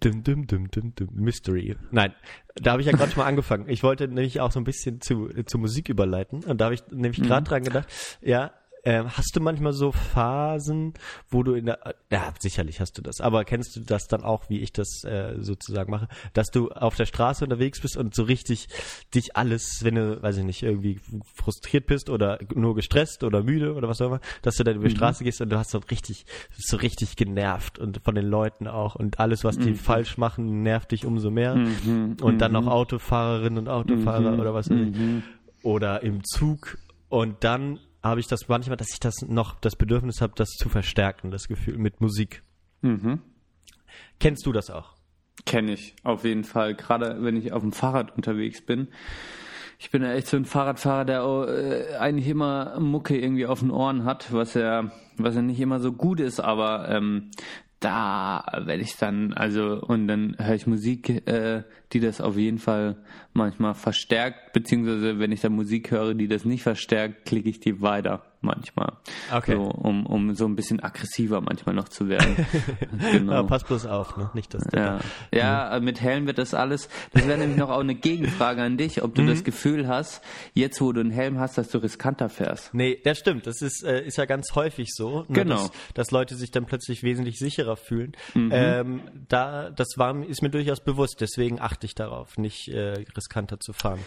Dum, dum, dum, dum, dum. Mystery. Nein, da habe ich ja gerade schon mal angefangen. Ich wollte nämlich auch so ein bisschen zu, zu Musik überleiten. Und da habe ich nämlich gerade dran gedacht, ja, ähm, hast du manchmal so Phasen, wo du in der, ja, sicherlich hast du das, aber kennst du das dann auch, wie ich das äh, sozusagen mache, dass du auf der Straße unterwegs bist und so richtig dich alles, wenn du, weiß ich nicht, irgendwie frustriert bist oder nur gestresst oder müde oder was auch immer, dass du dann über die Straße gehst und du hast so richtig, so richtig genervt und von den Leuten auch und alles, was die falsch machen, nervt dich umso mehr. Und dann noch Autofahrerinnen und Autofahrer oder was weiß ich. Oder im Zug und dann habe ich das manchmal, dass ich das noch das Bedürfnis habe, das zu verstärken, das Gefühl mit Musik. Mhm. Kennst du das auch? Kenne ich, auf jeden Fall. Gerade wenn ich auf dem Fahrrad unterwegs bin. Ich bin ja echt so ein Fahrradfahrer, der auch, äh, eigentlich immer Mucke irgendwie auf den Ohren hat, was ja, was ja nicht immer so gut ist, aber ähm, da werde ich dann, also, und dann höre ich Musik, äh, die das auf jeden Fall manchmal verstärkt, beziehungsweise wenn ich da Musik höre, die das nicht verstärkt, klicke ich die weiter manchmal. Okay. So, um, um so ein bisschen aggressiver manchmal noch zu werden. genau. Pass bloß auf, ne? Nicht, dass Ja, ja mit Helm wird das alles. Das wäre nämlich noch auch eine Gegenfrage an dich, ob du Mhm. das Gefühl hast, jetzt wo du einen Helm hast, dass du riskanter fährst. Nee, das stimmt. Das ist, äh, ist ja ganz häufig so, ne, Genau. dass, dass Leute sich dann plötzlich wesentlich sicherer fühlen. Mhm. Ähm, da, das war, ist mir durchaus bewusst, deswegen achte ich darauf, nicht äh, riskanter zu fahren.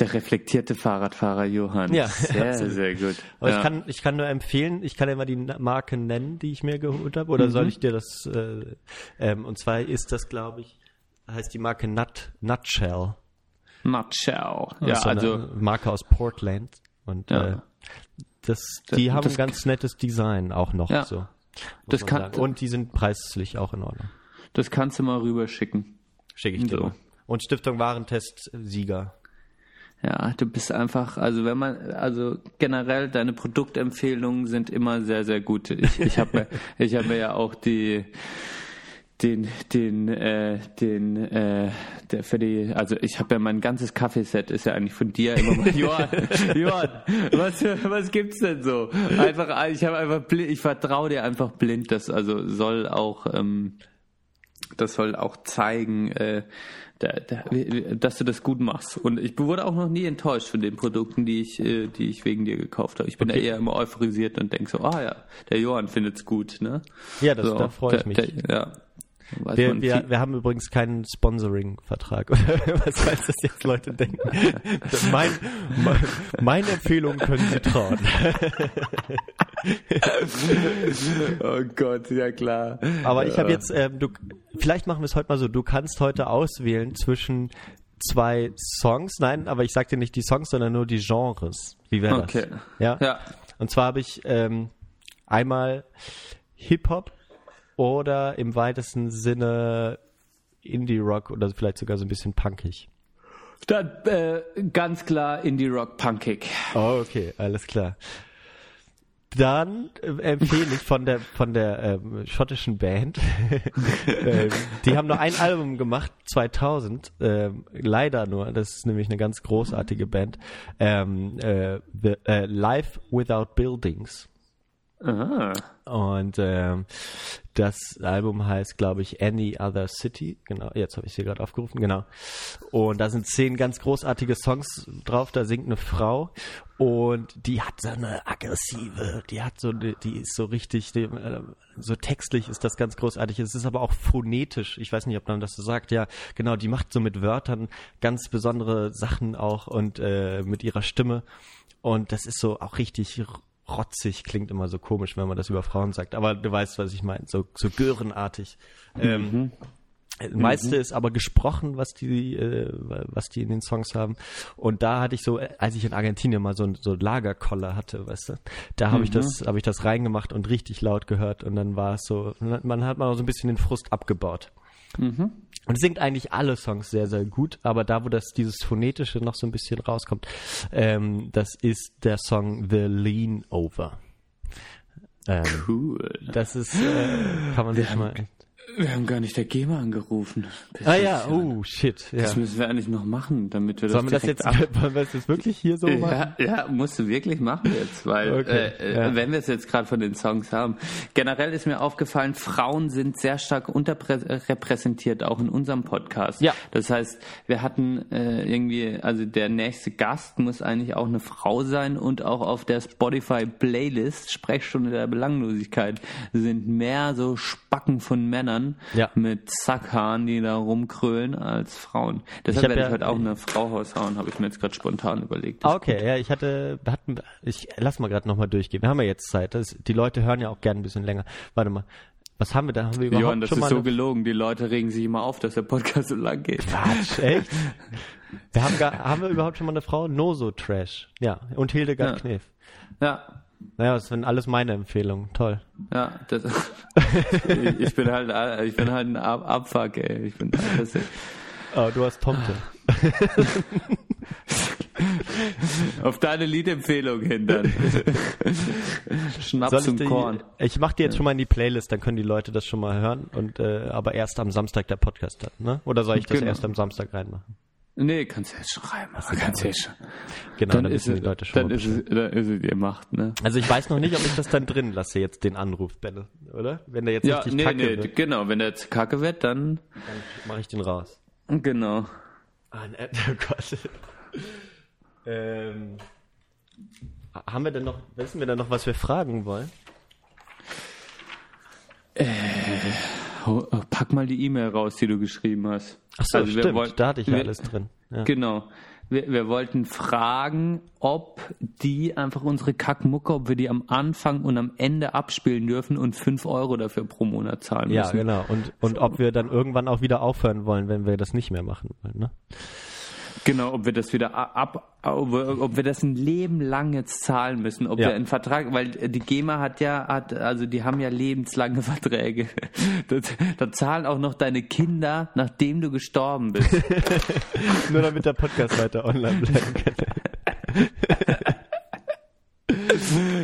Der reflektierte Fahrradfahrer Johann. Ja, sehr, absolut. sehr gut. Aber ja. ich, kann, ich kann nur empfehlen, ich kann ja mal die Marke nennen, die ich mir geholt habe, Mhm. oder soll ich dir das, äh, ähm, und zwar ist das, glaube ich, heißt die Marke Nut, Nutshell. Nutshell. Ja, so also eine Marke aus Portland. Und Ja. äh, das, die Das- haben das- ein ganz nettes Design auch noch Ja. so. Das kann- sagen. Und die sind preislich auch in Ordnung. das kannst du mal rüberschicken. Schicke ich dir. So. Und Stiftung Warentest Sieger. Ja, du bist einfach, also wenn man, also generell deine Produktempfehlungen sind immer sehr, sehr gut. Ich, ich habe, ich habe ja auch die, den, den, äh, den, äh, der für die, also ich habe ja mein ganzes Kaffeeset ist ja eigentlich von dir immer mal, Johann, Johann, was, was gibt's denn so? Einfach, ich habe einfach blind, ich vertraue dir einfach blind, das also soll auch, ähm, das soll auch zeigen, äh, da, da, dass du das gut machst. Und ich wurde auch noch nie enttäuscht von den Produkten, die ich, äh, die ich wegen dir gekauft habe. Ich bin Okay. da eher immer euphorisiert und denke so, ah ja, der Johann findet's gut, ne? Ja, das, so, da freue ich mich. Der, ja. Weiß Wir, wir, wir haben übrigens keinen Sponsoring-Vertrag. Was falls das jetzt Leute denken. Mein, mein, meine Empfehlung können Sie trauen. oh Gott, ja klar. Aber ich habe jetzt, ähm, du, vielleicht machen wir es heute mal so. Du kannst heute auswählen zwischen zwei Songs. Nein, aber ich sag dir nicht die Songs, sondern nur die Genres. Wie wäre das? Okay. Ja. Ja. Und zwar habe ich ähm, einmal Hip-Hop oder im weitesten Sinne Indie-Rock oder vielleicht sogar so ein bisschen punkig. Dann äh, ganz klar Indie Rock Punkig. Oh, okay, alles klar. Dann äh, empfehle ich von der von der ähm, schottischen Band. ähm, die haben nur ein Album gemacht, 2000. Ähm, leider nur. Das ist nämlich eine ganz großartige Band. Ähm, äh, the, äh, Life Without Buildings. Ah. Und ähm, das Album heißt, glaube ich, Any Other City. Genau, jetzt habe ich sie gerade aufgerufen, genau. Und da sind zehn ganz großartige Songs drauf. Da singt eine Frau und die hat so eine aggressive, die hat so, die, die ist so richtig, die, äh, so textlich ist das ganz großartig. Es ist aber auch phonetisch. Ich weiß nicht, ob man das so sagt. Ja, genau, die macht so mit Wörtern ganz besondere Sachen auch und äh, mit ihrer Stimme. Und das ist so auch richtig rotzig klingt immer so komisch, wenn man das über Frauen sagt. Aber du weißt, was ich meine. So, so görenartig. Ähm, das meiste ist aber gesprochen, was die, äh, was die in den Songs haben. Und da hatte ich so, als ich in Argentinien mal so, so Lagerkoller hatte, weißt du, da habe ich das, habe ich das reingemacht und richtig laut gehört. Und dann war es so, man hat mal so ein bisschen den Frust abgebaut. Und singt eigentlich alle Songs sehr, sehr gut, aber da, wo das dieses Phonetische noch so ein bisschen rauskommt, ähm, das ist der Song The Lean Over. Ähm, Cool. das ist, äh, kann man sich mal. Wir haben gar nicht der GEMA angerufen. Das Ah ja, oh shit. Ja. Das müssen wir eigentlich noch machen, damit wir das Sollen wir das jetzt, wollen wir das jetzt wirklich hier so machen? Ja, ja, musst du wirklich machen jetzt, weil Okay, äh, äh, ja. wenn wir es jetzt gerade von den Songs haben. Generell ist mir aufgefallen, Frauen sind sehr stark unterrepräsentiert, auch in unserem Podcast. Ja. Das heißt, wir hatten äh, irgendwie, also der nächste Gast muss eigentlich auch eine Frau sein und auch auf der Spotify Playlist Sprechstunde der Belanglosigkeit sind mehr so Spacken von Männern Ja. mit Sackhaaren, die da rumkrölen, als Frauen. Deshalb hab werde ja- ich heute auch eine Frau raushauen, habe ich mir jetzt gerade spontan überlegt. Ah, okay, ja, ich hatte, hatten, ich lass mal gerade nochmal durchgehen. Wir haben ja jetzt Zeit. Das, die Leute hören ja auch gerne ein bisschen länger. Warte mal. Was haben wir da? Haben wir überhaupt Johann, das schon ist mal so gelogen. Die Leute regen sich immer auf, dass der Podcast so lang geht. Quatsch, echt? Wir haben, gar, haben wir überhaupt schon mal eine Frau? Noso Trash. Ja, und Hildegard Ja. Knef. Ja, Naja, das sind alles meine Empfehlungen. Toll. ja, das, ich, ich bin halt, ich bin halt ein Ab Abfuck, ey. Ich bin, das, Oh, du hast Tomte. auf deine Liedempfehlung hin dann. Schnaps und Korn. ich mach die jetzt schon mal in die Playlist, dann können die Leute das schon mal hören. Und äh, aber erst am Samstag der Podcast dann, ne? Oder soll ich das Genau. erst am Samstag reinmachen? Nee, kannst du jetzt schon reinmachen. Kannst du jetzt schon. Genau, Dann, dann, ist es, die Leute schon dann ist es, dann ist es ihr Macht, ne? Also ich weiß noch nicht, ob ich das dann drin lasse, jetzt den Anruf, Benne, oder? Wenn der jetzt Ja, richtig nee, kacke nee, wird, genau. Wenn der jetzt kacke wird, dann, dann mache ich den raus. genau. Ah, ne, oh Gott. ähm, haben wir denn noch, wissen wir denn noch, was wir fragen wollen? Oh, pack mal die E-Mail raus, die du geschrieben hast. Ach so, Also stimmt, wollten- da hatte ich ja wir- alles drin. Ja. Genau. Wir, wir wollten fragen, ob die einfach unsere Kackmucke, ob wir die am Anfang und am Ende abspielen dürfen und 5 Euro dafür pro Monat zahlen Ja, müssen. genau. Und, und ob wir dann irgendwann auch wieder aufhören wollen, wenn wir das nicht mehr machen wollen, ne? Genau, ob wir das wieder ab, ob wir, ob wir das ein Leben lang jetzt zahlen müssen, ob Ja. wir einen Vertrag, weil die GEMA hat ja, hat, also die haben ja lebenslange Verträge. Da, zahlen auch noch deine Kinder, nachdem du gestorben bist. Nur damit der Podcast weiter online bleiben kann.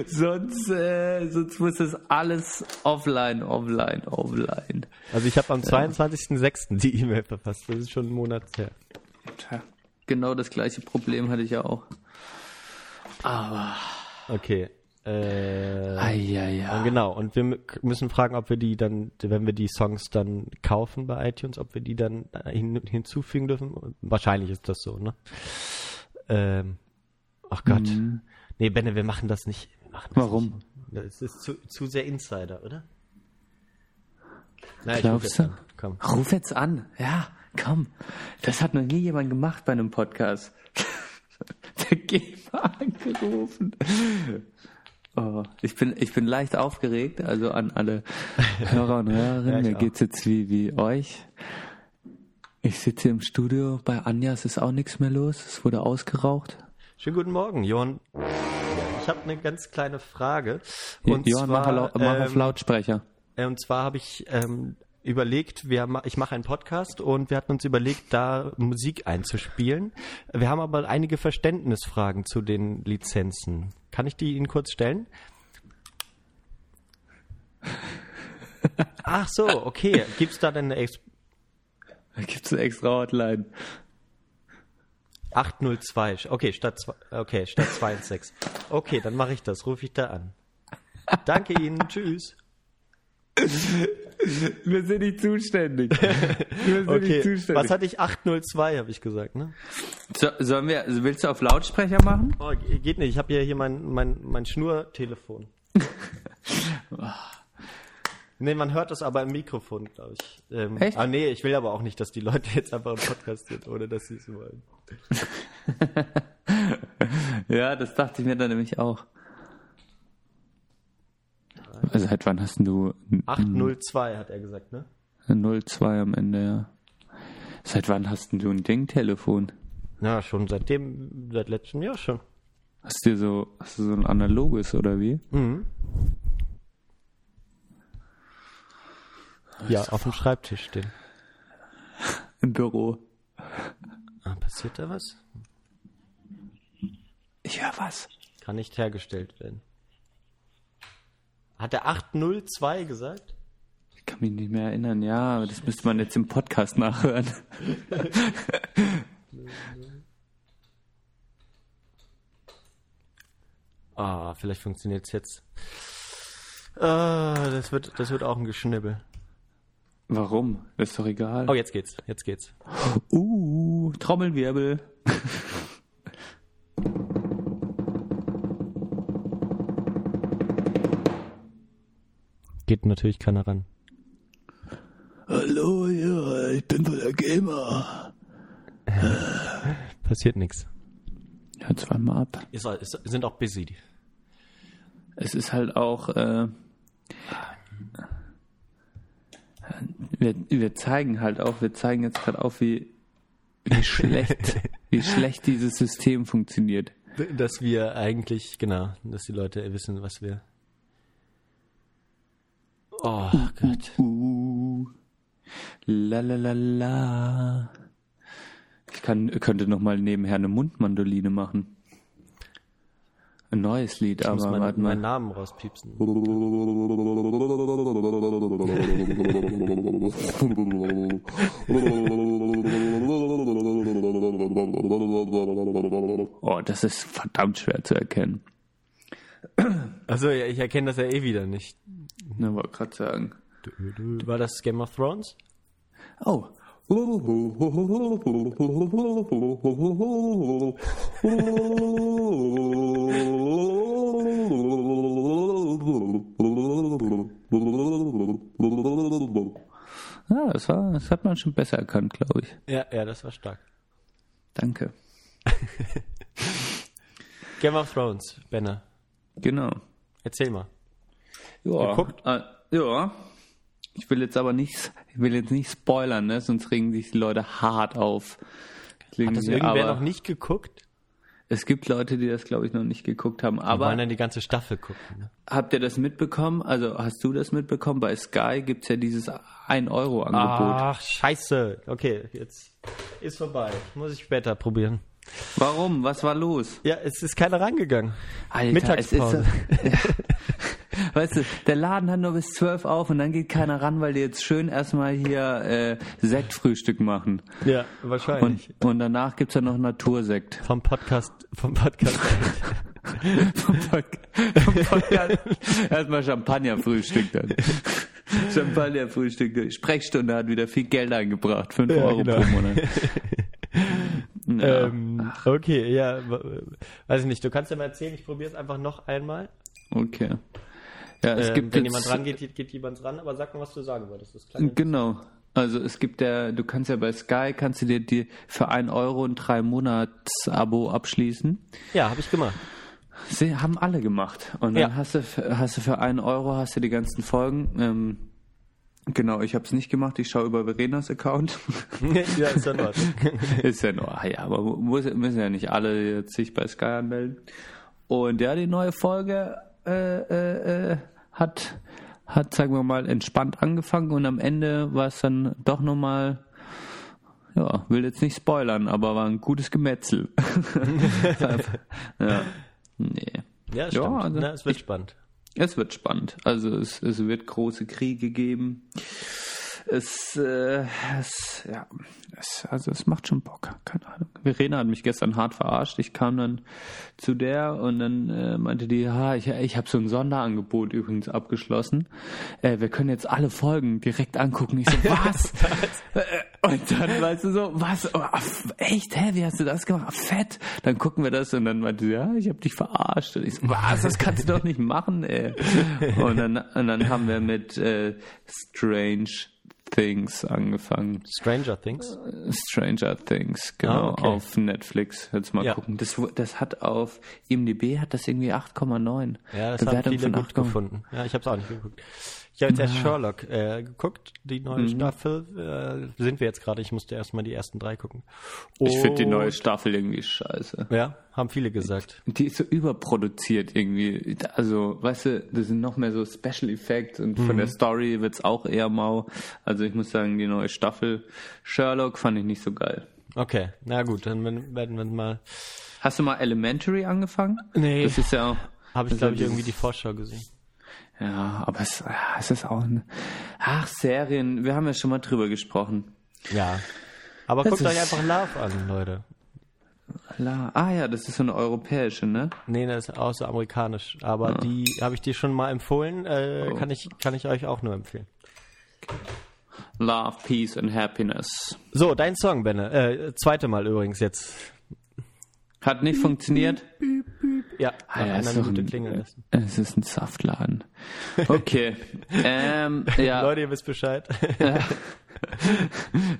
sonst, äh, sonst muss das alles offline, offline, offline. Also ich habe am 22.06. die E-Mail verfasst. Das ist schon ein Monat her. Tja, genau das gleiche Problem hatte ich ja auch. Aber, Okay. Äh, ja. Genau, und wir mü- müssen fragen, ob wir die dann, wenn wir die Songs dann kaufen bei iTunes, ob wir die dann hin, hinzufügen dürfen. Wahrscheinlich ist das so, ne? Ähm, ach Gott. Nee, Benne, wir machen das nicht. Machen das Warum? Nicht. Das ist zu, zu sehr Insider, oder? Ich Glaubst ruf jetzt du? an. Komm. Ruf jetzt an. Ja, komm. Das hat noch nie jemand gemacht bei einem Podcast. Der GEMA angerufen. Oh, ich bin, ich bin leicht aufgeregt, also an alle Hörer und Hörerinnen. Ja, ich Mir auch. geht's jetzt wie, wie euch. Ich sitze im Studio, bei Anja es ist auch nichts mehr los, es wurde ausgeraucht. Schönen guten Morgen, Johann. Ich habe eine ganz kleine Frage. Und Johann, mach, zwar, mach auf ähm, Lautsprecher. Äh, Und zwar habe ich ähm, überlegt, wir, ich mache einen Podcast und wir hatten uns überlegt, da Musik einzuspielen. Wir haben aber einige Verständnisfragen zu den Lizenzen. Kann ich die Ihnen kurz stellen? Ach so, okay. Gibt's da denn eine Ex gibt's eine extra Hotline. 802? Okay, statt okay, statt 216. Okay, dann mache ich das. Rufe ich da an. Danke Ihnen. Tschüss. Wir sind nicht zuständig. Wir sind Okay. nicht zuständig. Was hatte ich? 802 habe ich gesagt, ne? so, sollen wir, willst du auf Lautsprecher machen? Oh, ge- geht nicht. Ich habe ja hier mein, mein, mein Schnurtelefon. nee, man hört das aber im Mikrofon, glaube ich. Ähm, Echt? Ah, nee, ich will aber auch nicht, dass die Leute jetzt einfach im Podcast sind, ohne dass sie es wollen. Ja, das dachte ich mir dann nämlich auch. Also seit wann hast du ein 802 hat er gesagt, ne? 02 am Ende, ja. Seit wann hast du ein Ding-Telefon? Ja, schon seitdem, seit letztem Jahr schon. Hast du so, hast du so ein analoges oder wie? Mhm. Ja, auf dem Schreibtisch stehen. Im Büro. Ah, passiert da was? Ich höre was. Kann nicht hergestellt werden. Hat er 802 gesagt? Ich kann mich nicht mehr erinnern, ja, aber das müsste man jetzt im Podcast nachhören. Ah, vielleicht funktioniert es jetzt. Ah, das wird, das wird auch ein Geschnibbel. Warum? Ist doch egal. Oh, jetzt geht's, jetzt geht's. Uh, Trommelwirbel. Geht natürlich keiner ran. Hallo, ja, ich bin wohl der Gamer. Passiert nichts. Ja, zweimal ab. Ist, ist, sind auch busy. Es ist halt auch, äh, wir, wir zeigen halt auch, wir zeigen jetzt gerade auf, wie, wie schlecht, wie schlecht dieses System funktioniert. Dass wir eigentlich, genau, dass die Leute wissen, was wir. Oh Gott. Uh, la la la la. Ich kann, könnte noch mal nebenher eine Mundmandoline machen. Ein neues Lied, Ich muss aber meinen, warte meinen. Namen rauspiepsen. Oh, das ist verdammt schwer zu erkennen. Also ja, ich erkenne das ja eh wieder nicht. Ne, wollte gerade sagen. War das Game of Thrones? Oh. Ja, das, war, das hat man schon besser erkannt, glaube ich. Ja, ja, das war stark. Danke. Game of Thrones, Benner. Genau. Erzähl mal. Ja, äh, ja. Ich will jetzt aber nicht, ich will jetzt nicht spoilern, ne? sonst regen sich die Leute hart auf. Hat das irgendwer noch nicht geguckt? Es gibt Leute, die das, glaube ich, noch nicht geguckt haben. Aber wollen dann die ganze Staffel gucken. Ne? habt ihr das mitbekommen? Also hast du das mitbekommen? Bei Sky gibt's ja dieses 1-Euro-Angebot. Ach, scheiße. Okay, jetzt ist vorbei. Muss ich später probieren. Warum? Was war los? Ja, es ist keiner rangegangen. Alter, Mittagspause. Ist, weißt du, der Laden hat nur bis 12 auf und dann geht keiner ran, weil die jetzt schön erstmal hier äh, Sektfrühstück machen. Ja, wahrscheinlich. Und, und danach gibt's ja noch Natursekt. vom Podcast, vom Podcast. Vom Pod- vom Podcast. Erstmal Champagnerfrühstück dann. Champagnerfrühstück. Sprechstunde hat wieder viel Geld eingebracht. 5 Ja, Euro genau. pro Monat. Ja. ähm, okay, ja, weiß ich nicht. Du kannst ja mal erzählen, ich probiere es einfach noch einmal. Okay. Ja, es Ähm, gibt wenn jemand rangeht, geht, geht jemand ran, aber sag mal, was du sagen wolltest. Das Genau. Also es gibt ja, du kannst ja bei Sky, kannst du dir die für 1 Euro ein 3 Monats Abo abschließen. ja, habe ich gemacht. Sie haben alle gemacht. Und dann Ja. hast du für- hast du für 1 Euro hast du die ganzen Folgen. Ähm, genau, ich habe es nicht gemacht. Ich schaue über Verenas Account. ja, ist ja Ordnung. Ist ja nur, ah ja, aber muss, müssen ja nicht alle jetzt sich bei Sky anmelden. Und ja, die neue Folge äh, äh, äh, hat, hat, sagen wir mal, entspannt angefangen und am Ende war es dann doch nochmal, ja, will jetzt nicht spoilern, aber war ein gutes Gemetzel. ja, nee. Ja, Ja, stimmt. also Na, es wird ich- spannend. Es wird spannend. Also es, es wird große Kriege geben. Es, äh, es ja, es, also es macht schon Bock, keine Ahnung. Verena hat mich gestern hart verarscht. Ich kam dann zu der und dann äh, meinte die, ja, ich, ich habe so ein Sonderangebot übrigens abgeschlossen. Äh, wir können jetzt alle Folgen direkt angucken. Ich so, was? Äh, und dann weißt du so, was? Oh, echt? Hä, wie hast du das gemacht? Fett. Dann gucken wir das und dann meinte sie, ja, ich habe dich verarscht. Und ich so, was? Das kannst du doch nicht machen, ey. Und dann, und dann haben wir mit äh, Strange Things angefangen. Stranger Things? Stranger Things, genau, Ah, okay. auf Netflix. Jetzt mal Ja. gucken. Das, das hat auf IMDb hat das irgendwie 8,9. Ja, das haben Bewertung viele von gut 8,9. gefunden. Ja, ich habe es auch nicht geguckt. Ich habe jetzt erst Sherlock äh, geguckt, die neue Staffel. Äh, sind wir jetzt gerade. Ich musste erst mal die ersten drei gucken. Ich finde die Und- neue Staffel irgendwie scheiße. Ja, haben viele gesagt. Die ist so überproduziert irgendwie. Also, weißt du, das sind noch mehr so Special Effects und von Mhm. der Story wird's auch eher mau. Also ich muss sagen, die neue Staffel Sherlock fand ich nicht so geil. Okay, na gut, dann werden wir mal. Hast du mal Elementary angefangen? Nee. Das ist ja auch. Habe ich glaube ich irgendwie die Vorschau gesehen. Ja, aber es, ja, es ist auch eine. Ach, Serien, wir haben ja schon mal drüber gesprochen. Ja. Aber Das guckt euch einfach Love an, Leute. La ah ja, das ist so eine europäische, ne? Nee, das ist auch so amerikanisch. Aber die habe ich dir schon mal empfohlen. Äh, Oh. kann, ich, kann ich euch auch nur empfehlen. Love, Peace and Happiness. So, dein Song, Benne. Äh, zweite Mal übrigens jetzt. Hat nicht funktioniert? Ja, Ah, ja, ist Minute ein- klingeln lassen. Es ist ein Saftladen. Okay. ähm, ja. Leute, ihr wisst Bescheid.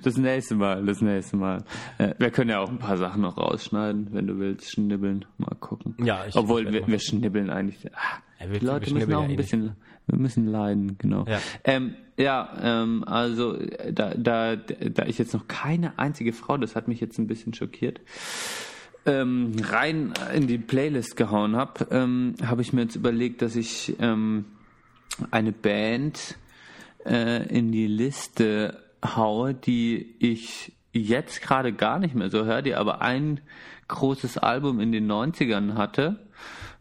Das nächste Mal, das nächste Mal. Äh, wir können ja auch ein paar Sachen noch rausschneiden, wenn du willst, schnibbeln. Mal gucken. Ja, ich- Obwohl, wir, wir schnibbeln eigentlich. Ah, Ja, wir- die Leute wir müssen auch ja ein eh bisschen, wir müssen leiden, genau. Ja. Ähm, ja, ähm, also äh, da, da, da ich jetzt noch keine einzige Frau, das hat mich jetzt ein bisschen schockiert, ähm, rein in die Playlist gehauen habe, ähm, habe ich mir jetzt überlegt, dass ich ähm, eine Band äh, in die Liste haue, die ich jetzt gerade gar nicht mehr so höre, die aber ein großes Album in den 90ern hatte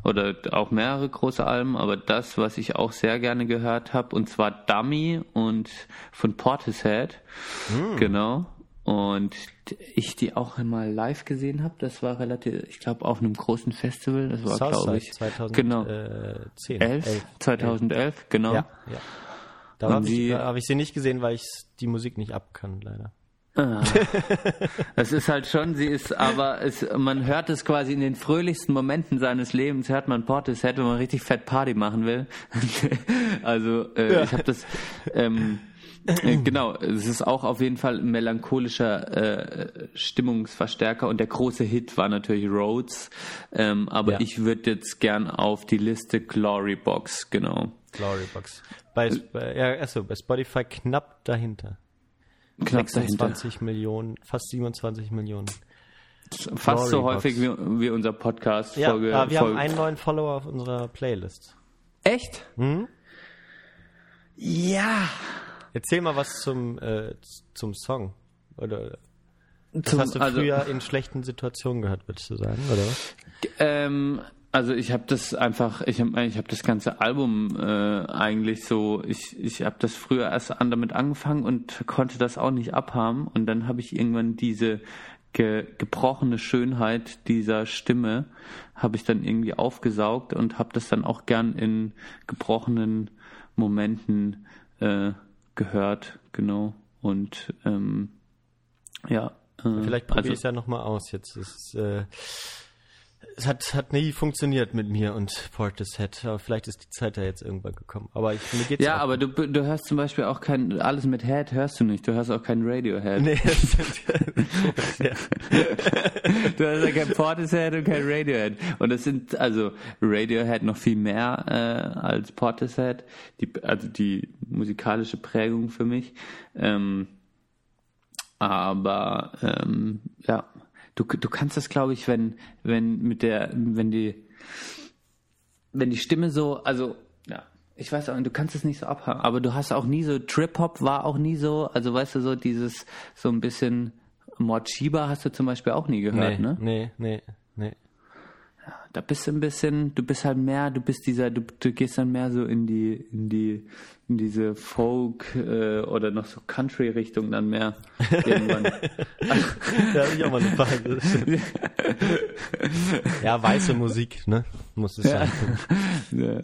oder auch mehrere große Alben, aber das, was ich auch sehr gerne gehört habe, und zwar Dummy und von Portishead, genau. Und ich die auch mal live gesehen habe, das war relativ, ich glaube, auf einem großen Festival, das war, glaube ich, 2010. genau, Äh, 10, 11, 2011, genau. Ja, ja. Da habe ich, hab ich sie nicht gesehen, weil ich die Musik nicht abkann, leider. Es ist halt schon, sie ist, aber es, man hört es quasi in den fröhlichsten Momenten seines Lebens, hört man Portishead, wenn man richtig fett Party machen will. also äh, ich habe das, ähm, äh, genau, es ist auch auf jeden Fall ein melancholischer äh, Stimmungsverstärker und der große Hit war natürlich Rhodes, ähm, aber Ja. ich würde jetzt gern auf die Liste Glory Box, genau. Glorybox. Bei, bei, ja, achso, bei Spotify knapp dahinter. Knapp dahinter. 26 Millionen, fast 27 Millionen. Fast so Glory häufig wie, wie unser Podcast. Ja, Folge, aber wir Folge. haben einen neuen Follower auf unserer Playlist. Echt? Hm? Ja. Erzähl mal was zum, äh, zum Song. Oder das Zum- hast du also- früher in schlechten Situationen gehört, würdest du sagen, oder was? Ähm, also ich habe das einfach, ich habe ich hab das ganze Album äh, eigentlich so, ich, ich habe das früher erst an damit angefangen und konnte das auch nicht abhaben und dann habe ich irgendwann diese ge, gebrochene Schönheit dieser Stimme habe ich dann irgendwie aufgesaugt und habe das dann auch gern in gebrochenen Momenten äh, gehört, genau und ähm, ja. äh, Vielleicht probiere also- ich es ja nochmal aus jetzt. Es, äh, es hat, hat nie funktioniert mit mir und Portishead, aber vielleicht ist die Zeit ja jetzt irgendwann gekommen. Aber ich, mir geht's Ja, auch aber du, du hörst zum Beispiel auch kein, alles mit Head hörst du nicht. Du hörst auch kein Radiohead. Nee, das sind, ja. Du hast ja kein Portishead und kein Radiohead. Und es sind also Radiohead noch viel mehr äh, als Portishead. Die, also die musikalische Prägung für mich. Ähm, aber ähm, ja, du, du kannst das, glaube ich, wenn wenn mit der wenn die wenn die Stimme so, also ja, ich weiß auch, du kannst es nicht so abhaken, aber du hast auch nie so Trip Hop war auch nie so, also weißt du so dieses so ein bisschen Mord Shiba hast du zum Beispiel auch nie gehört, nee, ne? nee, nee, nee. Da bist du ein bisschen, du bist halt mehr, du bist dieser, du, du gehst dann mehr so in die, in die, in diese Folk äh, oder noch so Country-Richtung dann mehr irgendwann. da habe ich auch mal eine Frage. ja, weiße Musik, ne? Muss es Ja. sein. ja, ja.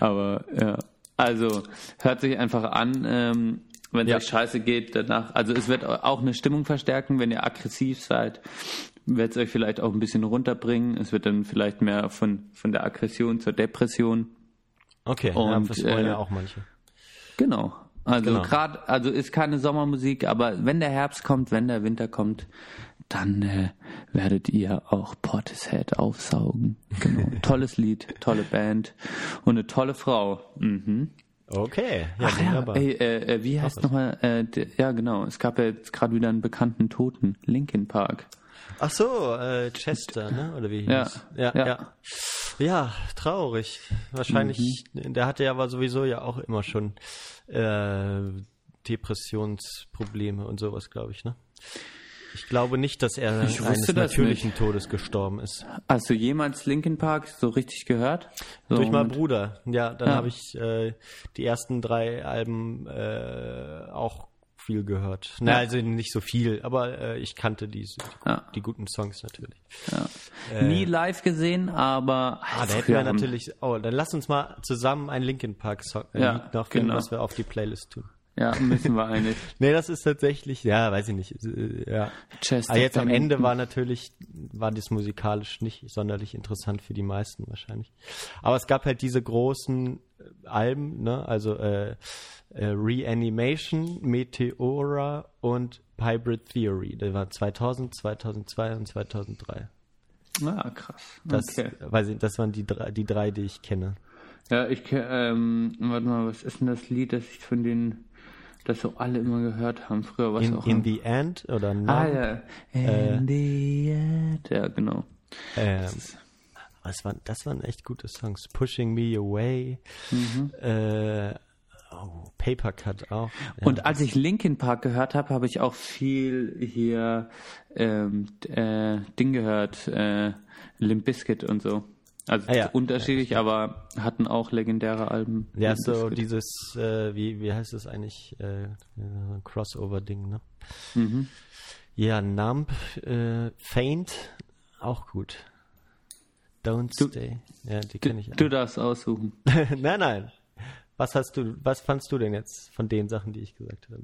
Aber ja, also hört sich einfach an, ähm, wenn es Ja. euch scheiße geht, danach, also es wird auch eine Stimmung verstärken, wenn ihr aggressiv seid, wird es euch vielleicht auch ein bisschen runterbringen. Es wird dann vielleicht mehr von, von der Aggression zur Depression. Okay, Und, ja, das wollen äh, ja auch manche. Genau. Also Genau. gerade, also ist keine Sommermusik, aber wenn der Herbst kommt, wenn der Winter kommt, dann äh, werdet ihr auch Portishead aufsaugen. Genau. Tolles Lied, tolle Band und eine tolle Frau. Mhm. Okay, ja, Ach ja, wunderbar. ey, äh, äh, wie heißt nochmal, äh, ja genau, es gab ja jetzt gerade wieder einen bekannten Toten, Linkin Park. Ach so, äh, Chester, ne? Oder wie Ja, hieß? Ja, ja. ja. Ja, traurig. Wahrscheinlich, Mhm. der hatte ja aber sowieso ja auch immer schon äh, Depressionsprobleme und sowas, glaube ich, ne? Ich glaube nicht, dass er Ich eines natürlichen Todes gestorben ist. Hast du jemals Linkin Park so richtig gehört? So Durch meinen Bruder. Ja, dann Ja. habe ich äh, die ersten drei Alben äh, auch viel gehört. Na, Ja. also nicht so viel, aber äh, ich kannte die, Ja. die guten Songs natürlich. Ja. Nie live gesehen, aber Ah, da hätten wir natürlich. Oh, dann lass uns mal zusammen ein Linkin Park Song äh, Ja, Lied noch finden, genau. was wir auf die Playlist tun. Ja, müssen wir eigentlich. Nee, das ist tatsächlich, ja, weiß ich nicht. äh, Ja. Chester Aber jetzt am. Ende war natürlich, war das musikalisch nicht sonderlich interessant für die meisten wahrscheinlich. Aber es gab halt diese großen äh, Alben, ne, also äh, äh, Reanimation, Meteora und Hybrid Theory. Das war 2000, 2002 und 2003. Ah, krass. Das, okay. weiß ich, das waren die drei, die drei, die ich kenne. Ja, ich ähm, warte mal, was ist denn das Lied, das ich von denen, das so alle immer gehört haben, früher was In, auch in the End oder Numb. Ah ja. In the end. Ja, genau. Ähm, was waren, das waren echt gute Songs. Pushing Me Away, Mhm. äh, oh, Paper Cut auch. Ja. Und als ich Linkin Park gehört habe, habe ich auch viel hier ähm, äh, Ding gehört, äh, Limp Bizkit und so. Also Ah, ja. unterschiedlich, aber hatten auch legendäre Alben. ja, so dieses, äh, wie, wie heißt es eigentlich, äh, äh, Crossover-Ding, ne? Mhm. Ja, Numb, äh, Faint, auch gut. Don't Du- Stay. Ja, die kenne ich auch. Du darfst aussuchen. nein, nein. Was hast du, was fandst du denn jetzt von den Sachen, die ich gesagt habe?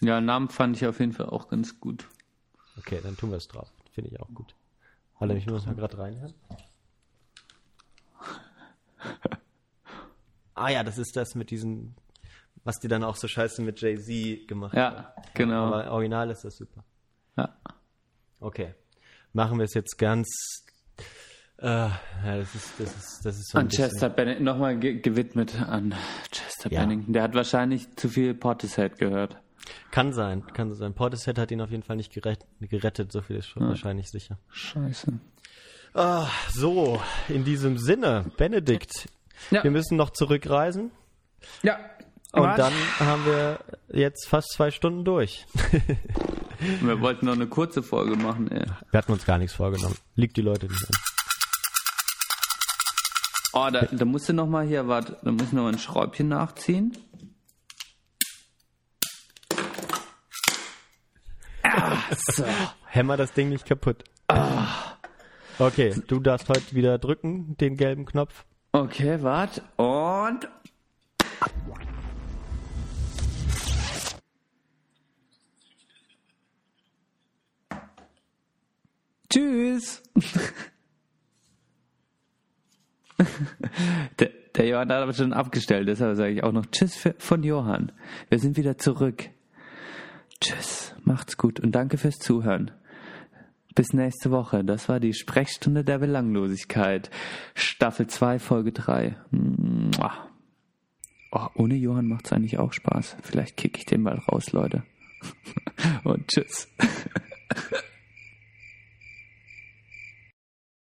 Ja, Namen fand ich auf jeden Fall auch ganz gut. Okay, dann tun wir es drauf. Finde ich auch gut. Warte, ich muss mal gerade reinhören. ah ja, das ist das mit diesen, was die dann auch so scheiße mit Jay-Z gemacht haben. Ja, genau. Aber original ist das super. Ja. Okay. Machen wir es jetzt ganz. Äh, ja, das ist, das ist, das ist so An Chester Bennington, nochmal ge gewidmet an Chester Ja. Bennington. Der hat wahrscheinlich zu viel Portishead gehört. Kann sein, kann so sein. Portishead hat ihn auf jeden Fall nicht gerettet, gerettet so viel ist schon wahrscheinlich sicher. Scheiße. Ah, so, in diesem Sinne, Benedikt, Ja. wir müssen noch zurückreisen Ja. und dann haben wir jetzt fast zwei Stunden durch. Wir wollten noch eine kurze Folge machen, ey. Wir hatten uns gar nichts vorgenommen. Liegt die Leute nicht an. Oh, da, da musst du noch mal hier, warte, da muss ich noch mal ein Schräubchen nachziehen. Ah, so. Hämmer das Ding nicht kaputt. Okay, du darfst heute wieder drücken, den gelben Knopf. Okay, warte. Und. Tschüss. der, der Johann hat aber schon abgestellt, deshalb sage ich auch noch Tschüss für, von Johann. Wir sind wieder zurück. Tschüss, macht's gut und danke fürs Zuhören. Bis nächste Woche. Das war die Sprechstunde der Belanglosigkeit. Staffel 2, Folge 3. Mua. Oh, ohne Johann macht's eigentlich auch Spaß. Vielleicht kick ich den mal raus, Leute. Und tschüss.